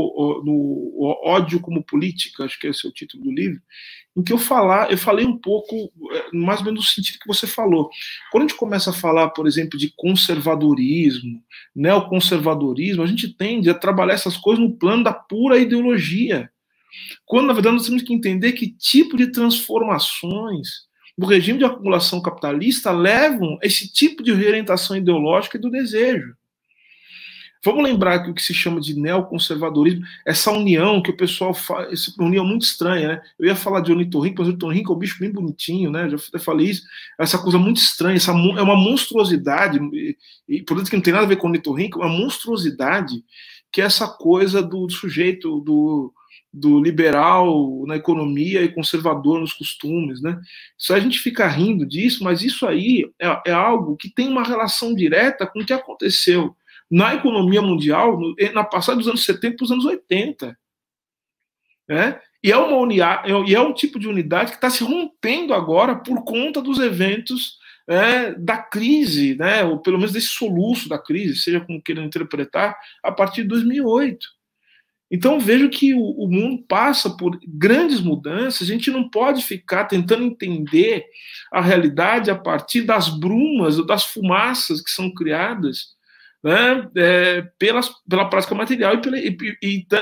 no Ódio como Política, acho que esse é o título do livro, em que eu falar, eu falei um pouco, é, mais ou menos no sentido que você falou. Quando a gente começa a falar, por exemplo, de conservadorismo, neoconservadorismo, a gente tende a trabalhar essas coisas no plano da pura ideologia. Quando, na verdade, nós temos que entender que tipo de transformações do regime de acumulação capitalista levam a esse tipo de reorientação ideológica e do desejo. Vamos lembrar que o que se chama de neoconservadorismo, essa união que o pessoal faz, essa união muito estranha, né? Eu ia falar de ornitorrinco, mas ornitorrinco é um bicho bem bonitinho, né? Já falei isso. Essa coisa muito estranha, essa é uma monstruosidade, e, e portanto que não tem nada a ver com ornitorrinco, é uma monstruosidade que é essa coisa do sujeito, do, do liberal na economia e conservador nos costumes, né? Isso a gente fica rindo disso, mas isso aí é, é algo que tem uma relação direta com o que aconteceu na economia mundial na passada dos anos 70 para os anos 80. Né? E, é uma unidade, e é um tipo de unidade que está se rompendo agora por conta dos eventos é, da crise, né? ou pelo menos desse soluço da crise, seja como queiram interpretar, a partir de 2008. Então vejo que o, o, mundo passa por grandes mudanças, a gente não pode ficar tentando entender a realidade a partir das brumas ou das fumaças que são criadas né, é, pela, pela prática material e, pela, e,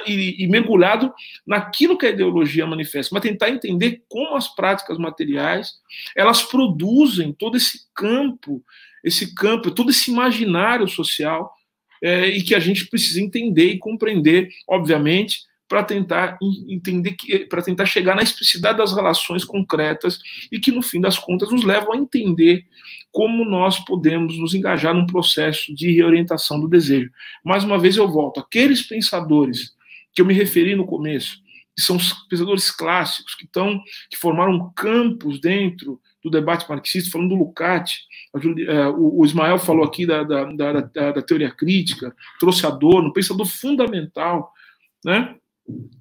e, e, mergulhado naquilo que a ideologia manifesta, mas tentar entender como as práticas materiais elas produzem todo esse campo, esse campo, todo esse imaginário social é, e que a gente precisa entender e compreender, obviamente, para tentar entender que para tentar chegar na explicidade das relações concretas e que no fim das contas nos levam a entender como nós podemos nos engajar num processo de reorientação do desejo. Mais uma vez eu volto, aqueles pensadores que eu me referi no começo, que são os pensadores clássicos, que estão que formaram campos dentro do debate marxista, falando do Lukács, é, o Ismael falou aqui da, da, da, da teoria crítica, trouxe um pensador fundamental, né?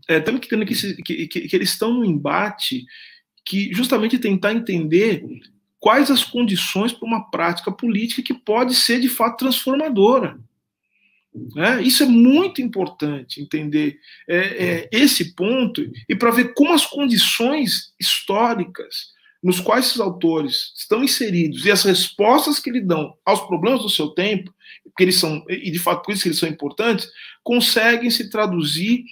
É, que, que, que, que eles estão no embate que justamente tentar entender quais as condições para uma prática política que pode ser de fato transformadora. Né? Isso é muito importante entender é, é, esse ponto e para ver como as condições históricas nos quais esses autores estão inseridos e as respostas que lhe dão aos problemas do seu tempo, que eles são e de fato por isso que eles são importantes, conseguem se traduzir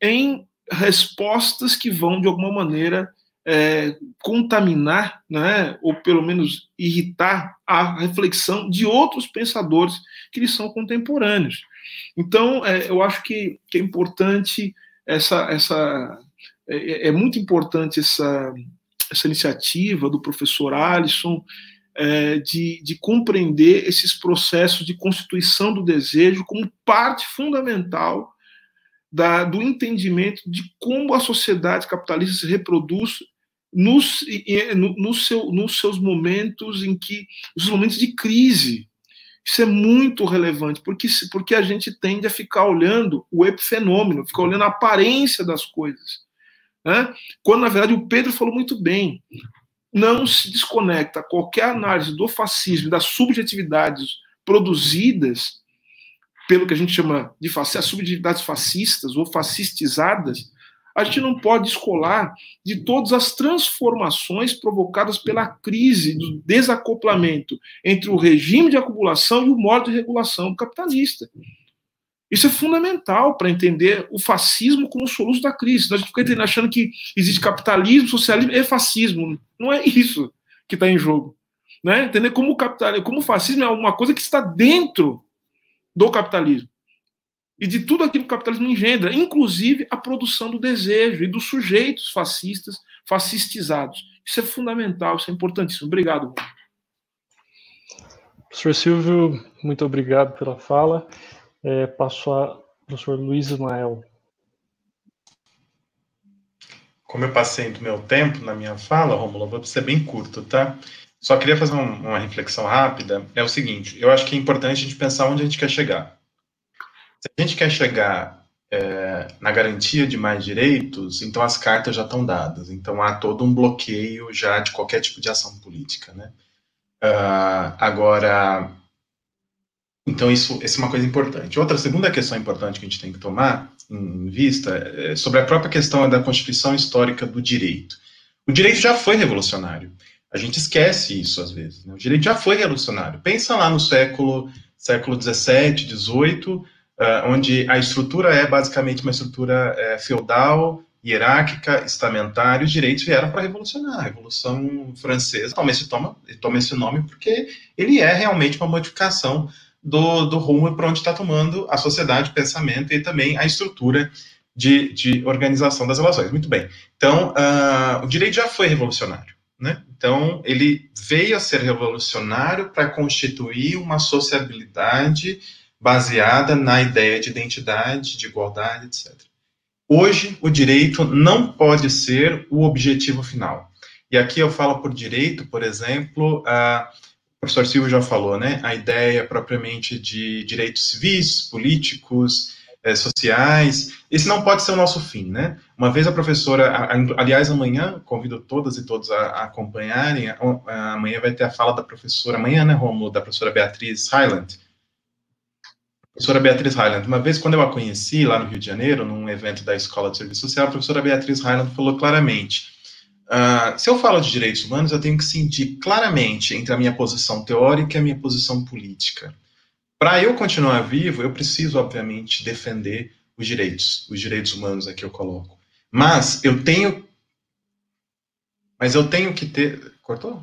em respostas que vão de alguma maneira é, contaminar, né, ou pelo menos irritar a reflexão de outros pensadores que lhes são contemporâneos. Então, é, eu acho que, que, é importante essa, essa é, é muito importante essa essa iniciativa do professor Alisson é, de, de compreender esses processos de constituição do desejo como parte fundamental da, do entendimento de como a sociedade capitalista se reproduz nos, no, seu, nos seus momentos em que os momentos de crise. Isso é muito relevante, porque, porque a gente tende a ficar olhando o epifenômeno, ficar olhando a aparência das coisas. Né? Quando, na verdade, o Pedro falou muito bem. Não se desconecta qualquer análise do fascismo, das subjetividades produzidas pelo que a gente chama de as fascistas ou fascistizadas, a gente não pode descolar de todas as transformações provocadas pela crise do desacoplamento entre o regime de acumulação e o modo de regulação capitalista. Isso é fundamental para entender o fascismo como soluço da crise. Nós ficamos achando que existe capitalismo, socialismo e fascismo. Não é isso que está em jogo. Né? Entender como o capitalismo, como o fascismo é uma coisa que está dentro do capitalismo. E de tudo aquilo que o capitalismo engendra, inclusive a produção do desejo e dos sujeitos fascistas, fascistizados. Isso é fundamental, isso é importantíssimo. Obrigado. Professor Silvio, muito obrigado pela fala. É, passo a professor Luiz Ismael. Como eu passei do meu tempo na minha fala, Romulo, vou ser bem curto, tá? Só queria fazer um, uma reflexão rápida. É o seguinte: eu acho que é importante a gente pensar onde a gente quer chegar. Se a gente quer chegar é, na garantia de mais direitos, então as cartas já estão dadas. Então há todo um bloqueio já de qualquer tipo de ação política, né? Uh, agora, então, isso, isso é uma coisa importante. Outra segunda questão importante que a gente tem que tomar em vista é sobre a própria questão da constituição histórica do direito. O direito já foi revolucionário. A gente esquece isso às vezes. Né? O direito já foi revolucionário. Pensa lá no século século 17, 18, uh, onde a estrutura é basicamente uma estrutura uh, feudal, hierárquica, estamentária. Os direitos vieram para revolucionar. A Revolução Francesa toma esse, toma, toma esse nome porque ele é realmente uma modificação do, do rumo para onde está tomando a sociedade, o pensamento e também a estrutura de, de organização das relações. Muito bem. Então, uh, o direito já foi revolucionário. Né? Então, ele veio a ser revolucionário para constituir uma sociabilidade baseada na ideia de identidade, de igualdade, etc. Hoje, o direito não pode ser o objetivo final. E aqui eu falo por direito, por exemplo, uh, o professor Silvio já falou, né? A ideia propriamente de direitos civis, políticos, eh, sociais. Esse não pode ser o nosso fim, né? Uma vez a professora, aliás, amanhã, convido todas e todos a, a acompanharem, amanhã vai ter a fala da professora, amanhã, né, Romulo, da professora Beatriz Highland. Professora Beatriz Highland, uma vez quando eu a conheci lá no Rio de Janeiro, num evento da Escola de Serviço Social, a professora Beatriz Highland falou claramente Uh, se eu falo de direitos humanos, eu tenho que sentir claramente entre a minha posição teórica e a minha posição política. Para eu continuar vivo, eu preciso, obviamente, defender os direitos, os direitos humanos aqui eu coloco. Mas eu tenho. Mas eu tenho que ter. Cortou?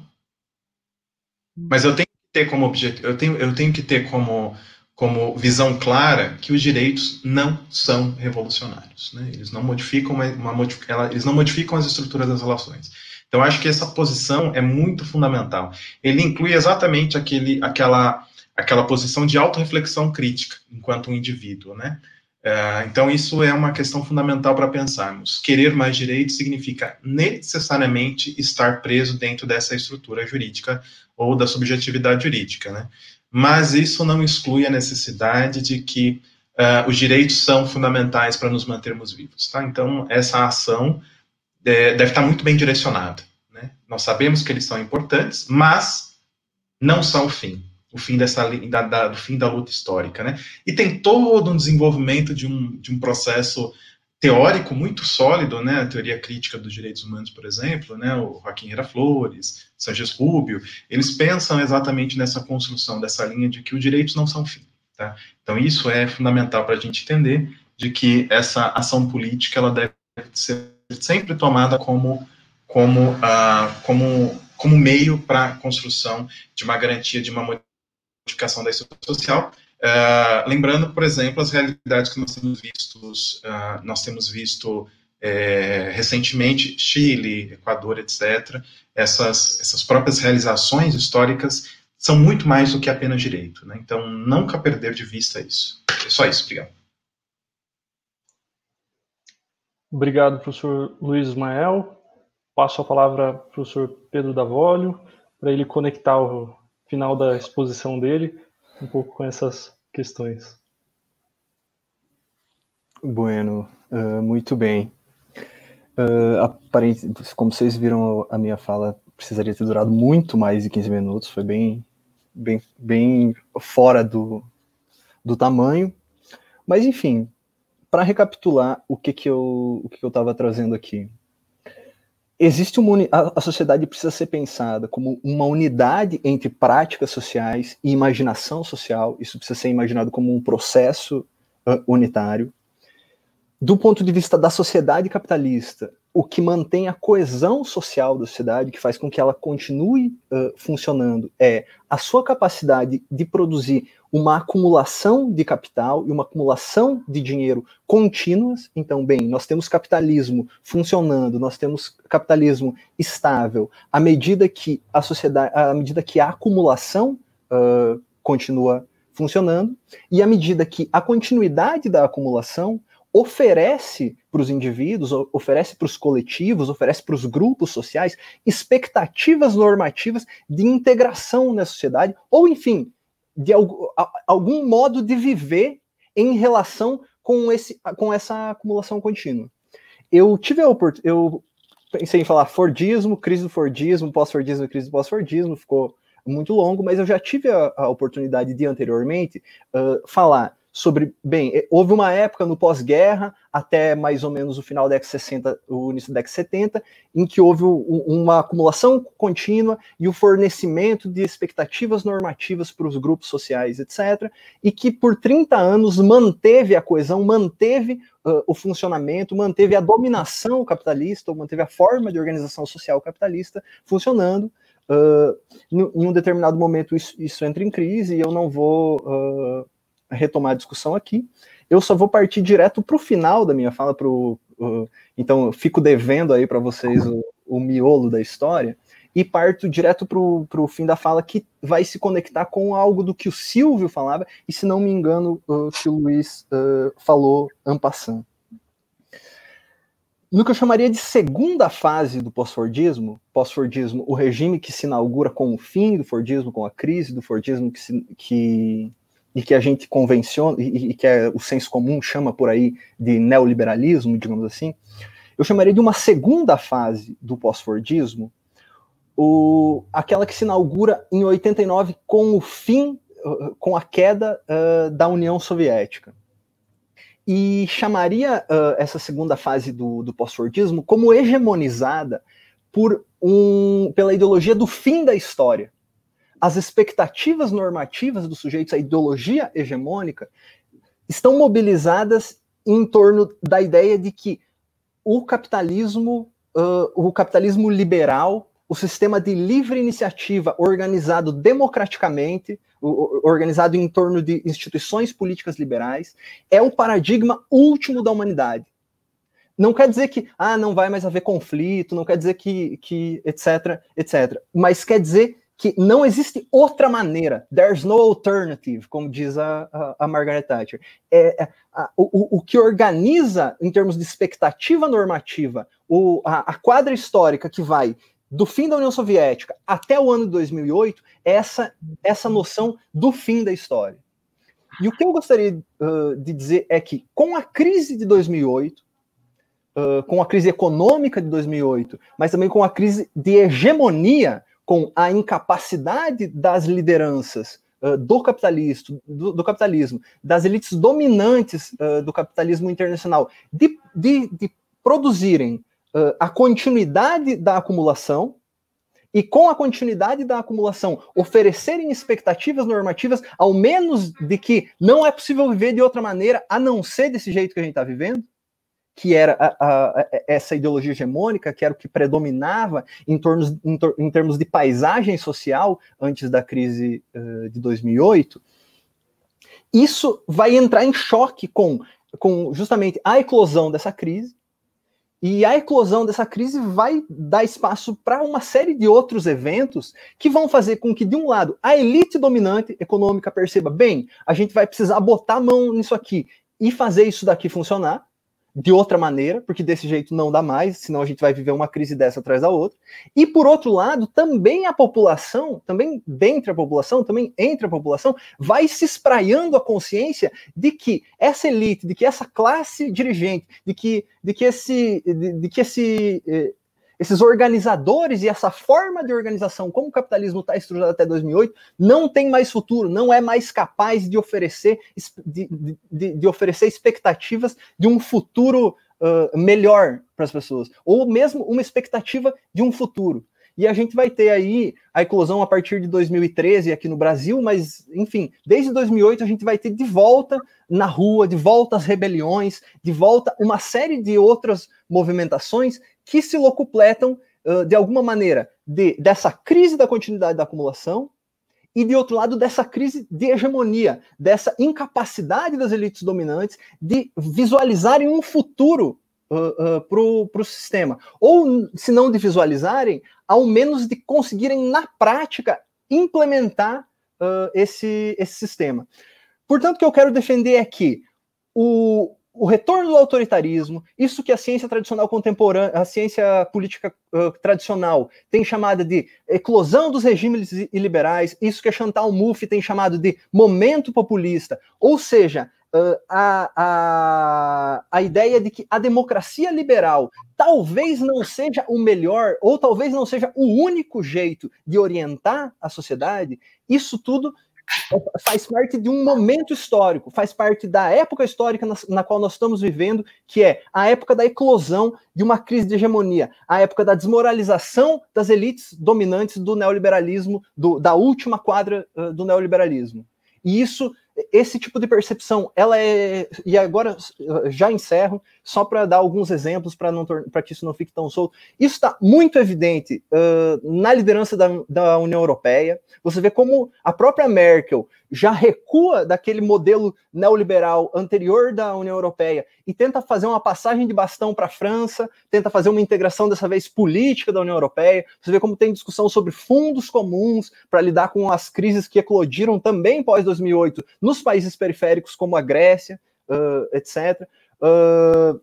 Mas eu tenho que ter como objetivo. Eu tenho, eu tenho que ter como, como visão clara que os direitos não são revolucionários. Né? Eles, não modificam uma, uma, eles não modificam as estruturas das relações. Então, acho que essa posição é muito fundamental. Ele inclui exatamente aquele, aquela, aquela posição de autorreflexão crítica enquanto um indivíduo. Né? Uh, então, isso é uma questão fundamental para pensarmos. Querer mais direitos significa necessariamente estar preso dentro dessa estrutura jurídica ou da subjetividade jurídica. Né? mas isso não exclui a necessidade de que uh, os direitos são fundamentais para nos mantermos vivos. Tá? Então, essa ação é, deve estar muito bem direcionada. Né? Nós sabemos que eles são importantes, mas não são o fim, o fim dessa da, da, do fim da luta histórica, né? E tem todo um desenvolvimento de um, de um processo teórico muito sólido, né, a teoria crítica dos direitos humanos, por exemplo, né, o Joaquim Era Flores, Sanches Rubio, eles pensam exatamente nessa construção dessa linha de que os direitos não são fim, tá? Então isso é fundamental para a gente entender de que essa ação política ela deve ser sempre tomada como como uh, como como meio para a construção de uma garantia de uma modificação da estrutura social Uh, lembrando, por exemplo, as realidades que nós temos visto, uh, nós temos visto é, recentemente Chile, Equador, etc. Essas, essas próprias realizações históricas são muito mais do que apenas direito. Né? Então, nunca perder de vista isso. É só isso, obrigado. Obrigado, professor Luiz Ismael. Passo a palavra para o professor Pedro Davolio, para ele conectar o final da exposição dele um pouco com essas questões. Bueno, uh, muito bem. Uh, aparente, como vocês viram, a minha fala precisaria ter durado muito mais de 15 minutos, foi bem, bem, bem fora do, do tamanho. Mas, enfim, para recapitular o que, que eu o que, que eu estava trazendo aqui existe uma a, sociedade precisa ser pensada como uma unidade entre práticas sociais e imaginação social. Isso precisa ser imaginado como um processo uh, unitário. Do ponto de vista da sociedade capitalista, o que mantém a coesão social da sociedade, que faz com que ela continue uh, funcionando, é a sua capacidade de produzir uma acumulação de capital e uma acumulação de dinheiro contínuas. Então, bem, nós temos capitalismo funcionando, nós temos capitalismo estável à medida que a sociedade, à medida que a acumulação uh, continua funcionando e à medida que a continuidade da acumulação oferece para os indivíduos, oferece para os coletivos, oferece para os grupos sociais expectativas normativas de integração na sociedade, ou enfim, de algum modo de viver em relação com, esse, com essa acumulação contínua. Eu tive a oportunidade, eu pensei em falar Fordismo, crise do Fordismo, pós-Fordismo, crise do pós-Fordismo, ficou muito longo, mas eu já tive a, a oportunidade de anteriormente uh, falar sobre, bem, eh, houve uma época no pós-guerra, até mais ou menos o final da década 60, o início da década 70, em que houve uma acumulação contínua e o fornecimento de expectativas normativas para os grupos sociais, etc., e que por 30 anos manteve a coesão, manteve uh, o funcionamento, manteve a dominação capitalista, ou manteve a forma de organização social capitalista funcionando. Uh, em um determinado momento isso, isso, entra em crise e eu não vou uh, retomar a discussão aqui. Eu só vou partir direto para o final da minha fala, pro, uh, então fico devendo aí para vocês o, o, miolo da história, e parto direto para o fim da fala, que vai se conectar com algo do que o Silvio falava, e se não me engano, uh, que o Luiz uh, falou ampassando. No que eu chamaria de segunda fase do pós-Fordismo, pós-Fordismo, o regime que se inaugura com o fim do Fordismo, com a crise do Fordismo que, se, que e que a gente convenciona, e, e que é, o senso comum chama por aí de neoliberalismo, digamos assim, eu chamaria de uma segunda fase do pós-Fordismo, aquela que se inaugura em 89 com o fim, com a queda uh, da União Soviética. E chamaria uh, essa segunda fase do, do pós-Fordismo como hegemonizada por um, pela ideologia do fim da história as expectativas normativas dos sujeitos, a ideologia hegemônica, estão mobilizadas em torno da ideia de que o capitalismo, uh, o capitalismo liberal o sistema de livre iniciativa organizado democraticamente, organizado em torno de instituições políticas liberais, é o paradigma último da humanidade. Não quer dizer que ah, não vai mais haver conflito, não quer dizer que, que etc, etc. Mas quer dizer que não existe outra maneira. There's no alternative, como diz a, a, a Margaret Thatcher. É, é a, o, o que organiza, em termos de expectativa normativa, o, a, a quadra histórica que vai do fim da União Soviética até o ano de 2008 é essa, essa noção do fim da história. E o que eu gostaria uh, de dizer é que, com a crise de 2008, uh, com a crise econômica de 2008, mas também com a crise de hegemonia, com a incapacidade das lideranças uh, do, capitalismo, do, do, capitalismo, das elites dominantes do capitalismo internacional, de, de, de produzirem uh, a continuidade da acumulação e com a continuidade da acumulação oferecerem expectativas normativas, ao menos de que não é possível viver de outra maneira a não ser desse jeito que a gente está vivendo, que era a, a, a, essa ideologia hegemônica, que era o que predominava em, tornos, em, tor em termos de paisagem social antes da crise uh, de 2008, isso vai entrar em choque com, com justamente a eclosão dessa crise, e a eclosão dessa crise vai dar espaço para uma série de outros eventos que vão fazer com que, de um lado, a elite dominante econômica perceba: bem, a gente vai precisar botar a mão nisso aqui e fazer isso daqui funcionar de outra maneira, porque desse jeito não dá mais, senão a gente vai viver uma crise dessa atrás da outra. E por outro lado, também a população, também dentro da população, também entre a população, vai se espraiando a consciência de que essa elite, de que essa classe dirigente, de que, de que esse, de, de que esse eh, esses organizadores e essa forma de organização, como o capitalismo está estruturado até 2008, não tem mais futuro, não é mais capaz de oferecer, de, de, de oferecer expectativas de um futuro uh, melhor para as pessoas, ou mesmo uma expectativa de um futuro. E a gente vai ter aí a eclosão a partir de 2013 aqui no Brasil, mas, enfim, desde 2008 a gente vai ter de volta na rua, de volta as rebeliões, de volta uma série de outras movimentações que se locupletam, uh, de alguma maneira, de, dessa crise da continuidade da acumulação e, de outro lado, dessa crise de hegemonia, dessa incapacidade das elites dominantes de visualizarem um futuro uh, uh, para o sistema. Ou, se não de visualizarem, ao menos de conseguirem, na prática, implementar uh, esse, esse sistema. Portanto, o que eu quero defender é que o, o retorno do autoritarismo, isso que a ciência tradicional contemporânea, a ciência política uh, tradicional tem chamado de eclosão dos regimes iliberais, isso que a Chantal Mouffe tem chamado de momento populista, ou seja, uh, a, a, a ideia de que a democracia liberal talvez não seja o melhor, ou talvez não seja o único jeito de orientar a sociedade, isso tudo faz parte de um momento histórico, faz parte da época histórica na, na, qual nós estamos vivendo, que é a época da eclosão de uma crise de hegemonia, a época da desmoralização das elites dominantes do neoliberalismo, do, da última quadra uh, do neoliberalismo. E isso esse tipo de percepção, ela é. E agora já encerro, só para dar alguns exemplos para que isso não fique tão solto. Isso está muito evidente uh, na liderança da, da União Europeia. Você vê como a própria Merkel já recua daquele modelo neoliberal anterior da União Europeia e tenta fazer uma passagem de bastão para a França, tenta fazer uma integração dessa vez política da União Europeia. Você vê como tem discussão sobre fundos comuns para lidar com as crises que eclodiram também pós 2008 nos países periféricos como a Grécia, uh, etc. Uh,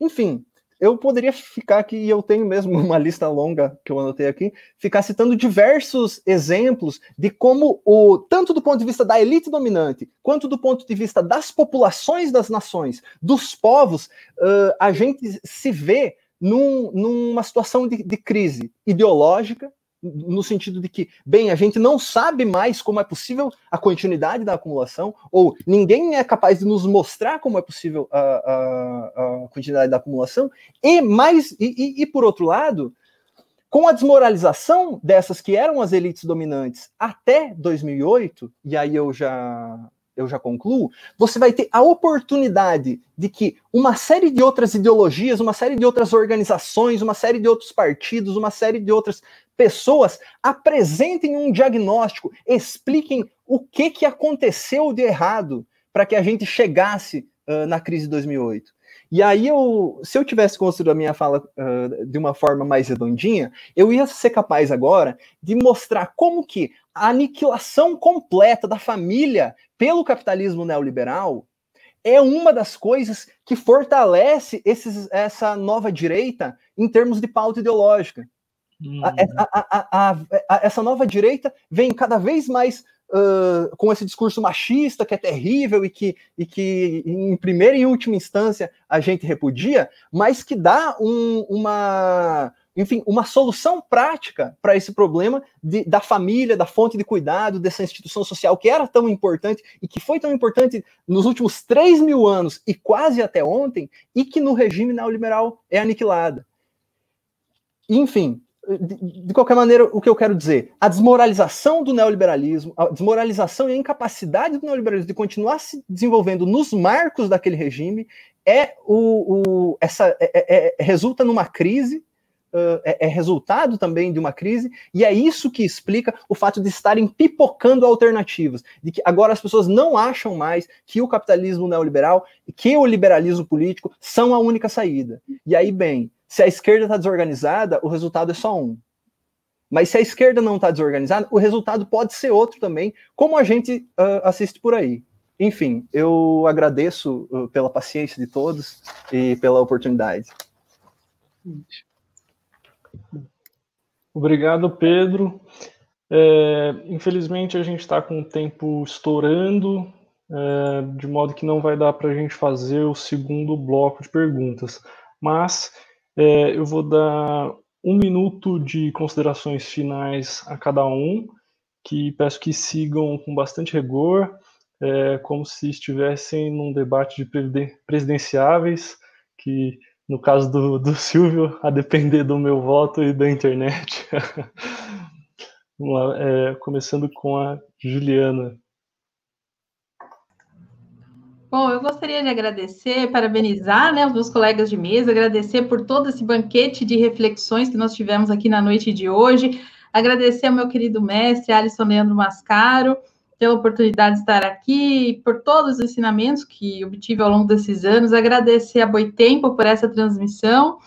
enfim, eu poderia ficar aqui, e eu tenho mesmo *laughs* uma lista longa que eu anotei aqui, ficar citando diversos exemplos de como, o, tanto do ponto de vista da elite dominante, quanto do ponto de vista das populações das nações, dos povos, uh, a gente se vê num, numa situação de, de crise ideológica, no sentido de que, bem, a gente não sabe mais como é possível a continuidade da acumulação, ou ninguém é capaz de nos mostrar como é possível a, a, a continuidade da acumulação, e mais, e, e, e, por outro lado, com a desmoralização dessas que eram as elites dominantes até 2008, e aí eu já eu já concluo, você vai ter a oportunidade de que uma série de outras ideologias, uma série de outras organizações, uma série de outros partidos, uma série de outras pessoas apresentem um diagnóstico, expliquem o que, que aconteceu de errado para que a gente chegasse uh, na crise de 2008. E aí, eu, se eu tivesse construído a minha fala uh, de uma forma mais redondinha, eu ia ser capaz agora de mostrar como que a aniquilação completa da família pelo capitalismo neoliberal é uma das coisas que fortalece esses, essa nova direita em termos de pauta ideológica. Uhum. A, a, a, essa nova direita vem cada vez mais uh, com esse discurso machista que é terrível e que, e que, em primeira e última instância, a gente repudia, mas que dá um, uma, enfim, uma solução prática para esse problema de, da família, da fonte de cuidado, dessa instituição social que era tão importante e que foi tão importante nos últimos 3 mil anos e quase até ontem, e que no regime neoliberal é aniquilada. Enfim, de, de, qualquer maneira, o que eu quero dizer, a desmoralização do neoliberalismo, a desmoralização e a incapacidade do neoliberalismo de continuar se desenvolvendo nos marcos daquele regime é o, o essa é, é, é, resulta numa crise Uh, é, é, resultado também de uma crise, e é isso que explica o fato de estarem pipocando alternativas, de que agora as pessoas não acham mais que o capitalismo neoliberal, que o liberalismo político são a única saída. E aí, bem, se a esquerda está desorganizada, o resultado é só um. Mas se a esquerda não está desorganizada, o resultado pode ser outro também, como a gente uh, assiste por aí. Enfim, eu agradeço uh, pela paciência de todos e pela oportunidade. Obrigado, Pedro. É, infelizmente, a gente está com o tempo estourando, é, de modo que não vai dar para a gente fazer o segundo bloco de perguntas. Mas é, eu vou dar um minuto de considerações finais a cada um, que peço que sigam com bastante rigor, é, como se estivessem num debate de presidenciáveis, que no caso do, do *laughs* Silvio, a depender do meu voto e da internet. *laughs* Vamos lá, é, começando com a Juliana. Bom, eu gostaria de agradecer, parabenizar né, os meus colegas de mesa, agradecer por todo esse banquete de reflexões que nós tivemos aqui na noite de hoje, agradecer ao meu querido mestre Alisson Leandro Mascaro pela oportunidade de estar aqui, por todos os ensinamentos que obtive ao longo desses anos, agradecer a Boitempo por essa transmissão,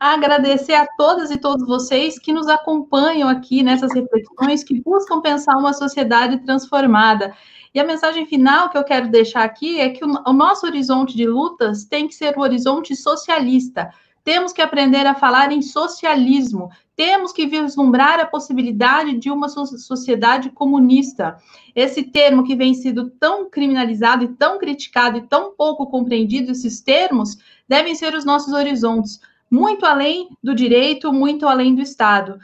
agradecer a todas e todos vocês que nos acompanham aqui nessas reflexões, que buscam pensar uma sociedade transformada. E a mensagem final que eu quero deixar aqui é que o, o nosso horizonte de lutas tem que ser o horizonte socialista. Temos que aprender a falar em socialismo. Temos que vislumbrar a possibilidade de uma sociedade comunista. Esse termo que vem sido tão criminalizado e tão criticado e tão pouco compreendido, esses termos devem ser os nossos horizontes, muito além do direito, muito além do Estado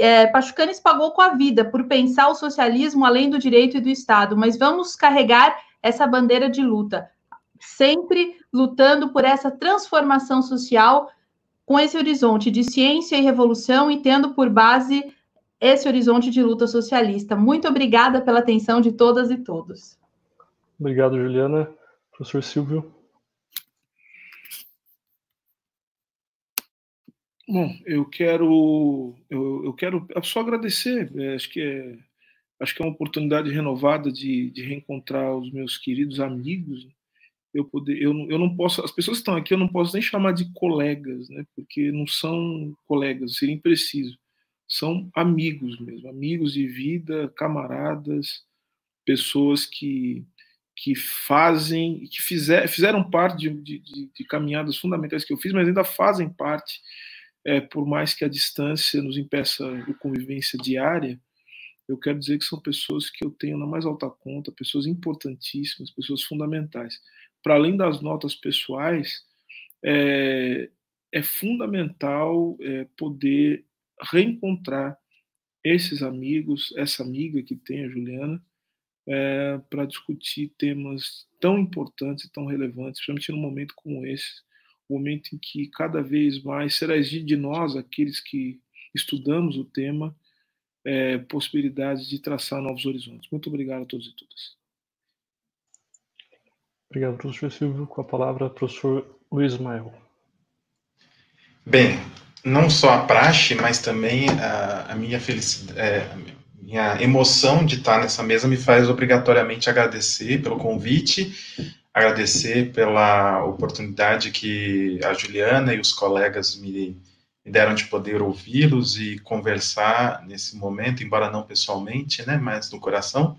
é, Pachucanes pagou com a vida por pensar o socialismo além do direito e do Estado, mas vamos carregar essa bandeira de luta, sempre lutando por essa transformação social com esse horizonte de ciência e revolução e tendo por base esse horizonte de luta socialista. Muito obrigada pela atenção de todas e todos. Obrigado, Juliana. Professor Silvio. Bom, eu quero eu, eu quero só agradecer. É, acho que é acho que é uma oportunidade renovada de, de reencontrar os meus queridos amigos. Eu poder eu, eu não posso as pessoas que estão aqui eu não posso nem chamar de colegas, né? Porque não são colegas, seria impreciso. São amigos mesmo, amigos de vida, camaradas, pessoas que que fazem, que fizer, fizeram parte de, de, de caminhadas fundamentais que eu fiz, mas ainda fazem parte é, por mais que a distância nos impeça a convivência diária, eu quero dizer que são pessoas que eu tenho na mais alta conta, pessoas importantíssimas, pessoas fundamentais. Para além das notas pessoais, é, é fundamental é, poder reencontrar esses amigos, essa amiga que tem, a Juliana, é, para discutir temas tão importantes e tão relevantes, principalmente num momento como esse, momento em que cada vez mais será exigido de nós, aqueles que estudamos o tema, é, possibilidades de traçar novos horizontes. Muito obrigado a todos e todas. Obrigado, professor Silvio. Com a palavra, professor Luiz Ismael. Bem, não só a praxe, mas também a, a minha felicidade, é, minha emoção de estar nessa mesa me faz obrigatoriamente agradecer pelo convite, agradecer pela oportunidade que a Juliana e os colegas me, me deram de poder ouvi-los e conversar nesse momento, embora não pessoalmente, né, mas no coração,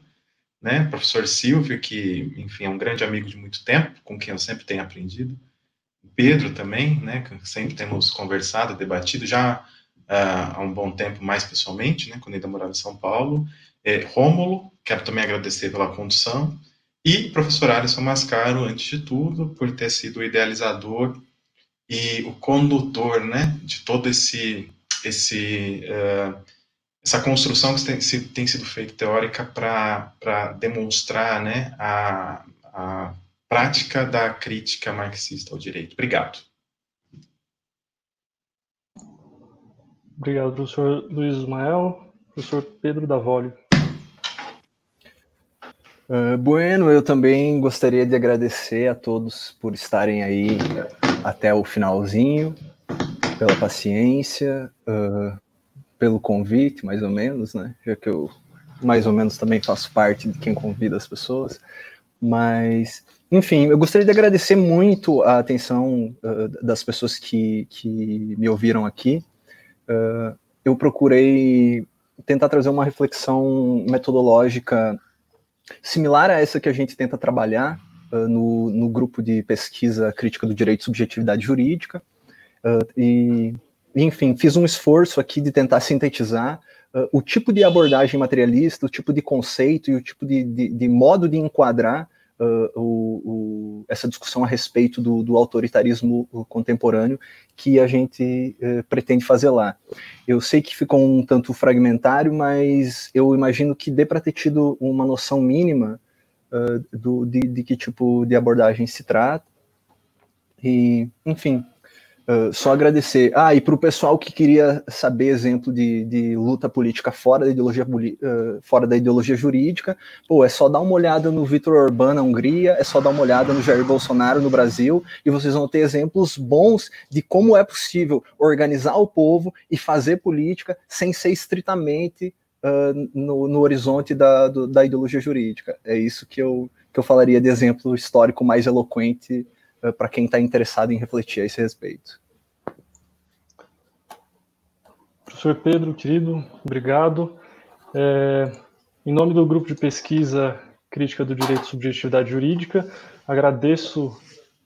né, professor Silvio, que, enfim, é um grande amigo de muito tempo, com quem eu sempre tenho aprendido, Pedro também, né, que sempre temos conversado, debatido já uh, há um bom tempo mais pessoalmente, né, quando ainda morava em São Paulo, é, Rômulo, quero também agradecer pela condução, e professor Alisson Mascaro, antes de tudo, por ter sido o idealizador e o condutor, né, de todo esse, esse uh, essa construção que tem, tem sido feita teórica para demonstrar, né, a, a prática da crítica marxista ao direito. Obrigado. Obrigado, professor Luiz Ismael. Professor Pedro Davoli. Uh, bueno, eu também gostaria de agradecer a todos por estarem aí até o finalzinho, pela paciência, uh, pelo convite, mais ou menos, né? Já que eu mais ou menos também faço parte de quem convida as pessoas. Mas, enfim, eu gostaria de agradecer muito a atenção uh, das pessoas que, que me ouviram aqui. Uh, eu procurei tentar trazer uma reflexão metodológica similar a essa que a gente tenta trabalhar uh, no, no, grupo de pesquisa crítica do direito e subjetividade jurídica. Uh, e, enfim, fiz um esforço aqui de tentar sintetizar o tipo de abordagem materialista, o tipo de conceito e o tipo de, de, de modo de enquadrar uh, o, o, essa discussão a respeito do, do autoritarismo contemporâneo que a gente uh, pretende fazer lá. Eu sei que ficou um tanto fragmentário, mas eu imagino que dê para ter tido uma noção mínima uh, do, de, de que tipo de abordagem se trata. E, enfim, Uh, só agradecer. Ah, e para o pessoal que queria saber exemplo de, de luta política fora da ideologia, uh, fora da ideologia jurídica, pô, é só dar uma olhada no Vitor Orbán na Hungria, é só dar uma olhada no Jair Bolsonaro no Brasil, e vocês vão ter exemplos bons de como é possível organizar o povo e fazer política sem ser estritamente uh, no, no, horizonte da, do, da ideologia jurídica. É isso que eu, que eu falaria de exemplo histórico mais eloquente eh, para quem está interessado em refletir a esse respeito. Professor Pedro, querido, obrigado. É, em nome do grupo de pesquisa Crítica do Direito e Subjetividade Jurídica, agradeço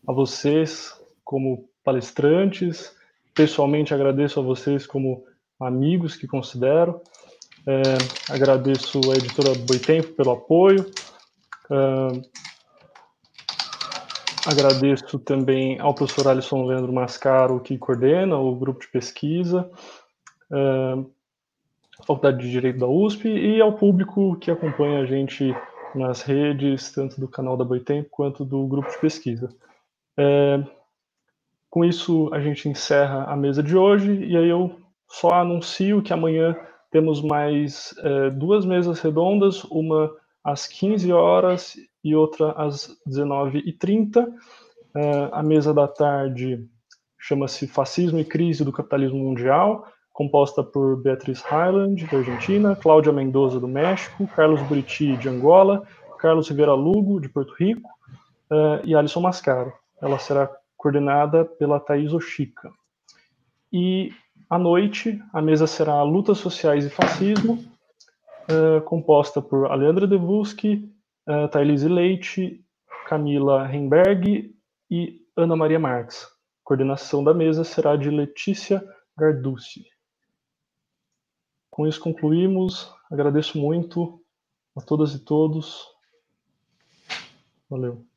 a vocês como palestrantes, pessoalmente agradeço a vocês como amigos que considero, é, agradeço a editora Boitempo pelo apoio, é, Agradeço também ao professor Alisson Leandro Mascaro, que coordena o grupo de pesquisa, uh, Faculdade de Direito da USP, e ao público que acompanha a gente nas redes, tanto do canal da Boitempo quanto do grupo de pesquisa. Uh, com isso, a gente encerra a mesa de hoje, e aí eu só anuncio que amanhã temos mais uh, duas mesas redondas, uma às 15 horas e outra às 19h30. Uh, a mesa da tarde chama-se Fascismo e Crise do Capitalismo Mundial, composta por Beatriz Highland, da Argentina, Cláudia Mendoza, do México, Carlos Buriti, de Angola, Carlos Rivera Lugo, de Porto Rico, uh, e Alisson Mascaro. Ela será coordenada pela Thais Oshika. E à noite, a mesa será Lutas Sociais e Fascismo, uh, composta por Alejandra Devuski, uh, Thailise Leite, Camila Remberg e Ana Maria Marques. coordenação da mesa será de Letícia Garducci. Com isso concluímos. Agradeço muito a todas e todos. Valeu.